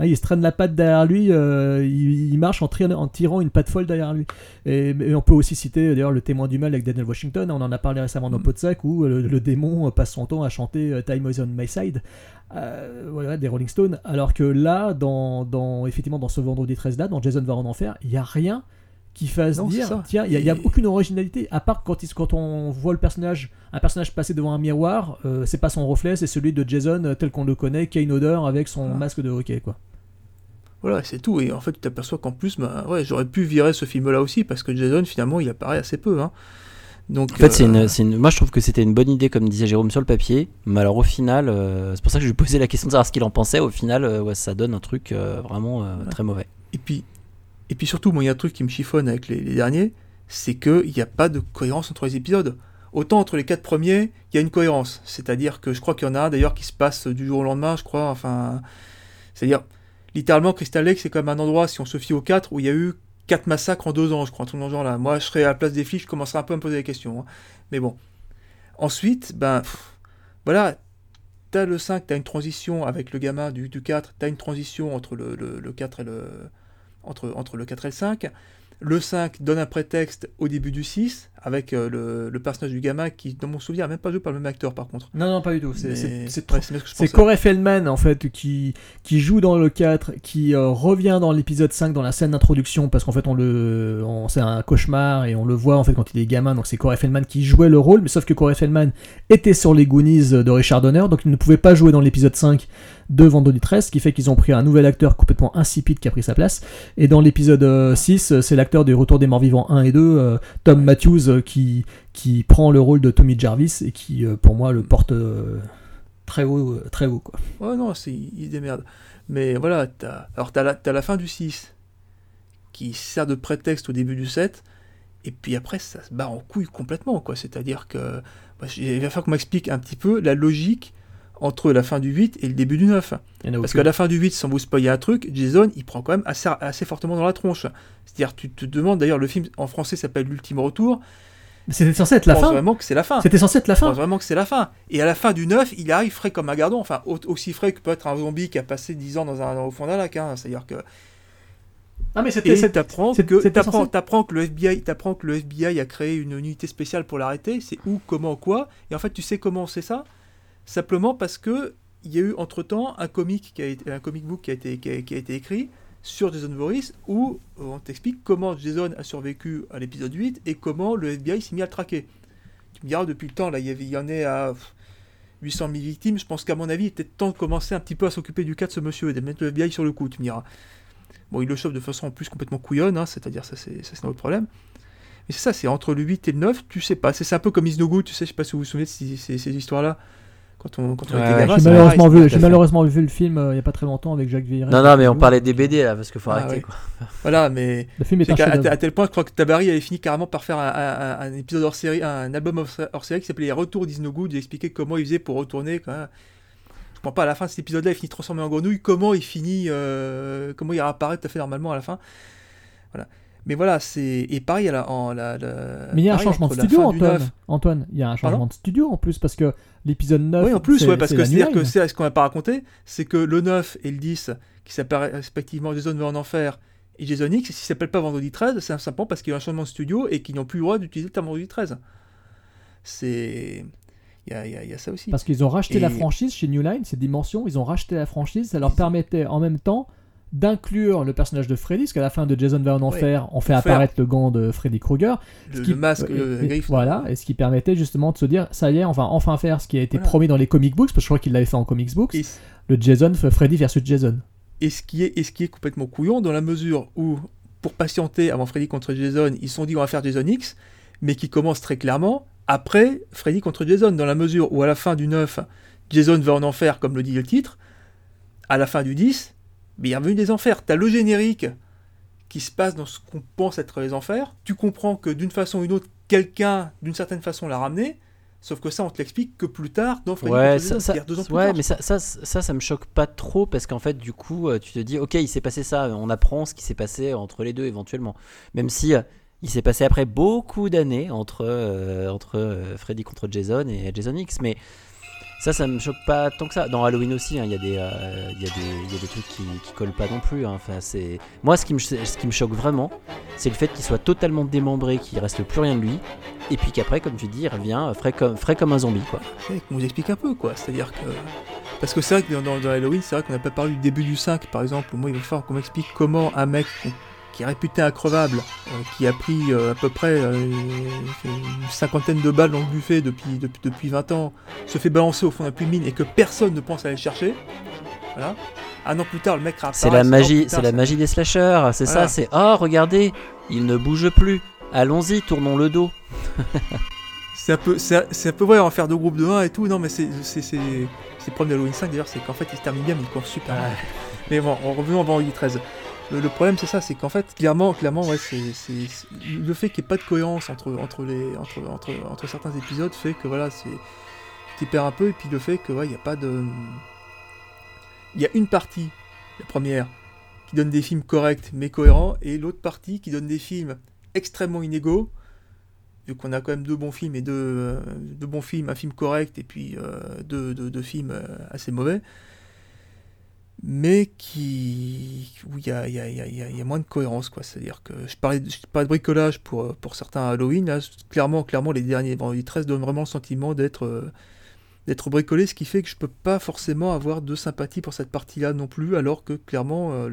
Hein, il se traîne la patte derrière lui, il, marche en, en, tirant une patte folle derrière lui. Et, on peut aussi citer d'ailleurs le témoin du mal avec Daniel Washington, on en a parlé récemment dans mm. Podsac, où le, le, démon passe son temps à chanter Time is on my side. Euh, voilà, des Rolling Stones. Alors que là, dans, dans, effectivement, dans ce vendredi 13 là, dans Jason va en enfer, il n'y a rien qui fasse dire tiens il n'y a, aucune originalité à part quand, il, quand on voit le personnage un personnage passer devant un miroir euh, c'est pas son reflet c'est celui de Jason euh, tel qu'on le connaît qui a une odeur avec son masque de hockey quoi voilà c'est tout et en fait tu t'aperçois qu'en plus bah, ouais j'aurais pu virer ce film là aussi parce que Jason finalement il apparaît assez peu hein en fait, euh, c'est une, moi je trouve que c'était une bonne idée, comme disait Jérôme sur le papier. Mais alors au final, euh, c'est pour ça que je lui posais la question de savoir ce qu'il en pensait. Au final, euh, ouais, ça donne un truc vraiment très mauvais. Et puis, et puis surtout, moi il y a un truc qui me chiffonne avec les, derniers, c'est qu'il n'y a pas de cohérence entre les épisodes. Autant entre les quatre premiers, il y a une cohérence. C'est-à-dire que je crois qu'il y en a un d'ailleurs qui se passe du jour au lendemain, je crois. Enfin, c'est-à-dire, littéralement, Crystal Lake, c'est comme un endroit, si on se fie aux quatre, où il y a eu 4 massacres en 2 ans, je crois, tout le genre là. Moi, je serais à la place des flics, je commencerais un peu à me poser des questions. Hein. Mais bon. Ensuite, ben, voilà, t'as le 5, t'as une transition avec le gamin du, du 4, t'as une transition entre le, le, 4 et le. Entre, entre le 4 et le 5. Le 5 donne un prétexte au début du 6, avec euh, le, personnage du gamin qui, dans mon souvenir, n'a même pas joué par le même acteur par contre. Non, non, pas du tout. C'est Corey Feldman en fait qui, qui joue dans le 4, qui euh, revient dans l'épisode 5 dans la scène d'introduction parce qu'en fait on le, c'est un cauchemar et on le voit en fait quand il est gamin. Donc c'est Corey Feldman qui jouait le rôle, mais sauf que Corey Feldman était sur les Goonies de Richard Donner, donc il ne pouvait pas jouer dans l'épisode 5 de Vendredi 13, ce qui fait qu'ils ont pris un nouvel acteur complètement insipide qui a pris sa place. Et dans l'épisode 6, euh, c'est l'acteur du Retour des Morts Vivants 1 et 2, Tom Matthews euh, qui, qui prend le rôle de Tommy Jarvis et qui, euh, pour moi, le porte euh, très haut, très haut quoi. Ouais, non, il se démerde. Mais voilà, as, alors t'as la, as la fin du 6 qui sert de prétexte au début du 7, et puis après ça se barre en couille complètement, quoi. C'est-à-dire que bah, il va falloir qu'on m'explique un petit peu la logique entre la fin du 8 et le début du 9. Parce qu'à la fin du 8, sans vous spoiler un truc, Jason, il prend quand même assez, assez fortement dans la tronche. C'est-à-dire, tu te demandes, d'ailleurs, le film en français s'appelle L'ultime retour, c'était censé être la fin. vraiment que c'est la fin. C'était censé être la fin. vraiment que c'est la fin. Et à la fin du 9, il arrive frais comme un gardon. Enfin, aussi frais que peut être un zombie qui a passé 10 ans dans un, au fond d'un lac. Hein. C'est-à-dire que. Ah mais c'était. T'apprends que, apprends que le FBI, que le FBI a créé une unité spéciale pour l'arrêter. C'est où, comment, quoi. Et en fait, tu sais comment c'est ça Simplement parce que il y a eu entre temps un comic qui a été, un comic book qui a été, qui a, été écrit sur Jason Voorhees où on t'explique comment Jason a survécu à l'épisode 8 et comment le FBI s'est mis à le traquer. Tu me diras, depuis le temps, là, il y, y en est à 800 000 victimes. Je pense qu'à mon avis, il était temps de commencer un petit peu à s'occuper du cas de ce monsieur et de mettre le FBI sur le coup, tu me diras. Bon, il le chauffe de façon en plus complètement couillonne, hein, c'est-à-dire ça, c'est c'est notre problème. Mais c'est ça, c'est entre le 8 et le 9, tu sais pas. C'est un peu comme Is No Good, tu sais, je sais pas si vous vous souvenez de ces histoires-là. Quand on, quand on Ouais, était gamin, J'ai malheureusement, vu, j'ai malheureusement vu le film euh, il y a pas très longtemps avec Jacques Villeray. Non, non, mais on parlait des BD là, parce qu'il faut Ah, arrêter ouais. quoi. Voilà, mais Le film est un à, à tel point, je crois que Tabari avait fini carrément par faire un, un- un- un épisode hors série, un album hors, série qui s'appelait Les Retours d'Is No Good. Il expliquait comment il faisait pour retourner. Quand même. Je comprends pas, à la fin de cet épisode-là, il finit transformé en grenouille. Comment il finit, euh, comment il réapparaît tout à fait normalement à la fin. Voilà. Mais voilà, c'est. Et pareil, la, en, la, la- Mais il y a un pareil, changement de studio, Antoine. 9 Antoine, il y a un changement Pardon de studio en plus parce que l'épisode 9. Oui, en plus, ouais, parce que c'est-à-dire que c'est ce qu'on n'a pas raconté, c'est que le 9 et le 10, qui s'appellent respectivement Jason va en enfer et Jason X, s'ils ne s'appellent pas Vendredi 13, c'est simplement parce qu'il y a un changement de studio et qu'ils n'ont plus le droit d'utiliser le terme Vendredi 13. C'est. Il y a, y y ça aussi. Parce qu'ils ont racheté la franchise chez New Line, ces dimensions, ils ont racheté la franchise, ça leur permettait en même temps d'inclure le personnage de Freddy, parce qu'à la fin de Jason va en enfer, on fait Enfer. apparaître le gant de Freddy Krueger. Le, qui- le masque, le et- griffe. Voilà, et ce qui permettait justement de se dire, ça y est, on va enfin faire ce qui a été Voilà. promis dans les comic books, parce que je crois qu'il l'avait fait en comic books, Et, le Jason, Freddy versus Jason. et ce qui est, et ce qui est complètement couillon, dans la mesure où, pour patienter avant Freddy contre Jason, ils se sont dit on va faire Jason X, mais qui commence très clairement après Freddy contre Jason, dans la mesure où à la fin du 9, Jason va en enfer, comme le dit le titre, à la fin du 10, Bienvenue des enfers. T'as le générique qui se passe dans ce qu'on pense être les enfers. Tu comprends que d'une façon ou d'une autre, quelqu'un, d'une certaine façon, l'a ramené. Sauf que ça, on te l'explique que plus tard, dans Freddy Ouais, ça, Jason, ça- deux ans plus ouais tard. mais ça, ça, ça, ça me choque pas trop parce qu'en fait, du coup, euh, tu te dis, ok, il s'est passé ça, on apprend ce qui s'est passé entre les deux éventuellement. Même si euh, il s'est passé après beaucoup d'années entre, euh, entre euh, Freddy contre Jason et Jason X, mais ça, ça me choque pas tant que ça. Dans Halloween aussi, hein, il y, a des, euh, y, a des- trucs qui, qui collent pas non plus. hein. Enfin. Moi, ce qui, me, ce qui me choque vraiment, c'est le fait qu'il soit totalement démembré, qu'il reste plus rien de lui, et puis qu'après, comme tu dis, il revient euh, frais comme, frais comme un zombie. Quoi. Qu'on nous explique un peu, quoi. C'est-à-dire que. Parce que c'est vrai que dans, Halloween, c'est vrai qu'on n'a pas parlé du début du 5, par exemple, moi, il va falloir qu'on m'explique comment un mec qui est réputé increvable, euh, qui a pris euh, à peu près euh, une cinquantaine de balles dans le buffet depuis, depuis, depuis 20 ans, se fait balancer au fond d'un puits de mine et que personne ne pense à aller le chercher. Voilà. Un an plus tard, le mec. C'est la magie, c'est la magie des slashers, c'est Voilà. ça, c'est oh regardez, il ne bouge plus. Allons-y, tournons le dos. C'est un peu, c'est un peu vrai en faire deux groupes de 1 et tout. Non, mais c'est, c'est, c'est, c'est le problème d'Halloween 5 d'ailleurs, c'est qu'en fait il se termine bien, mais il court super. Mais bon, en revenant Vendredi 13. Le, problème c'est ça, c'est qu'en fait, clairement, clairement, ouais, c'est, le fait qu'il n'y ait pas de cohérence entre, certains épisodes fait que voilà, c'est, tu perds un peu, et puis le fait que ouais, il n'y a pas de. Il y a une partie, la première, qui donne des films corrects mais cohérents, et l'autre partie qui donne des films extrêmement inégaux vu qu'on a quand même deux bons films et deux, euh, deux bons films, un film correct et puis euh, deux films euh, assez mauvais, mais qui où il y a, y, a, y, a, y a- moins de cohérence quoi. C'est-à-dire que je parlais, je de bricolage pour, euh, pour certains Halloween, là, clairement, clairement les derniers Vendredi 13 donnent vraiment le sentiment d'être euh, d'être bricolé, ce qui fait que je peux pas forcément avoir de sympathie pour cette partie-là non plus, alors que clairement euh,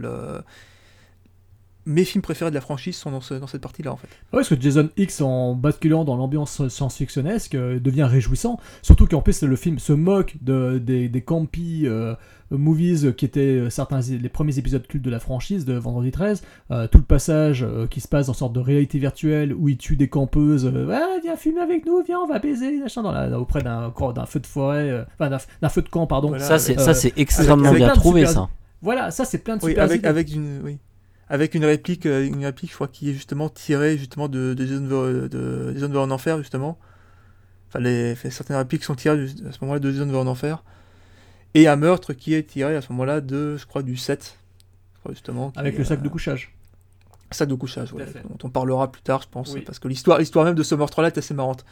mes films préférés de la franchise sont dans, ce- dans cette partie-là en fait. Ouais, parce que Jason X, en basculant dans l'ambiance science-fictionnesque, euh, devient réjouissant. Surtout qu'en plus, le film se moque de, des, des campy euh, movies qui étaient euh, certains les premiers épisodes cultes de la franchise de Vendredi 13. Euh, tout le passage euh, qui se passe dans sorte de réalité virtuelle où il tue des campeuses. euh, ouais, viens fumer avec nous, viens, on va baiser, machin, dans la, auprès d'un d'un feu de forêt, euh, enfin, d'un d'un feu de camp, pardon. Voilà, ça, c'est, euh, ça, c'est extrêmement avec bien trouvé, super- ça. Voilà, ça c'est plein de Oui, super avec, idées. avec une, oui. Avec une réplique, euh, une réplique, je crois, qui est justement tirée justement de, de Jason va- de Jason va en enfer, justement. Enfin, les, enfin, certaines répliques sont tirées à ce moment-là de Jason va en enfer. Et un meurtre qui est tiré à ce moment-là de, je crois, du 7. Je crois, justement. Avec est, le sac euh, de couchage. sac de couchage, ouais, dont on parlera plus tard, je pense. Oui. Parce que l'histoire, l'histoire même de ce meurtre-là est assez marrante.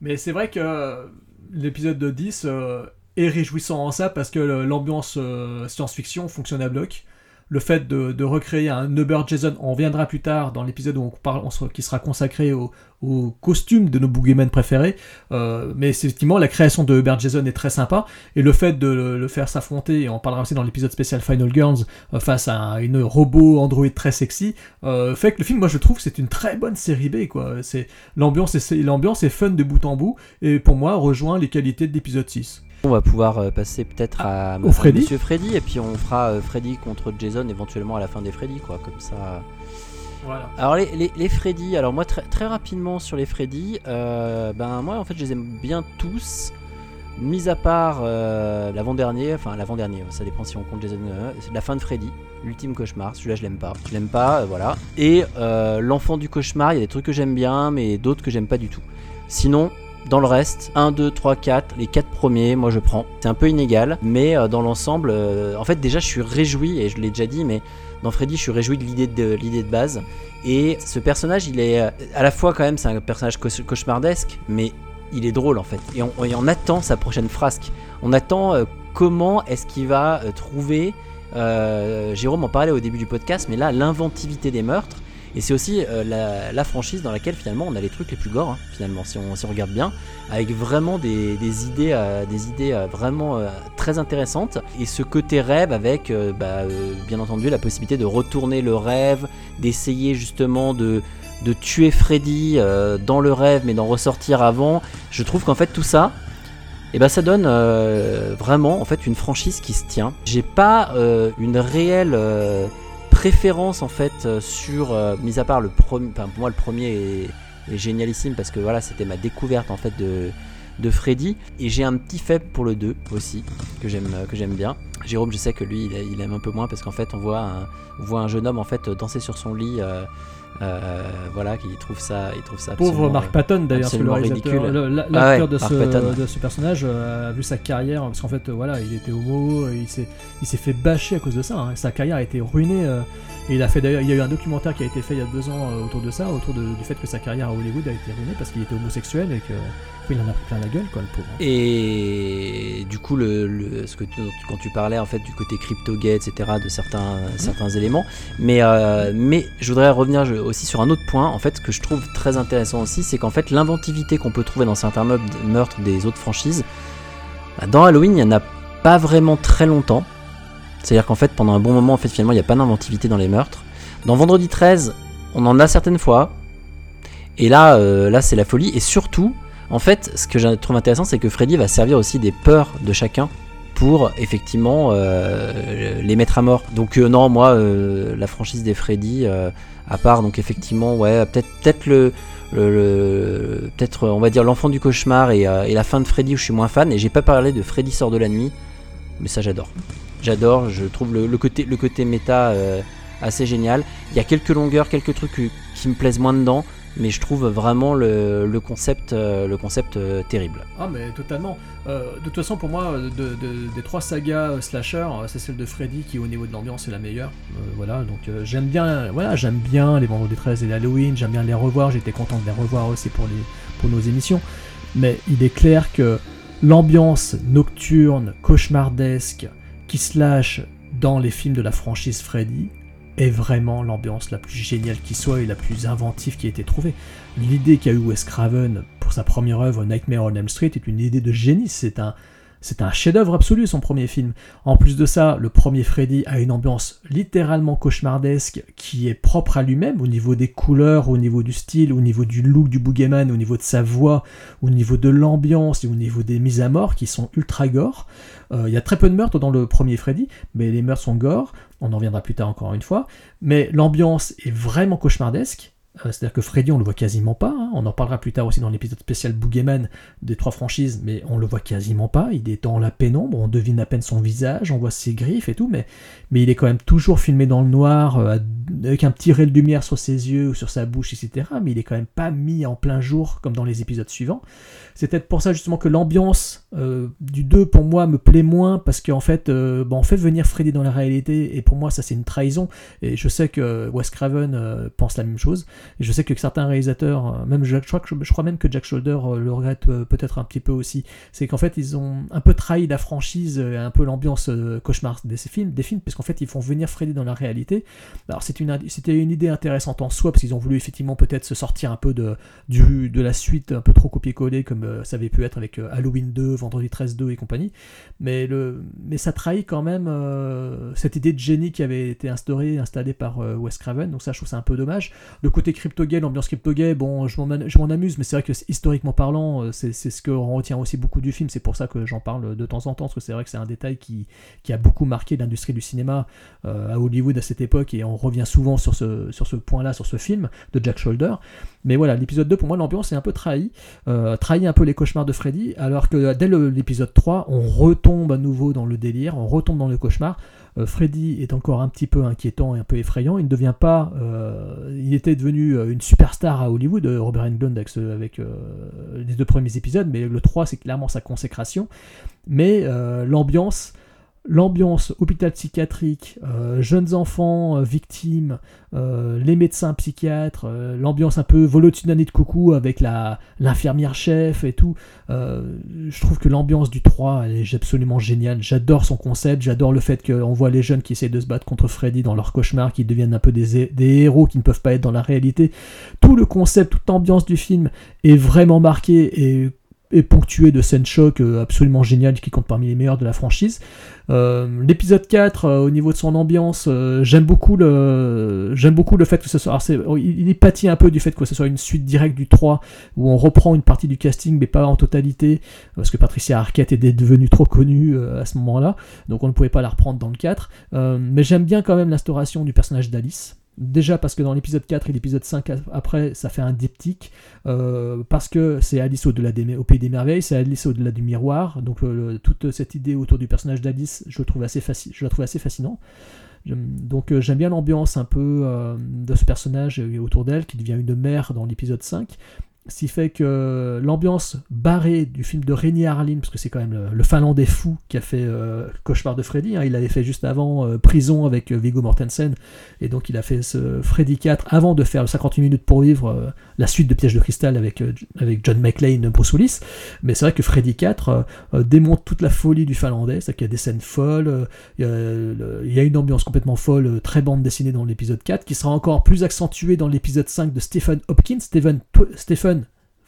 Mais c'est vrai que l'épisode de 10 euh, est réjouissant en ça parce que l'ambiance euh, science-fiction fonctionne à bloc. Le fait de, recréer un Uber Jason, on reviendra plus tard dans l'épisode qui sera consacré au, costume de nos boogeymen préférés. Euh, mais effectivement, la création de Uber Jason est très sympa. Et le fait de le, faire s'affronter, et on parlera aussi dans l'épisode spécial Final Girls, euh, face à une robot Android très sexy, euh, fait que le film, moi je trouve que c'est une très bonne série B. quoi. C'est L'ambiance l'ambiance est fun de bout en bout, et pour moi rejoint les qualités de l'épisode 6. On va pouvoir euh, passer peut-être à, Ah, au Freddy. Monsieur Freddy et puis on fera euh, Freddy contre Jason éventuellement à la fin des Freddy quoi comme ça. Voilà. Alors les, les, les Freddy, alors moi très, très rapidement sur les Freddy, euh, ben moi en fait je les aime bien tous, mis à part euh, l'avant-dernier, enfin l'avant-dernier, ça dépend si on compte Jason, euh, c'est la fin de Freddy, l'ultime cauchemar, celui-là je l'aime pas, je l'aime pas, euh, voilà. Et euh, l'enfant du cauchemar, il y a des trucs que j'aime bien, mais d'autres que j'aime pas du tout. Sinon, dans le reste, 1, 2, 3, 4, les 4 premiers, moi je prends. C'est un peu inégal, mais euh, dans l'ensemble, euh, en fait déjà je suis réjoui, et je l'ai déjà dit, mais dans Freddy je suis réjoui de l'idée de, l'idée de base. Et ce personnage, il est euh, à la fois quand même, c'est un personnage cauch- cauchemardesque, mais il est drôle en fait. Et on, attend sa prochaine frasque. On attend comment est-ce qu'il va trouver. Jérôme en parlait au début du podcast, mais là, l'inventivité des meurtres. Et c'est aussi euh, la, franchise dans laquelle finalement on a les trucs les plus gore, hein, finalement, si on, si on regarde bien, avec vraiment des, des idées, euh, des idées euh, vraiment très intéressantes. Et ce côté rêve avec, bah, bien entendu, la possibilité de retourner le rêve, d'essayer justement de, de tuer Freddy dans le rêve, mais d'en ressortir avant. Je trouve qu'en fait tout ça, et ben ça donne vraiment en fait une franchise qui se tient. J'ai pas une réelle préférence en fait euh, sur, euh, mis à part le premier, enfin pour moi le premier est, génialissime parce que voilà c'était ma découverte en fait de Freddy et j'ai un petit faible pour le 2 aussi que j'aime que j'aime bien. Jérôme je sais que lui il, aime un peu moins parce qu'en fait on voit un, on voit un jeune homme en fait danser sur son lit euh, euh, voilà qui trouve ça il trouve ça Pauvre Mark Patton d'ailleurs, ridicule. le- la- Ah l'acteur ouais, de, ce, de ce personnage euh, a vu sa carrière, parce qu'en fait euh, voilà, il était homo, il s'est, il s'est fait bâcher à cause de ça, hein. sa carrière a été ruinée, euh, et il a fait d'ailleurs, il y a eu un documentaire qui a été fait il y a deux ans euh, autour de ça, autour de- du fait que sa carrière à Hollywood a été ruinée parce qu'il était homosexuel et que il en a pris plein la gueule quoi le pauvre. Et du coup, le, le- ce que tu- quand tu parlais en fait du côté crypto-gay, etc., de certains, certains éléments, mais, euh, mais je voudrais revenir aussi sur un autre point, en fait, que je trouve très intéressant aussi, c'est qu'en fait, l'inventivité qu'on peut trouver dans certains meurtres, meurtres des autres franchises, bah, dans Halloween, il n'y en a pas vraiment très longtemps. C'est-à-dire qu'en fait, pendant un bon moment, en fait, finalement, il n'y a pas d'inventivité dans les meurtres. Dans Vendredi 13, on en a certaines fois. Et là, euh, là c'est la folie. Et surtout, en fait, ce que je trouve intéressant, c'est que Freddy va servir aussi des peurs de chacun pour effectivement euh, les mettre à mort. Donc euh, non, moi, la franchise des Freddy, à part donc effectivement, ouais, peut-être peut-être le, peut-être on va dire l'enfant du cauchemar et, et la fin de Freddy où je suis moins fan. Et j'ai pas parlé de Freddy sort de la nuit, mais ça j'adore. J'adore, je trouve le, côté le côté méta euh, assez génial. Il y a quelques longueurs, quelques trucs qui- me plaisent moins dedans, mais je trouve vraiment le, concept, euh, le concept euh, terrible. Ah mais totalement. Euh, de toute façon pour moi de, de- des trois sagas euh, slasher, euh, c'est celle de Freddy qui au niveau de l'ambiance est la meilleure. Euh, voilà donc euh, j'aime bien voilà j'aime bien les Vendredis 13 et les Halloween, j'aime bien les revoir. J'étais content de les revoir aussi pour nos émissions. Mais il est clair que l'ambiance nocturne, cauchemardesque qui se lâche dans les films de la franchise Freddy est vraiment l'ambiance la plus géniale qui soit et la plus inventive qui a été trouvée. L'idée qu'a eu Wes Craven pour sa première œuvre Nightmare on Elm Street est une idée de génie, c'est un c'est un chef-d'œuvre absolu son premier film. En plus de ça, le premier Freddy a une ambiance littéralement cauchemardesque qui est propre à lui-même au niveau des couleurs, au niveau du style, au niveau du look du boogeyman, au niveau de sa voix, au niveau de l'ambiance et au niveau des mises à mort qui sont ultra gore. Euh, Il y a très peu de meurtres dans le premier Freddy, mais les meurtres sont gore. On en reviendra plus tard encore une fois. Mais l'ambiance est vraiment cauchemardesque. Euh, C'est-à-dire que Freddy, on le voit quasiment pas. hein. On en parlera plus tard aussi dans l'épisode spécial Boogeyman des trois franchises, mais on le voit quasiment pas. Il est dans la pénombre, on devine à peine son visage, on voit ses griffes et tout, mais, il est quand même toujours filmé dans le noir, euh, avec un petit ray de lumière sur ses yeux ou sur sa bouche, etc. Mais il est quand même pas mis en plein jour comme dans les épisodes suivants. C'est peut-être pour ça justement que l'ambiance euh, du 2 pour moi me plaît moins parce qu'en fait, euh, bah, on fait venir Freddy dans la réalité et pour moi ça c'est une trahison et je sais que Wes Craven euh, pense la même chose. Et je sais que certains réalisateurs, même je, crois, que, je crois même que Jack Shoulder le regrette peut-être un petit peu aussi, c'est qu'en fait ils ont un peu trahi la franchise, et un peu l'ambiance cauchemar des films, des films, parce qu'en fait ils font venir Freddy dans la réalité. Alors c'était une, une idée intéressante en soi, parce qu'ils ont voulu effectivement peut-être se sortir un peu de, du, de la suite, un peu trop copier-coller, comme ça avait pu être avec Halloween 2, Vendredi 13 2 et compagnie. Mais, le, mais ça trahit quand même cette idée de génie qui avait été instaurée, installée par Wes Craven, donc ça je trouve c'est un peu dommage. Le côté crypto-gay, l'ambiance crypto-gay, bon, je m'en amuse, mais c'est vrai que historiquement parlant, c'est ce qu'on retient aussi beaucoup du film, c'est pour ça que j'en parle de temps en temps, parce que c'est vrai que c'est un détail qui, qui, a beaucoup marqué l'industrie du cinéma à Hollywood à cette époque, et on revient souvent sur ce, sur ce point-là, sur ce film de Jack Shoulder. Mais voilà, l'épisode 2, pour moi, l'ambiance est un peu trahi, trahi un peu les cauchemars de Freddy, alors que dès l'épisode 3, on retombe à nouveau dans le délire, on retombe dans le cauchemar. Euh, Freddy est encore un petit peu inquiétant et un peu effrayant. Il ne devient pas. Euh, il était devenu euh, une superstar à Hollywood, Robert Englund, avec, avec les deux premiers épisodes, mais le 3, c'est clairement sa consécration. Mais l'ambiance l'ambiance hôpital psychiatrique, euh, jeunes enfants euh, victimes, euh, les médecins psychiatres, l'ambiance un peu volotunanée de coucou avec la l'infirmière chef et tout. je trouve que l'ambiance du 3 elle est absolument géniale. J'adore son concept, j'adore le fait qu'on voit les jeunes qui essaient de se battre contre Freddy dans leur cauchemar, qui deviennent un peu des, des héros qui ne peuvent pas être dans la réalité. Tout le concept, toute l'ambiance du film est vraiment marqué et est ponctué de scènes choc absolument géniales qui comptent parmi les meilleures de la franchise. Euh, l'épisode 4, euh, au niveau de son ambiance, euh, j'aime beaucoup le fait que ce soit. Alors il, est pâti un peu du fait que ce soit une suite directe du 3 où on reprend une partie du casting mais pas en totalité parce que Patricia Arquette est devenue trop connue à ce moment-là, donc on ne pouvait pas la reprendre dans le 4. mais j'aime bien quand même l'instauration du personnage d'Alice. Déjà parce que dans l'épisode 4 et l'épisode 5 après, ça fait un diptyque, euh, parce que c'est Alice au-delà pays des merveilles, c'est Alice au-delà du miroir, donc euh, toute cette idée autour du personnage d'Alice, je, trouve je la trouve assez fascinant. Donc euh, j'aime bien l'ambiance un peu de ce personnage autour d'elle, qui devient une mère dans l'épisode 5, ce qui fait que l'ambiance barrée du film de Rémi Harlin, parce que c'est quand même le, finlandais fou qui a fait euh, Cauchemar de Freddy, hein, il avait fait juste avant euh, Prison avec euh, Viggo Mortensen, et donc il a fait ce Freddy 4 avant de faire 58 minutes pour vivre la suite de Piège de Cristal avec, avec John McClane, Bruce Willis. Mais c'est vrai que Freddy 4 démontre toute la folie du finlandais, c'est qu'il y a des scènes folles, il y, a, une ambiance complètement folle, très bande dessinée dans l'épisode 4, qui sera encore plus accentuée dans l'épisode 5 de Stephen Hopkins. Stephen, Stephen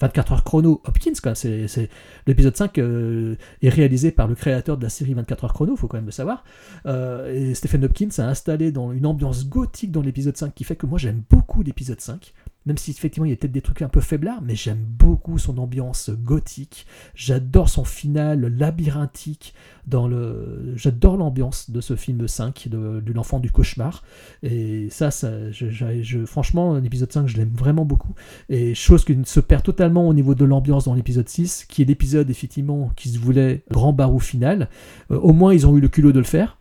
24 heures chrono Hopkins, c'est, l'épisode 5 euh, est réalisé par le créateur de la série 24 heures chrono, faut quand même le savoir. Euh, et Stephen Hopkins a installé dans une ambiance gothique dans l'épisode 5 qui fait que moi j'aime beaucoup l'épisode 5 même si effectivement il y a peut-être des trucs un peu faiblards, mais j'aime beaucoup son ambiance gothique, j'adore son final labyrinthique, dans le... j'adore l'ambiance de ce film 5, de, l'enfant du cauchemar, et ça, ça je, franchement, l'épisode 5, je l'aime vraiment beaucoup, et chose qui se perd totalement au niveau de l'ambiance dans l'épisode 6, qui est l'épisode effectivement qui se voulait grand barou final, euh, au moins ils ont eu le culot de le faire,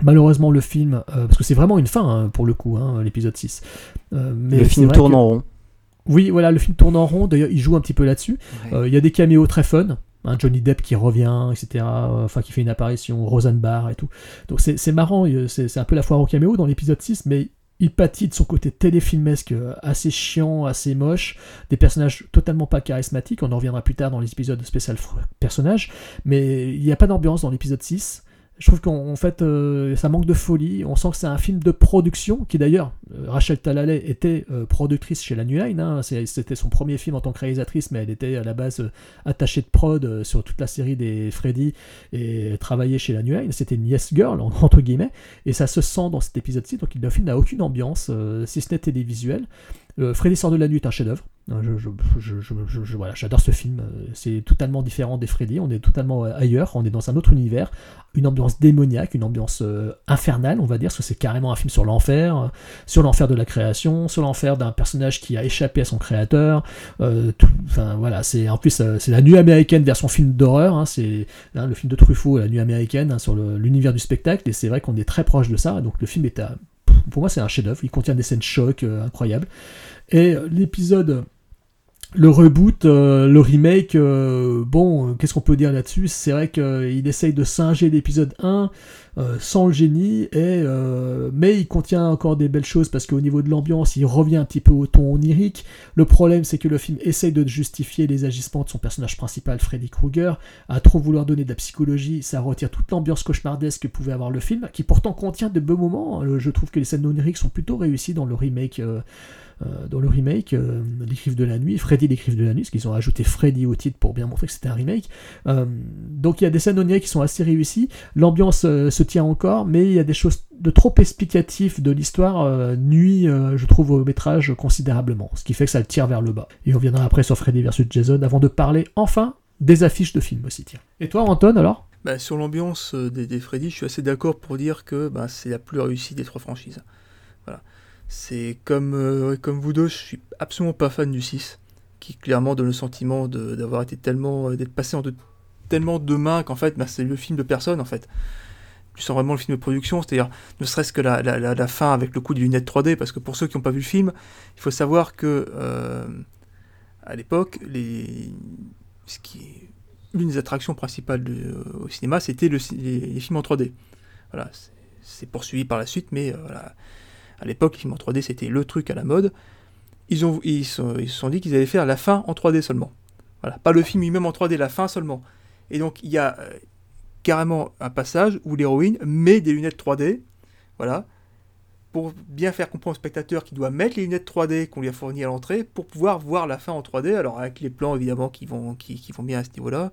Malheureusement, le film, euh, parce que c'est vraiment une fin hein, pour le coup, hein, l'épisode 6. Euh, mais le film tourne en rond. Oui, voilà, le film tourne en rond. D'ailleurs, il joue un petit peu là-dessus. Euh, il y a des caméos très fun. Hein, Johnny Depp qui revient, etc. Enfin, qui fait une apparition, Rosenbar et tout. Donc c'est marrant, c'est un peu la foire au caméo dans l'épisode 6, mais il pâtit de son côté téléfilmesque assez chiant, assez moche, des personnages totalement pas charismatiques, on en reviendra plus tard dans les épisodes spécial personnages, mais il n'y a pas d'ambiance dans l'épisode 6, je trouve qu'en fait, euh, ça manque de folie. On sent que c'est un film de production, qui d'ailleurs, euh, Rachel Talalay était euh, productrice chez la New. Hein. C'était son premier film en tant que réalisatrice, mais elle était à la base attachée de prod sur toute la série des Freddy et travaillait chez la New. C'était une yes girl, entre guillemets. Et ça se sent dans cet épisode-ci. Donc le film n'a aucune ambiance, si ce n'est télévisuelle. Freddy sort de la nuit est un chef-d'œuvre. Voilà, j'adore ce film. C'est totalement différent des Freddy. On est totalement ailleurs. On est dans un autre univers. Une ambiance démoniaque, une ambiance euh, infernale, on va dire, parce que c'est carrément un film sur l'enfer, sur l'enfer de la création, sur l'enfer d'un personnage qui a échappé à son créateur. Euh, voilà, c'est en plus euh, c'est la nuit américaine version film d'horreur. Hein, c'est hein, le film de Truffaut, la nuit américaine, hein, sur l'univers du spectacle. Et c'est vrai qu'on est très proche de ça. Donc le film est à pour moi, c'est un chef-d'œuvre. Il contient des scènes choc incroyables. Et l'épisode le reboot, euh, le remake, euh, bon, qu'est-ce qu'on peut dire là-dessus? C'est vrai qu'il essaye de singer l'épisode 1, euh, sans le génie, et, mais il contient encore des belles choses parce qu'au niveau de l'ambiance, il revient un petit peu au ton onirique. Le problème, c'est que le film essaye de justifier les agissements de son personnage principal, Freddy Krueger, à trop vouloir donner de la psychologie, ça retire toute l'ambiance cauchemardesque que pouvait avoir le film, qui pourtant contient de beaux moments. Je trouve que les scènes oniriques sont plutôt réussies dans le remake. Euh, dans le remake, euh, de la Nuit, Freddy Griffes de la Nuit, parce qu'ils ont ajouté Freddy au titre pour bien montrer que c'était un remake. Euh, donc il y a des scènes oniriques qui sont assez réussies, l'ambiance euh, se tient encore, mais il y a des choses de trop explicatives de l'histoire nuit, je trouve, au métrage considérablement, ce qui fait que ça le tire vers le bas. Et on viendra après sur Freddy vs Jason avant de parler enfin des affiches de films aussi. Et toi, Anton, alors? Bah, sur l'ambiance des, des Freddy, je suis assez d'accord pour dire que bah, c'est la plus réussie des trois franchises. Voilà. C'est comme, euh, comme vous deux, je suis absolument pas fan du 6, qui clairement donne le sentiment d'avoir été tellement, euh, d'être passé en de, tellement de mains qu'en fait, bah, c'est le film de personne en fait. Tu sens vraiment le film de production, c'est-à-dire ne serait-ce que la, la, la, fin avec le coup des lunettes 3D, parce que pour ceux qui n'ont pas vu le film, il faut savoir que euh, à l'époque, les, ce qui est l'une des attractions principales au cinéma, c'était les, films en 3D. Voilà, c'est- poursuivi par la suite, mais voilà, à l'époque, les films en 3D, c'était le truc à la mode. Ils, ont, ils, se sont dit qu'ils allaient faire la fin en 3D seulement. Voilà, pas le film lui-même en 3D, la fin seulement. Et donc, il y a euh, carrément un passage où l'héroïne met des lunettes 3D, voilà, pour bien faire comprendre au spectateur qu'il doit mettre les lunettes 3D qu'on lui a fournies à l'entrée pour pouvoir voir la fin en 3D, alors avec les plans évidemment qui vont, qui vont bien à ce niveau-là.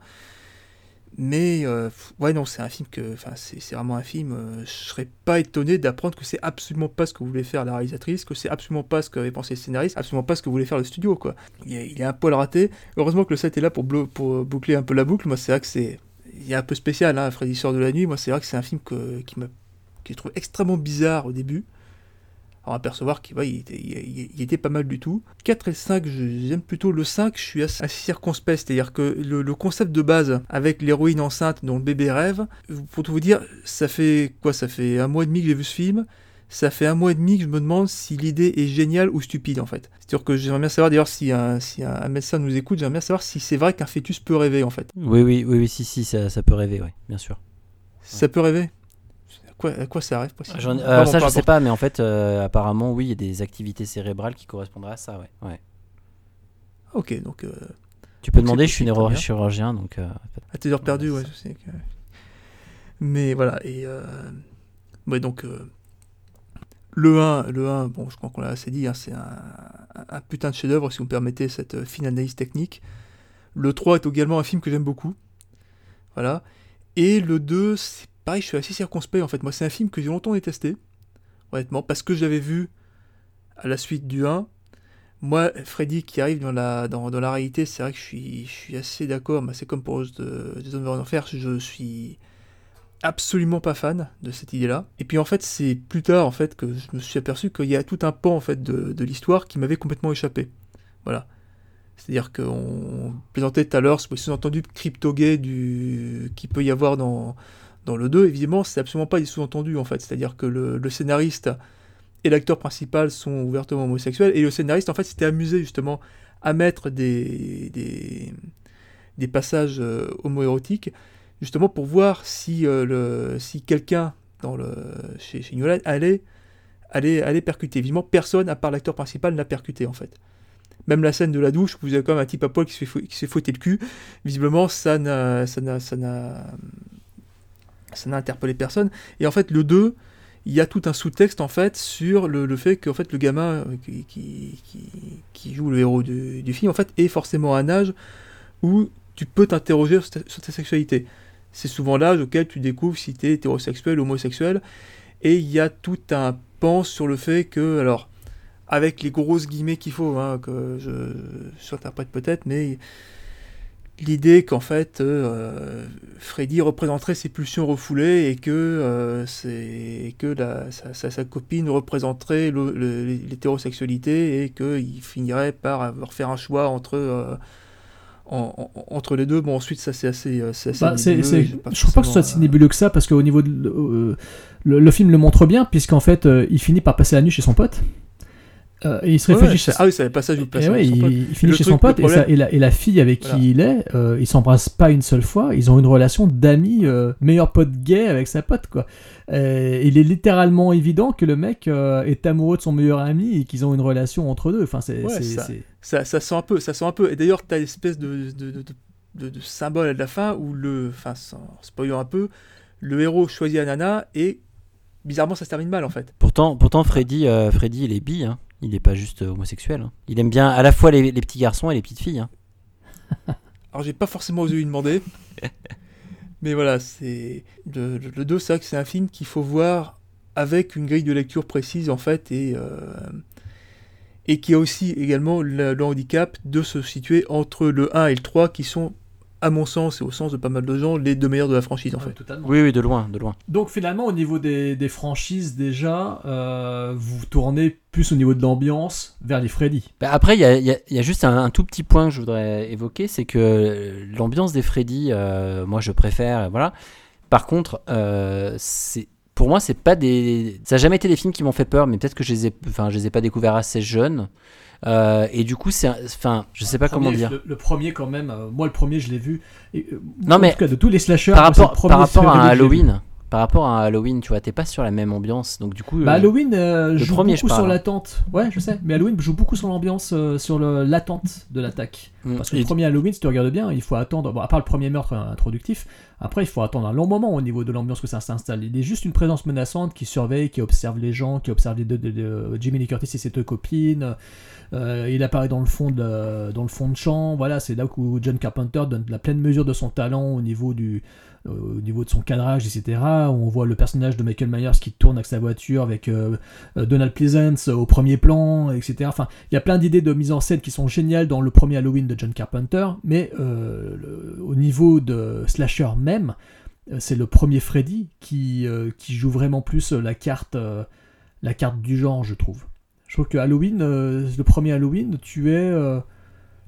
Mais euh, ouais non c'est un film que enfin c'est vraiment un film euh, je serais pas étonné d'apprendre que c'est absolument pas ce que voulait faire la réalisatrice que c'est absolument pas ce qu'avait pensé le scénariste absolument pas ce que voulait faire le studio quoi. Il est, il un poil raté. Heureusement que le set est là pour, pour boucler un peu la boucle. Moi c'est vrai que c'est il est un peu spécial hein, Freddy sort de la nuit. Moi c'est vrai que c'est un film que, qui que je trouve extrêmement bizarre au début alors apercevoir qu'il ouais, était, il, était pas mal du tout. 4 et 5, je- j'aime plutôt le 5, je suis assez, assez circonspect, c'est-à-dire que le, le concept de base avec l'héroïne enceinte dont le bébé rêve, pour tout vous dire, ça fait quoi Ça fait un mois et demi que j'ai vu ce film, ça fait un mois et demi que je me demande si l'idée est géniale ou stupide en fait. C'est-à-dire que j'aimerais bien savoir d'ailleurs si, un, si un, un médecin nous écoute, j'aimerais bien savoir si c'est vrai qu'un fœtus peut rêver en fait. Oui, oui, oui, oui, si, si, ça, ça peut rêver, oui, bien sûr. Ça peut rêver? Quoi, à quoi ça rêve euh, ça, je sais pas, mais en fait, euh, apparemment, oui, il y a des activités cérébrales qui correspondraient à ça, ouais. ouais. Ok, donc. euh, Tu peux donc demander, je suis neurochirurgien, donc. À tes heures perdues, ouais, je sais que... Mais voilà, et... Ouais, donc... Le 1, le 1, bon, je crois qu'on l'a assez dit, hein, c'est un, putain de chef-d'œuvre, si vous me permettez cette fine analyse technique. Le 3 est également un film que j'aime beaucoup. Voilà. Et le 2, c'est pareil, je suis assez circonspect, en fait. Moi, c'est un film que j'ai longtemps détesté, honnêtement, parce que j'avais vu à la suite du 1, moi, Freddy qui arrive dans la, dans, dans la réalité, c'est vrai que je suis, je suis assez d'accord. mais C'est comme pour Rose de, des Hommes en Enfer, je suis absolument pas fan de cette idée-là. Et puis en fait, c'est plus tard en fait que je me suis aperçu qu'il y a tout un pan en fait de, l'histoire qui m'avait complètement échappé. Voilà. C'est-à-dire qu'on plaisantait tout à l'heure ce sous-entendu crypto-gay du... qu'il peut y avoir dans, dans le 2. Évidemment, c'est absolument pas des sous-entendus en fait. C'est-à-dire que le, scénariste et l'acteur principal sont ouvertement homosexuels et le scénariste en fait s'était amusé justement à mettre des, passages euh, homoérotiques justement pour voir si, euh, quelqu'un chez, chez New Line allait, percuter. Évidemment, personne à part l'acteur principal n'a percuté en fait. Même la scène de la douche, où vous avez quand même un type à poil qui se fait, le cul, visiblement ça n'a ça n'a ça n'a interpellé personne. Et en fait, le 2, il y a tout un sous-texte en fait sur le, fait que fait, le gamin euh, qui, joue le héros du, film en fait, est forcément à un âge où tu peux t'interroger sur ta, sexualité. C'est souvent l'âge auquel tu découvres si tu es hétérosexuel ou homosexuel. Et il y a tout un pan sur le fait que, alors, avec les grosses guillemets qu'il faut, hein, que je, je peut-être, mais l'idée qu'en fait euh, Freddy représenterait ses pulsions refoulées et que, euh, que la, sa, sa- sa copine représenterait l'hétérosexualité et qu'il finirait par avoir faire un choix entre, euh, en- en- entre les deux. Bon, ensuite, ça c'est assez. euh, assez Bah, nébuleux, pas je trouve pas que ce soit si nébuleux que ça, parce qu'au niveau de. le, le film le montre bien, puisqu'en fait, il finit par passer la nuit chez son pote. Euh, et il se Ouais, réfugie ouais, chez ah oui, c'est le passage où il passe et avec ouais, son il, pote. il finit chez truc, son pote le et, ça- et la, et la fille avec Voilà. qui il est, euh, ils s'embrassent pas une seule fois, ils ont une relation d'amis, euh, meilleur pote gay avec sa pote quoi. Euh, il est littéralement évident que le mec euh, est amoureux de son meilleur ami et qu'ils ont une relation entre deux. Enfin, c'est, Ouais, c'est- ça- c'est- ça, ça sent un peu, ça sent un peu. Et d'ailleurs, t'as l'espèce de, de, de, de- de symbole à la fin où le, enfin, sans spoiler un peu, le héros choisit Anana et bizarrement ça se termine mal en fait. Pourtant, pourtant Freddy, euh, Freddy, il est bi, hein. Il n'est pas juste euh, homosexuel. hein. Il aime bien à la fois les, les petits garçons et les petites filles. hein. Alors j'ai pas forcément osé lui demander, mais voilà, c'est le, le, le 2, c'est vrai que c'est un film qu'il faut voir avec une grille de lecture précise en fait et euh, et qui a aussi également le, le handicap de se situer entre le 1 et le 3 qui sont à mon sens et au sens de pas mal de gens les deux meilleurs de la franchise en ouais, fait. totalement. Oui, oui, de loin, de loin. Donc finalement, au niveau des, des franchises déjà, euh, vous tournez plus au niveau de l'ambiance vers les Freddy. Bah, après, il y a, il y y a juste un, un tout petit point que je voudrais évoquer, c'est que euh, l'ambiance des Freddy, euh, moi je préfère, voilà. Par contre, euh, c'est pour moi, c'est pas des, ça a jamais été des films qui m'ont fait peur, mais peut-être que je les ai, enfin, je les ai pas découverts assez jeunes. Euh, et du coup, c'est, enfin, je sais pas comment dire. Le, le premier quand même, euh, moi le premier je l'ai vu. Et, euh, Non, en mais tout cas, de tous les slashers, Par rapport, premier par rapport à un. Halloween, par rapport à un Halloween, tu vois, t'es pas sur la même ambiance, donc du coup. Bah, Halloween joue premier, je beaucoup sur l'attente. Ouais, je sais. Mais Halloween joue beaucoup sur l'ambiance, sur l'attente de l'attaque. mm, Parce que et- le premier Halloween, si tu regardes bien, il faut attendre. Bon, à part le premier meurtre introductif, après il faut attendre un long moment au niveau de l'ambiance que ça s'installe. Il est juste une présence menaçante qui surveille, qui observe les gens, qui observe les deux, de- de- Jimmy Lee Curtis et ses deux copines. Euh, il apparaît dans le fond de, dans champ. Voilà, c'est là où John Carpenter donne la pleine mesure de son talent au niveau euh, de son cadrage, etc. On voit le personnage de Michael Myers qui tourne avec sa voiture, avec euh, Donald Pleasance au premier plan, etc. Enfin, il y a plein d'idées de mise en scène qui sont géniales dans le premier Halloween de John Carpenter, mais au niveau de slasher même, c'est le premier Freddy qui, joue vraiment plus la carte du genre, je trouve. Je trouve que Halloween, euh, le premier Halloween, tu es, euh,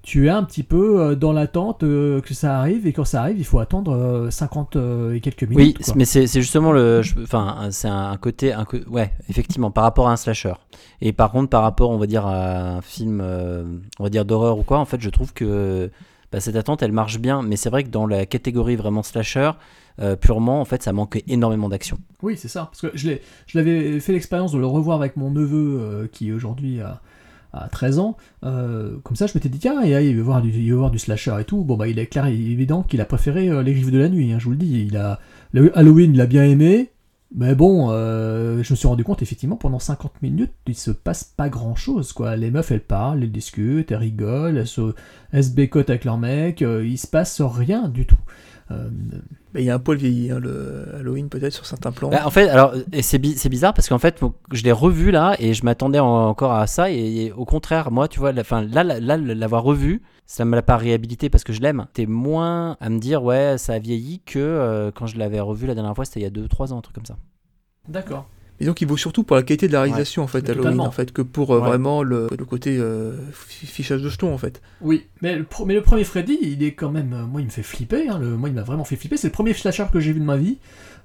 tu es un petit peu euh, dans l'attente que ça arrive, et quand ça arrive, il faut attendre euh, 50 euh, et quelques Oui, minutes. quoi. mais c'est justement le, enfin, c'est un côté, un, ouais, effectivement, par rapport à un slasher. Et par contre, par rapport, on va dire, à un film, on va dire d'horreur ou quoi, en fait, je trouve que bah, cette attente, elle marche bien. Mais c'est vrai que dans la catégorie vraiment slasher, euh, purement, en fait, ça manque énormément d'action. Oui, c'est ça. Parce que je l'avais fait l'expérience de le revoir avec mon neveu euh, qui aujourd'hui a, a 13 ans. Euh, comme ça, je m'étais dit, tiens, et, il, veut voir du, slasher et tout. Bon, bah, il est clair et évident qu'il a préféré Les Griffes de la Nuit, hein, je vous le dis. Halloween, il a bien aimé. Mais bon, je me suis rendu compte, effectivement, pendant 50 minutes, il se passe pas grand chose, quoi. Les meufs, elles parlent, elles discutent, elles rigolent, elles se, bécotent avec leur mec, euh, il se passe rien du tout. Il y a un poil vieilli, hein, le Halloween peut-être sur certains plans. Bah, en fait, alors, et c'est bi- c'est bizarre parce qu'en fait, je l'ai revu là et je m'attendais en- encore à ça. Et, et au contraire, moi, tu vois, la- enfin, là, là, là, l'avoir revu, ça me l'a pas réhabilité parce que je l'aime. T'es moins à me dire, ouais, ça a vieilli que euh, quand je l'avais revu la dernière fois, c'était il y a 2-3 ans, un truc comme ça. D'accord. Et donc il vaut surtout pour la qualité de la réalisation en fait Halloween en fait que pour euh, Ouais. vraiment le, le côté euh, fi- fichage de jetons en fait. Oui, mais le, pro- mais le premier Freddy, il est quand même. euh, Moi, il me fait flipper. hein, le, moi, il m'a vraiment fait flipper. C'est le premier slasher que j'ai vu de ma vie.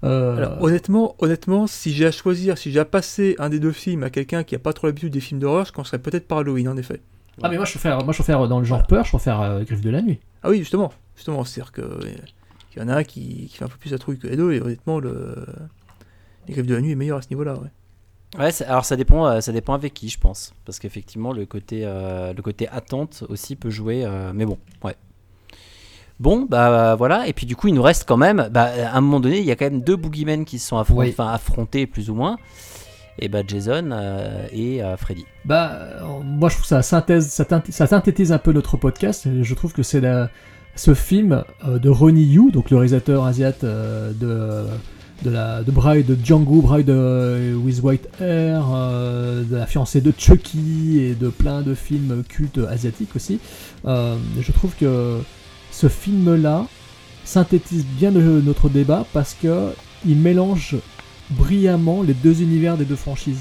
Euh, Alors, honnêtement, honnêtement, si j'ai à choisir, si j'ai à passer un des deux films à quelqu'un qui a pas trop l'habitude des films d'horreur, je commencerais peut-être par Halloween en effet. Ah, mais moi, je préfère, moi, je préfère dans le genre peur, je préfère Griffe de la nuit. Ah oui, justement, justement, c'est-à-dire que euh, il y en a un qui, qui fait un peu plus la trouille que les deux et honnêtement le les griffes de la nuit est meilleur à ce niveau-là. Ouais. Ouais, alors ça dépend, euh, ça dépend avec qui, je pense, parce qu'effectivement le côté, euh, le côté attente aussi peut jouer, euh, mais bon, ouais. Bon, bah voilà, et puis du coup il nous reste quand même, bah, à un moment donné, il y a quand même deux boogeymen qui se sont affron- Oui. enfin, affrontés plus ou moins, et bah Jason euh, et euh, Freddy. Bah, moi, je trouve que ça, synthèse, ça, ça synthétise un peu notre podcast. Je trouve que c'est ce film euh, de Ronnie Yu, donc le réalisateur asiate euh, de, de, la, de Bride, de Django, Bride euh, with White Hair, euh, de la fiancée de Chucky et de plein de films cultes asiatiques aussi. Euh, je trouve que ce film-là synthétise bien notre débat parce que il mélange brillamment les deux univers des deux franchises.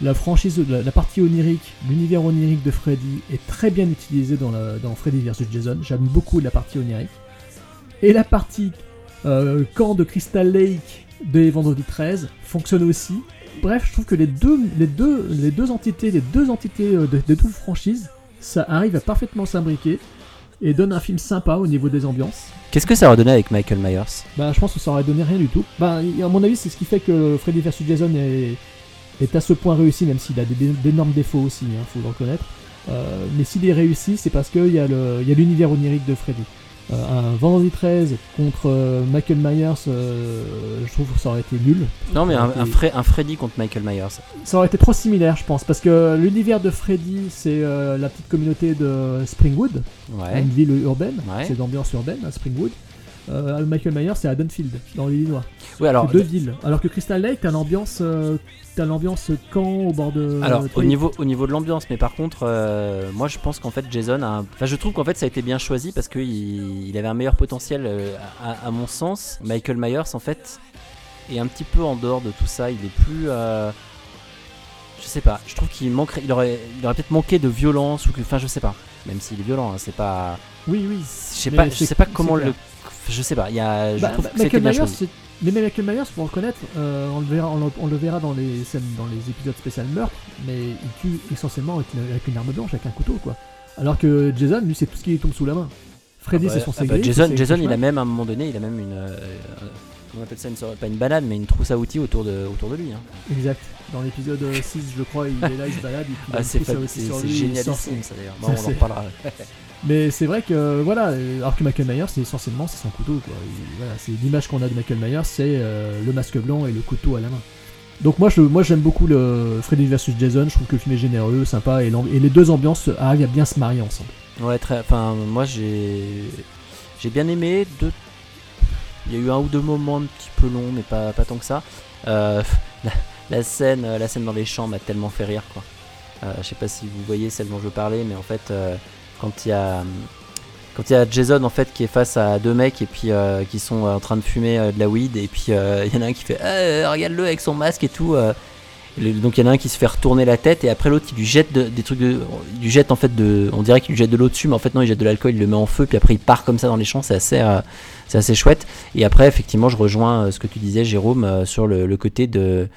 La franchise, la, la partie onirique, l'univers onirique de Freddy est très bien utilisé dans, dans Freddy vs Jason. J'aime beaucoup la partie onirique. Et la partie euh, camp de Crystal Lake de Vendredi 13 fonctionne aussi. bref, je trouve que les deux, les deux, les deux entités, les deux entités euh, de- des deux franchises, ça arrive à parfaitement s'imbriquer et donne un film sympa au niveau des ambiances. Qu'est-ce que ça aurait donné avec Michael Myers? Bah, je pense que ça aurait donné rien du tout. Bah, à mon avis, c'est ce qui fait que Freddy vs Jason est, est à ce point réussi, même s'il a des- d'énormes défauts aussi, il faut le reconnaître. Euh, mais s'il est réussi, c'est parce qu'il y a l'univers onirique de Freddy. Euh, un Vendredi 13 contre euh, Michael Myers, euh, je trouve que ça aurait été nul. Non, mais un, aurait un, été- Fre- un Freddy contre Michael Myers. ça aurait été trop similaire, je pense, parce que l'univers de Freddy, c'est la petite communauté de Springwood, Ouais. une ville urbaine, Ouais. c'est d'ambiance urbaine à Springwood. Euh, Michael Myers, c'est à Dunfield, dans l'Illinois. Oui, alors, deux villes. Alors que Crystal Lake, t'as l'ambiance, euh, t'as l'ambiance camp au bord de. Alors, au niveau, au niveau de l'ambiance, mais par contre, euh, moi je pense qu'en fait Jason a. un- Enfin, je trouve qu'en fait ça a été bien choisi parce qu'il il avait un meilleur potentiel à, à mon sens. Michael Myers, en fait, est un petit peu en dehors de tout ça. Il est plus. je sais pas, je trouve qu'il manquerait. Il aurait, il aurait peut-être manqué de violence ou que. Enfin, je sais pas. Même s'il est violent, hein, c'est pas. Oui, oui. Je sais pas, je sais pas comment le. Je sais pas, il y a. Je Bah, trouve bah, que Michael bien Myers, c'est- mais Michael Myers, faut reconnaître, euh, on, le verra, on, le, on le verra dans les scènes, dans les épisodes spécial meurtre, mais il tue essentiellement avec, une- avec une arme blanche, avec un couteau, quoi. Alors que Jason, lui, c'est tout ce qui lui tombe sous la main. Freddy, Ah c'est bah, son ah bah, segway, Jason, c'est Jason il a même à un moment donné, il a même une. euh, euh, comment on appelle ça une Pas une banane, mais une trousse à outils autour de, autour de lui. hein. Exact. Dans l'épisode euh, 6, je crois, il est là, il se balade, il Ah, c'est c'est- c'est génialissime ça d'ailleurs. Bon, on en c'est- reparlera. Mais c'est vrai que voilà, alors que Michael Myers, c'est essentiellement c'est son couteau. Quoi. C'est l'image qu'on a de Michael Myers, c'est euh, le masque blanc et le couteau à la main. Donc moi, je, moi j'aime beaucoup le Freddy vs Jason. Je trouve que le film est généreux, sympa, et, les deux ambiances arrivent à bien se marier ensemble. Ouais, très. Enfin, moi j'ai. J'ai bien aimé. Deux... Il y a eu un ou deux moments un petit peu longs, mais pas, pas tant que ça. Euh, la, scène, la scène dans les champs m'a tellement fait rire, quoi. Euh, je sais pas si vous voyez celle dont je parlais, mais en fait, quand il y a. Quand il y a Jason en fait qui est face à deux mecs et puis euh, qui sont euh, en train de fumer euh, de la weed et puis il y en a un qui fait Eh, regarde-le avec son masque et tout donc il y en a un qui se fait retourner la tête et après l'autre il lui jette de- des trucs de il lui jette en fait on dirait qu'il lui jette de l'eau dessus mais en fait non il jette de l'alcool il le met en feu puis après il part comme ça dans les champs. C'est assez c'est assez chouette. Et après effectivement je rejoins ce que tu disais Jérôme sur le, côté de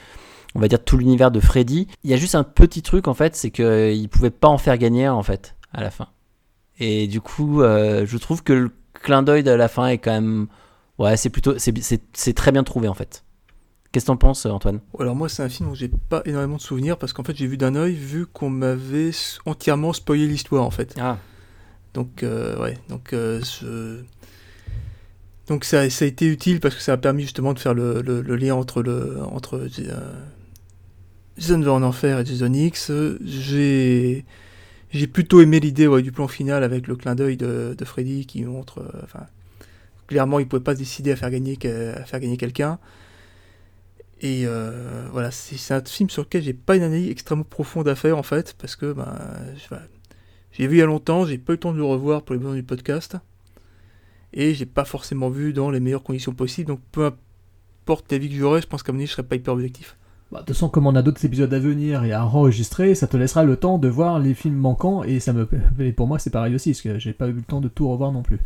on va dire tout l'univers de Freddy. Il y a juste un petit truc en fait c'est que il pouvait pas en faire gagner en fait à la fin et du coup euh, je trouve que le clin d'œil de la fin est quand même ouais c'est plutôt c'est très bien trouvé en fait qu'est-ce que t'en penses Antoine? Alors moi c'est un film dont j'ai pas énormément de souvenirs parce qu'en fait j'ai vu d'un œil vu qu'on m'avait entièrement spoilé l'histoire en fait. ah Donc euh, ouais, donc euh, ce- donc ça, ça a été utile parce que ça a permis justement de faire le, le- le lien entre le entre Jason va en enfer et Jason X. J'ai j'ai plutôt aimé l'idée du plan final avec le clin d'œil de, Freddy qui montre, euh, clairement il pouvait pas se décider à faire gagner quelqu'un. Et euh, voilà, c'est un film sur lequel j'ai pas une analyse extrêmement profonde à faire en fait, parce que ben, j'ai vu il y a longtemps, j'ai pas eu le temps de le revoir pour les besoins du podcast, et j'ai pas forcément vu dans les meilleures conditions possibles, donc peu importe l'avis que j'aurai, je pense qu'à mon avis je serai pas hyper objectif. Bah, De toute façon, comme on a d'autres épisodes à venir et à enregistrer, ça te laissera le temps de voir les films manquants, et ça me et pour moi c'est pareil aussi, parce que j'ai pas eu le temps de tout revoir non plus.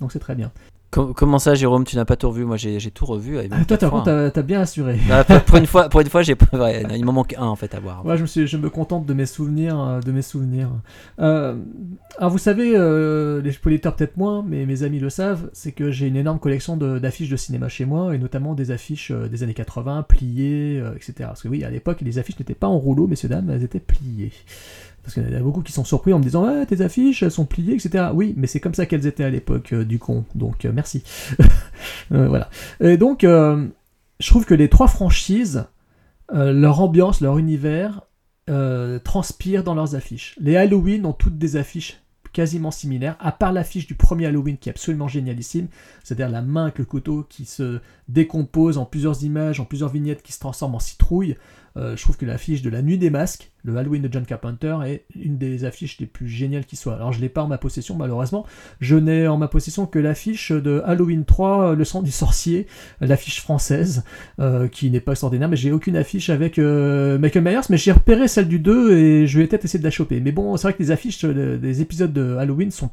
Donc c'est très bien. Com- comment ça Jérôme tu n'as pas tout revu? Moi j'ai tout revu Ah, toi, 24 par contre, hein. t'as bien assuré. Ah, pour, une fois, pour une fois, j'ai ouais, il m'en manque un en fait à voir. Moi, je me, suis, je me contente de mes souvenirs. euh, De mes souvenirs. Euh, alors, vous savez, euh, les auditeurs peut-être moins, mais mes amis le savent, c'est que j'ai une énorme collection de- d'affiches de, cinéma chez moi, et notamment des affiches des années 80, pliées, euh, etc. Parce que oui, à l'époque, les affiches n'étaient pas en rouleau, messieurs, dames, elles étaient pliées. Parce qu'il y en a beaucoup qui sont surpris en me disant Ouais, tes affiches, elles sont pliées, etc. Oui, mais c'est comme ça qu'elles étaient à l'époque, euh, du con. Donc, euh, merci. Euh, voilà. Et donc, je trouve que les trois franchises, leur ambiance, leur univers, transpirent dans leurs affiches. Les Halloween ont toutes des affiches quasiment similaires, à part l'affiche du premier Halloween qui est absolument génialissime, c'est-à-dire la main avec le couteau qui se décompose en plusieurs images, en plusieurs vignettes qui se transforment en citrouille. Euh, je trouve que l'affiche de la nuit des masques, le Halloween de John Carpenter, est une des affiches les plus géniales qui soit. Alors je l'ai pas en ma possession malheureusement, je n'ai en ma possession que l'affiche de Halloween 3, Le sang du sorcier, l'affiche française, euh, qui n'est pas extraordinaire, mais j'ai aucune affiche avec euh, Michael Myers, mais j'ai repéré celle du 2 et je vais peut-être essayer de la choper. Mais bon, c'est vrai que les affiches euh, des épisodes de Halloween sont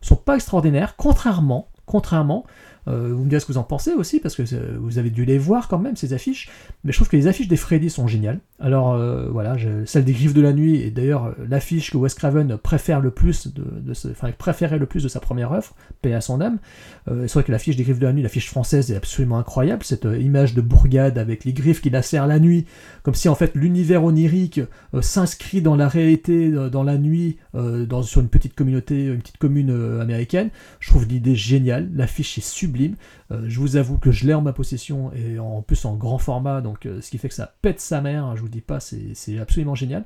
sont pas extraordinaires, contrairement, contrairement Euh, vous me direz ce que vous en pensez aussi, parce que euh, vous avez dû les voir quand même, ces affiches. Mais je trouve que les affiches des Freddy sont géniales. Alors euh, voilà, celle des Griffes de la Nuit, et d'ailleurs euh, l'affiche que Wes Craven préfère le plus de, enfin, préférait le plus de sa première œuvre, paix à son âme. C'est vrai que l'affiche des Griffes de la Nuit, l'affiche française, est absolument incroyable. Cette image de bourgade avec les griffes qui lacèrent la nuit, comme si en fait l'univers onirique s'inscrit dans la réalité, dans la nuit, dans, sur une petite communauté, une petite commune américaine. Je trouve l'idée géniale, l'affiche est sublime. Euh, je vous avoue que je l'ai en ma possession et en plus en grand format, donc euh, ce qui fait que ça pète sa mère, hein, je vous dis pas, c'est absolument génial.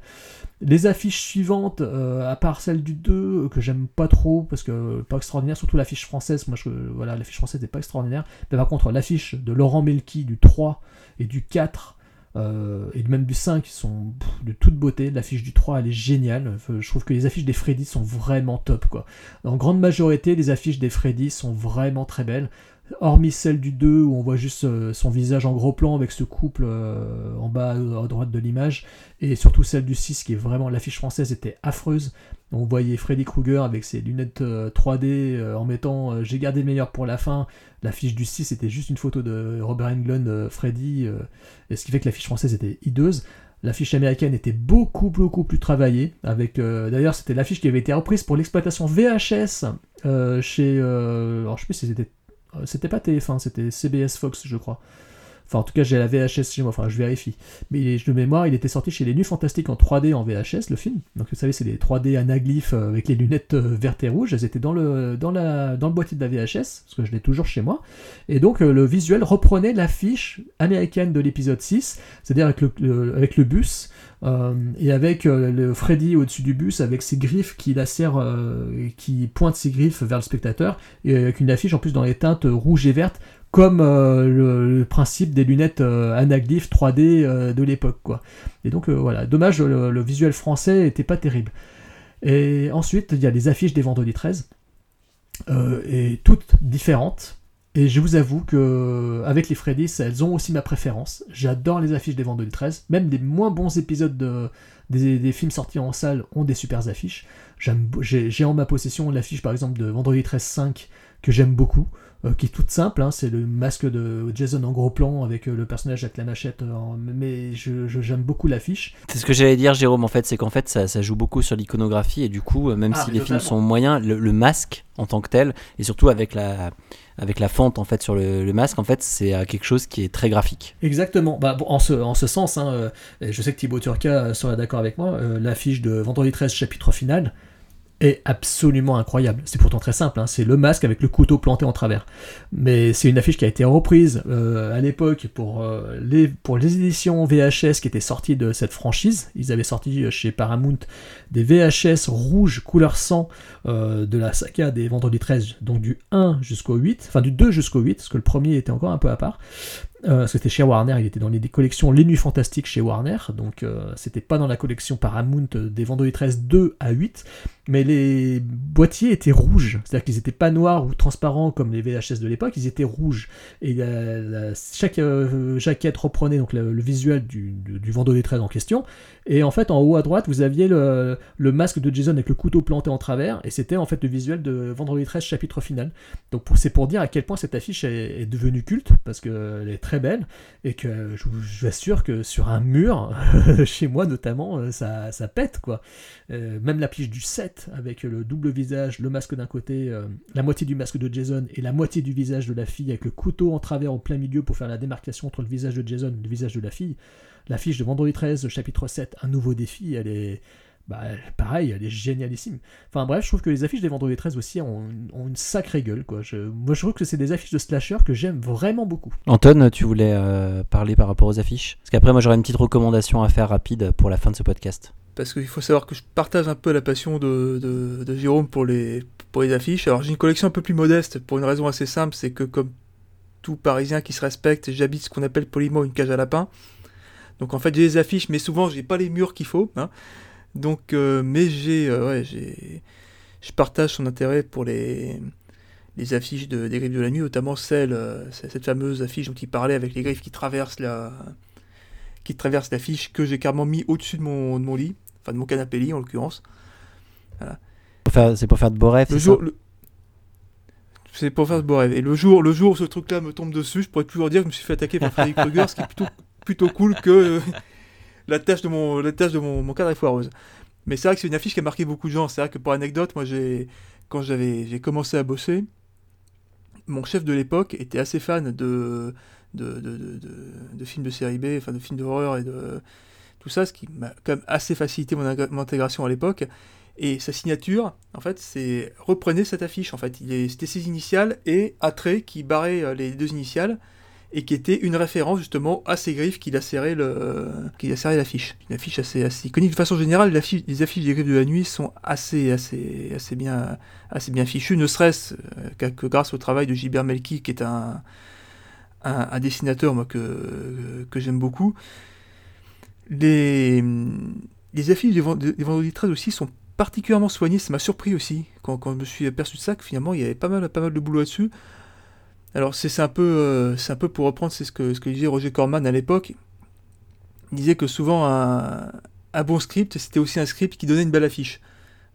Les affiches suivantes, euh, à part celle du 2, euh, que j'aime pas trop, parce que pas extraordinaire, surtout l'affiche française, moi je, voilà, l'affiche française n'est pas extraordinaire, mais par contre l'affiche de Laurent Melki du 3 et du 4, euh, et même du 5 sont de toute beauté. L'affiche du 3 elle est géniale. Je trouve que les affiches des Freddy sont vraiment top quoi. En grande majorité, les affiches des Freddy sont vraiment très belles. Hormis celle du 2 où on voit juste euh, son visage en gros plan avec ce couple euh, en bas à droite de l'image. Et surtout celle du 6 qui est vraiment. L'affiche française était affreuse. On voyait Freddy Krueger avec ses lunettes euh, 3D euh, en mettant euh, J'ai gardé le meilleur pour la fin. L'affiche du 6 était juste une photo de Robert Englund, euh, Freddy. euh, et ce qui fait que l'affiche française était hideuse. L'affiche américaine était beaucoup, beaucoup plus travaillée. Avec, euh, d'ailleurs, c'était l'affiche qui avait été reprise pour l'exploitation VHS euh, chez. euh, alors, je sais plus si c'était. euh, C'était pas TF1, c'était CBS Fox, je crois. Enfin, en tout cas, j'ai la VHS chez moi, enfin, je vérifie. Mais il est- de mémoire, il était sorti chez les Nuits Fantastiques en 3D en VHS, le film. Donc, vous savez, c'est les 3D anaglyphes euh, avec les lunettes euh, vertes et rouges. Elles étaient dans le, la, boîtier de la VHS, parce que je l'ai toujours chez moi. Et donc, euh, le visuel reprenait l'affiche américaine de l'épisode 6, c'est-à-dire avec le, bus. euh, et avec euh, le Freddy au-dessus du bus avec ses griffes qui lacèrent, euh, et qui pointent ses griffes vers le spectateur et avec une affiche en plus dans les teintes rouges et vertes comme euh, le, principe des lunettes euh, anaglyphes 3D euh, de l'époque quoi. Et donc voilà, dommage le, visuel français était pas terrible. Et ensuite il y a les affiches des vendredis 13 euh, et toutes différentes. Et je vous avoue que avec les Freddy, elles ont aussi ma préférence. J'adore les affiches des vendredis 13. Même des moins bons épisodes de, des, films sortis en salle ont des super affiches. J'ai en ma possession l'affiche par exemple de Vendredi 13 5 que j'aime beaucoup, euh, qui est toute simple. hein. C'est le masque de Jason en gros plan avec euh, le personnage avec la machette. en- mais je- je- j'aime beaucoup l'affiche. C'est ce que j'allais dire, Jérôme. En fait, c'est qu'en fait, ça, ça joue beaucoup sur l'iconographie et du coup, euh, même Ah, si les films sont moyens, le, le masque en tant que tel et surtout avec la avec la fente en fait sur le, le masque, en fait, c'est quelque chose qui est très graphique. Exactement. Bah, bon, en, ce, en ce sens, hein, euh, je sais que Thibaut Turca sera d'accord avec moi, euh, l'affiche de Vendredi 13 chapitre final est absolument incroyable. C'est pourtant très simple, hein, c'est le masque avec le couteau planté en travers. Mais c'est une affiche qui a été reprise euh, à l'époque pour, euh, les, pour les éditions VHS qui étaient sorties de cette franchise. Ils avaient sorti euh, chez Paramount des VHS rouges couleur sang de la saga des Vendredi 13, donc du 1 jusqu'au 8, enfin du 2 jusqu'au 8, parce que le premier était encore un peu à part. Euh, c'était chez Warner, il était dans les collections Les Nuits Fantastiques chez Warner, donc euh, c'était pas dans la collection Paramount des Vendredi 13 2 à 8, mais les boîtiers étaient rouges, c'est-à-dire qu'ils étaient pas noirs ou transparents comme les VHS de l'époque, ils étaient rouges. Et la- la- chaque euh, jaquette reprenait donc le, visuel du, du, du Vendredi 13 en question, et en fait en haut à droite vous aviez le, le masque de Jason avec le couteau planté en travers, et c'était en fait le visuel de Vendredi 13 chapitre final. Donc c'est pour dire à quel point cette affiche est, devenue culte, parce qu'elle est très belle, et que je vous assure que sur un mur, chez moi notamment, euh, ça, ça pète quoi. Euh, même l'affiche du 7, avec le double visage, le masque d'un côté, euh, la moitié du masque de Jason, et la moitié du visage de la fille, avec le couteau en travers au plein milieu pour faire la démarcation entre le visage de Jason et le visage de la fille. L'affiche de Vendredi 13, chapitre 7, un nouveau défi, elle est... Bah, pareil, elle est génialissime. Enfin bref, je trouve que les affiches des Vendredi 13 aussi ont, une- ont une sacrée gueule. Quoi. Je, moi je trouve que c'est des affiches de slasher que j'aime vraiment beaucoup. Anton, tu voulais euh, parler par rapport aux affiches? Parce qu'après, moi, j'aurais une petite recommandation à faire rapide pour la fin de ce podcast. Parce qu'il faut savoir que je partage un peu la passion de, de, de Jérôme pour les, pour les affiches. Alors j'ai une collection un peu plus modeste pour une raison assez simple, c'est que comme tout Parisien qui se respecte, j'habite ce qu'on appelle poliment une cage à lapin. Donc en fait j'ai les affiches, mais souvent j'ai pas les murs qu'il faut. hein. Donc, euh, mais j'ai, euh, ouais, j'ai, je partage son intérêt pour les, les affiches de, des griffes de la nuit, notamment celle, euh, cette fameuse affiche dont il parlait avec les griffes qui traversent la, qui traversent l'affiche que j'ai carrément mis au-dessus de mon, de mon lit, enfin de mon canapé lit en l'occurrence. Faire- C'est pour faire de beaux rêves, Le c'est jour, le- C'est pour faire ce beau rêve. Et le jour, le jour où ce truc-là me tombe dessus, je pourrais toujours dire que je me suis fait attaquer par Freddy Krueger, ce qui est plutôt, plutôt cool que la tâche de mon, cadre est foireuse. Mais c'est vrai que c'est une affiche qui a marqué beaucoup de gens. C'est vrai que pour anecdote, moi, j'ai, quand j'avais, j'ai commencé à bosser, mon chef de l'époque était assez fan de, de, de, de, films de série B, enfin de films d'horreur et de tout ça, ce qui m'a quand même assez facilité mon, intégration à l'époque. Et sa signature, en fait, c'est reprenez cette affiche. En fait, c'était ses initiales et un trait qui barrait euh, les deux initiales et qui était une référence justement à ces griffes qui lacéraient le, qui l'affiche. Une affiche assez, assez iconique. De façon générale, les affiches des griffes de la nuit sont assez, assez, assez bien, assez bien fichues, ne serait-ce euh, que grâce au travail de Gilbert Melki, qui est un, un, dessinateur que, que j'aime beaucoup. Les, les affiches des, des Vendredi 13 aussi sont particulièrement soignées. Ça m'a surpris aussi quand, quand je me suis aperçu de ça, que finalement il y avait pas mal, pas mal de boulot là-dessus. Alors c'est un, peu, euh, un peu pour reprendre ce que, disait Roger Corman à l'époque. Il disait que souvent un, un bon script, c'était aussi un script qui donnait une belle affiche.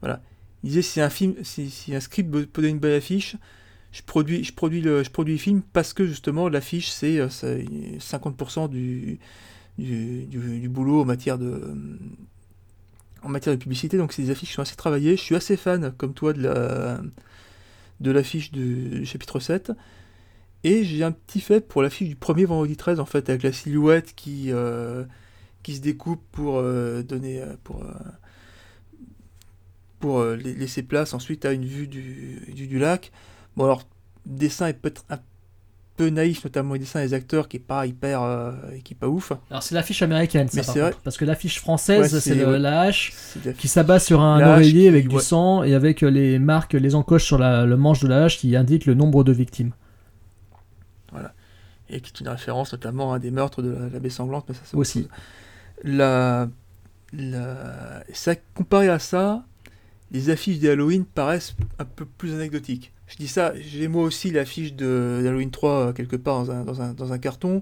Voilà. Il disait si un film, si, un script peut donner une belle affiche, je produis, je produis le, je produis le film parce que justement l'affiche c'est euh, c'est 50% du, du, boulot en matière de en matière de publicité. Donc ces affiches sont assez travaillées. Je suis assez fan, comme toi, de la de l'affiche du chapitre 7. Et j'ai un petit fait pour l'affiche du premier vendredi 13, en fait, avec la silhouette qui, euh, qui se découpe pour euh, donner. euh, pour, pour la- laisser place ensuite à une vue du, du, du lac. Bon, alors, le dessin est peut-être un peu naïf, notamment le dessin des acteurs, qui est pas hyper. qui est pas ouf. Alors c'est l'affiche américaine, ça Mais par vrai. Parce que l'affiche française, Ouais, c'est le- ouais. la hache qui s'abat sur un oreiller qui- avec du ouais. sang et avec les marques, les encoches sur la- le manche de la hache qui indiquent le nombre de victimes. Et qui est une référence notamment à des meurtres de la, la baie sanglante, mais ça c'est Aussi. chose. La, la, ça, comparé à ça, les affiches d'Halloween paraissent un peu plus anecdotiques. Je dis ça, j'ai moi aussi l'affiche d'Halloween 3 euh, quelque part dans un, dans, un, dans un carton.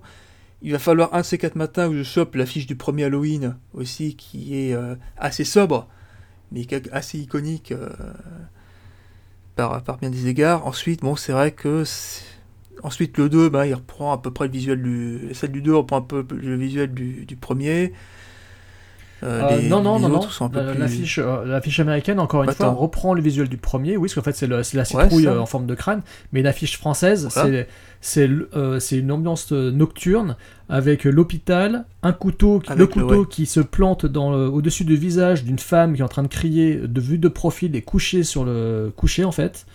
Il va falloir un de ces quatre matins où je chope l'affiche du premier Halloween aussi, qui est euh, assez sobre, mais assez iconique euh, par, par bien des égards. Ensuite, bon, c'est vrai que Ensuite, le 2, bah, il reprend à peu près le visuel du. Celle du 2 reprend un peu le visuel du, du premier. Euh, Euh, les- non, non, les non, non. plus- L'affiche, euh, l'affiche américaine, encore une Attends. fois, reprend le visuel du premier. Oui, parce qu'en fait, c'est la citrouille en forme de crâne. Mais l'affiche française, Voilà. c'est c'est l- c'est une ambiance nocturne avec l'hôpital, un couteau, qui- le couteau ouais. qui se plante au-dessus du visage d'une femme qui est en train de crier de vue de profil et couché sur le couché en fait.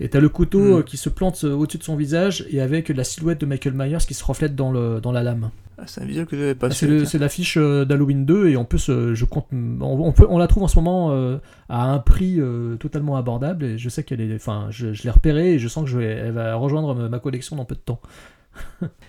Et t'as le couteau Mm. euh, qui se plante euh, au-dessus de son visage et avec la silhouette de Michael Myers qui se reflète dans, le, dans la lame. Ah, c'est un visuel que j'avais pas. Tiens. c'est l'affiche euh, d'Halloween 2 et en plus je compte on, on peut, on la trouve en ce moment euh, à un prix euh, totalement abordable et je sais qu'elle est enfin je, je l'ai repérée et je sens que je vais, elle va rejoindre ma, ma collection dans peu de temps.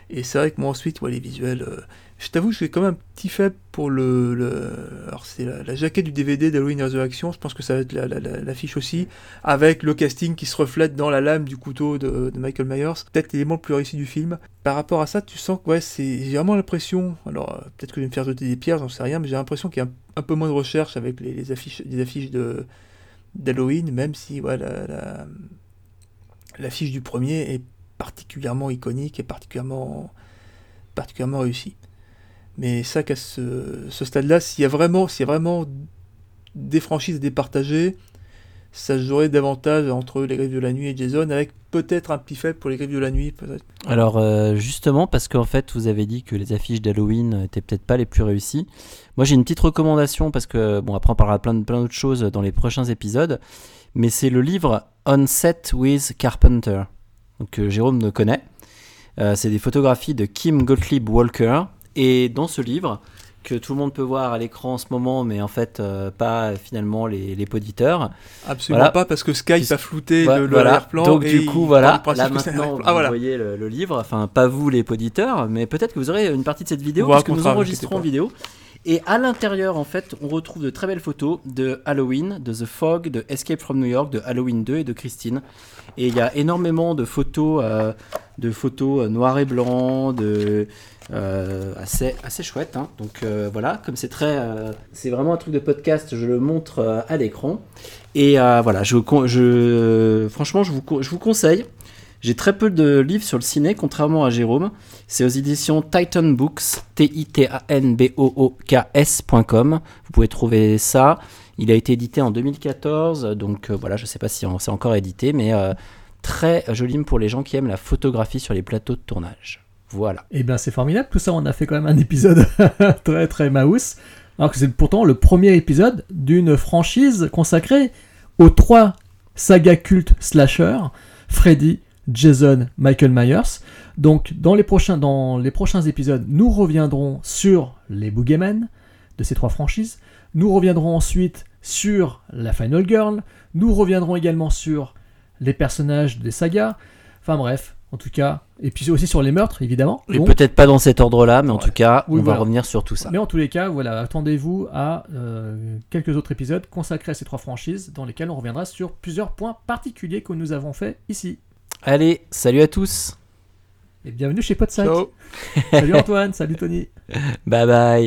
Et c'est vrai que moi ensuite, ouais, les visuels. euh, Je t'avoue, j'ai quand même un petit faible pour le. Alors, c'est la, jaquette du DVD d'Halloween Resurrection. Je pense que ça va être la- la- la- l'affiche aussi. Avec le casting qui se reflète dans la lame du couteau de, Michael Myers. Peut-être l'élément le plus réussi du film. Par rapport à ça, tu sens que ouais. J'ai vraiment l'impression. Alors, euh, peut-être que je vais me faire jeter des pierres, j'en sais rien. Mais j'ai l'impression qu'il y a un, un peu moins de recherche avec les, affiches, affiches de d'Halloween. Même si, la- l'affiche du premier est particulièrement iconique et particulièrement, particulièrement réussi. Mais ça qu'à ce, stade-là, s'il y a vraiment, y a vraiment des franchises à départager, ça se jouerait davantage entre les Griffes de la Nuit et Jason, avec peut-être un petit pour les Griffes de la Nuit. Alors euh, justement parce qu'en fait vous avez dit que les affiches d'Halloween étaient peut-être pas les plus réussies. Moi j'ai une petite recommandation parce que bon après on parlera plein d'autres choses dans les prochains épisodes, mais c'est le livre On Set with Carpenter, que Jérôme connaît. Euh, c'est des photographies de Kim Gottlieb Walker et dans ce livre que tout le monde peut voir à l'écran en ce moment, mais en fait euh, pas finalement les, les poditeurs. Absolument Voilà. pas, parce que Skype a flouté Voilà, le, voilà. arrière-plan. Donc et du coup, voilà, là maintenant, vous Ah voilà. voyez le, le livre, enfin pas vous les poditeurs, mais peut-être que vous aurez une partie de cette vidéo, parce que nous enregistrons en vidéo. Et à l'intérieur, en fait, on retrouve de très belles photos de Halloween, de The Fog, de Escape from New York, de Halloween 2 et de Christine. Et il y a énormément de photos, euh, de photos euh, noir et blanc, de euh, assez assez chouette. hein. Donc euh, voilà, comme c'est très, euh, c'est vraiment un truc de podcast, je le montre euh, à l'écran. Et voilà, je, je, franchement, je vous, je vous conseille. J'ai très peu de livres sur le ciné, contrairement à Jérôme. C'est aux éditions Titan Books, T-I-T-A-N-B-O-O-K-S.com. Vous pouvez trouver ça. Il a été édité en 2014, donc voilà, je sais pas si c'est encore édité, mais très joli pour les gens qui aiment la photographie sur les plateaux de tournage. Voilà. Et bien c'est formidable, tout ça on a fait quand même un épisode très très mouse, alors que c'est pourtant le premier épisode d'une franchise consacrée aux trois sagas cultes slasher, Freddy, Jason, Michael Myers. Donc dans les prochains, dans les prochains épisodes, nous reviendrons sur les Boogeymen de ces trois franchises. Nous reviendrons ensuite sur la Final Girl. Nous reviendrons également sur les personnages des sagas. Enfin bref, en tout cas, et puis aussi sur les meurtres, évidemment. Et peut-être pas dans cet ordre-là, mais en tout cas, Oui, on voilà. va revenir sur tout ça. Mais en tous les cas, voilà, attendez-vous à euh, quelques autres épisodes consacrés à ces trois franchises, dans lesquels on reviendra sur plusieurs points particuliers que nous avons fait ici. Allez, salut à tous. Et bienvenue chez Podsac. Salut Antoine, salut Tony. Bye bye.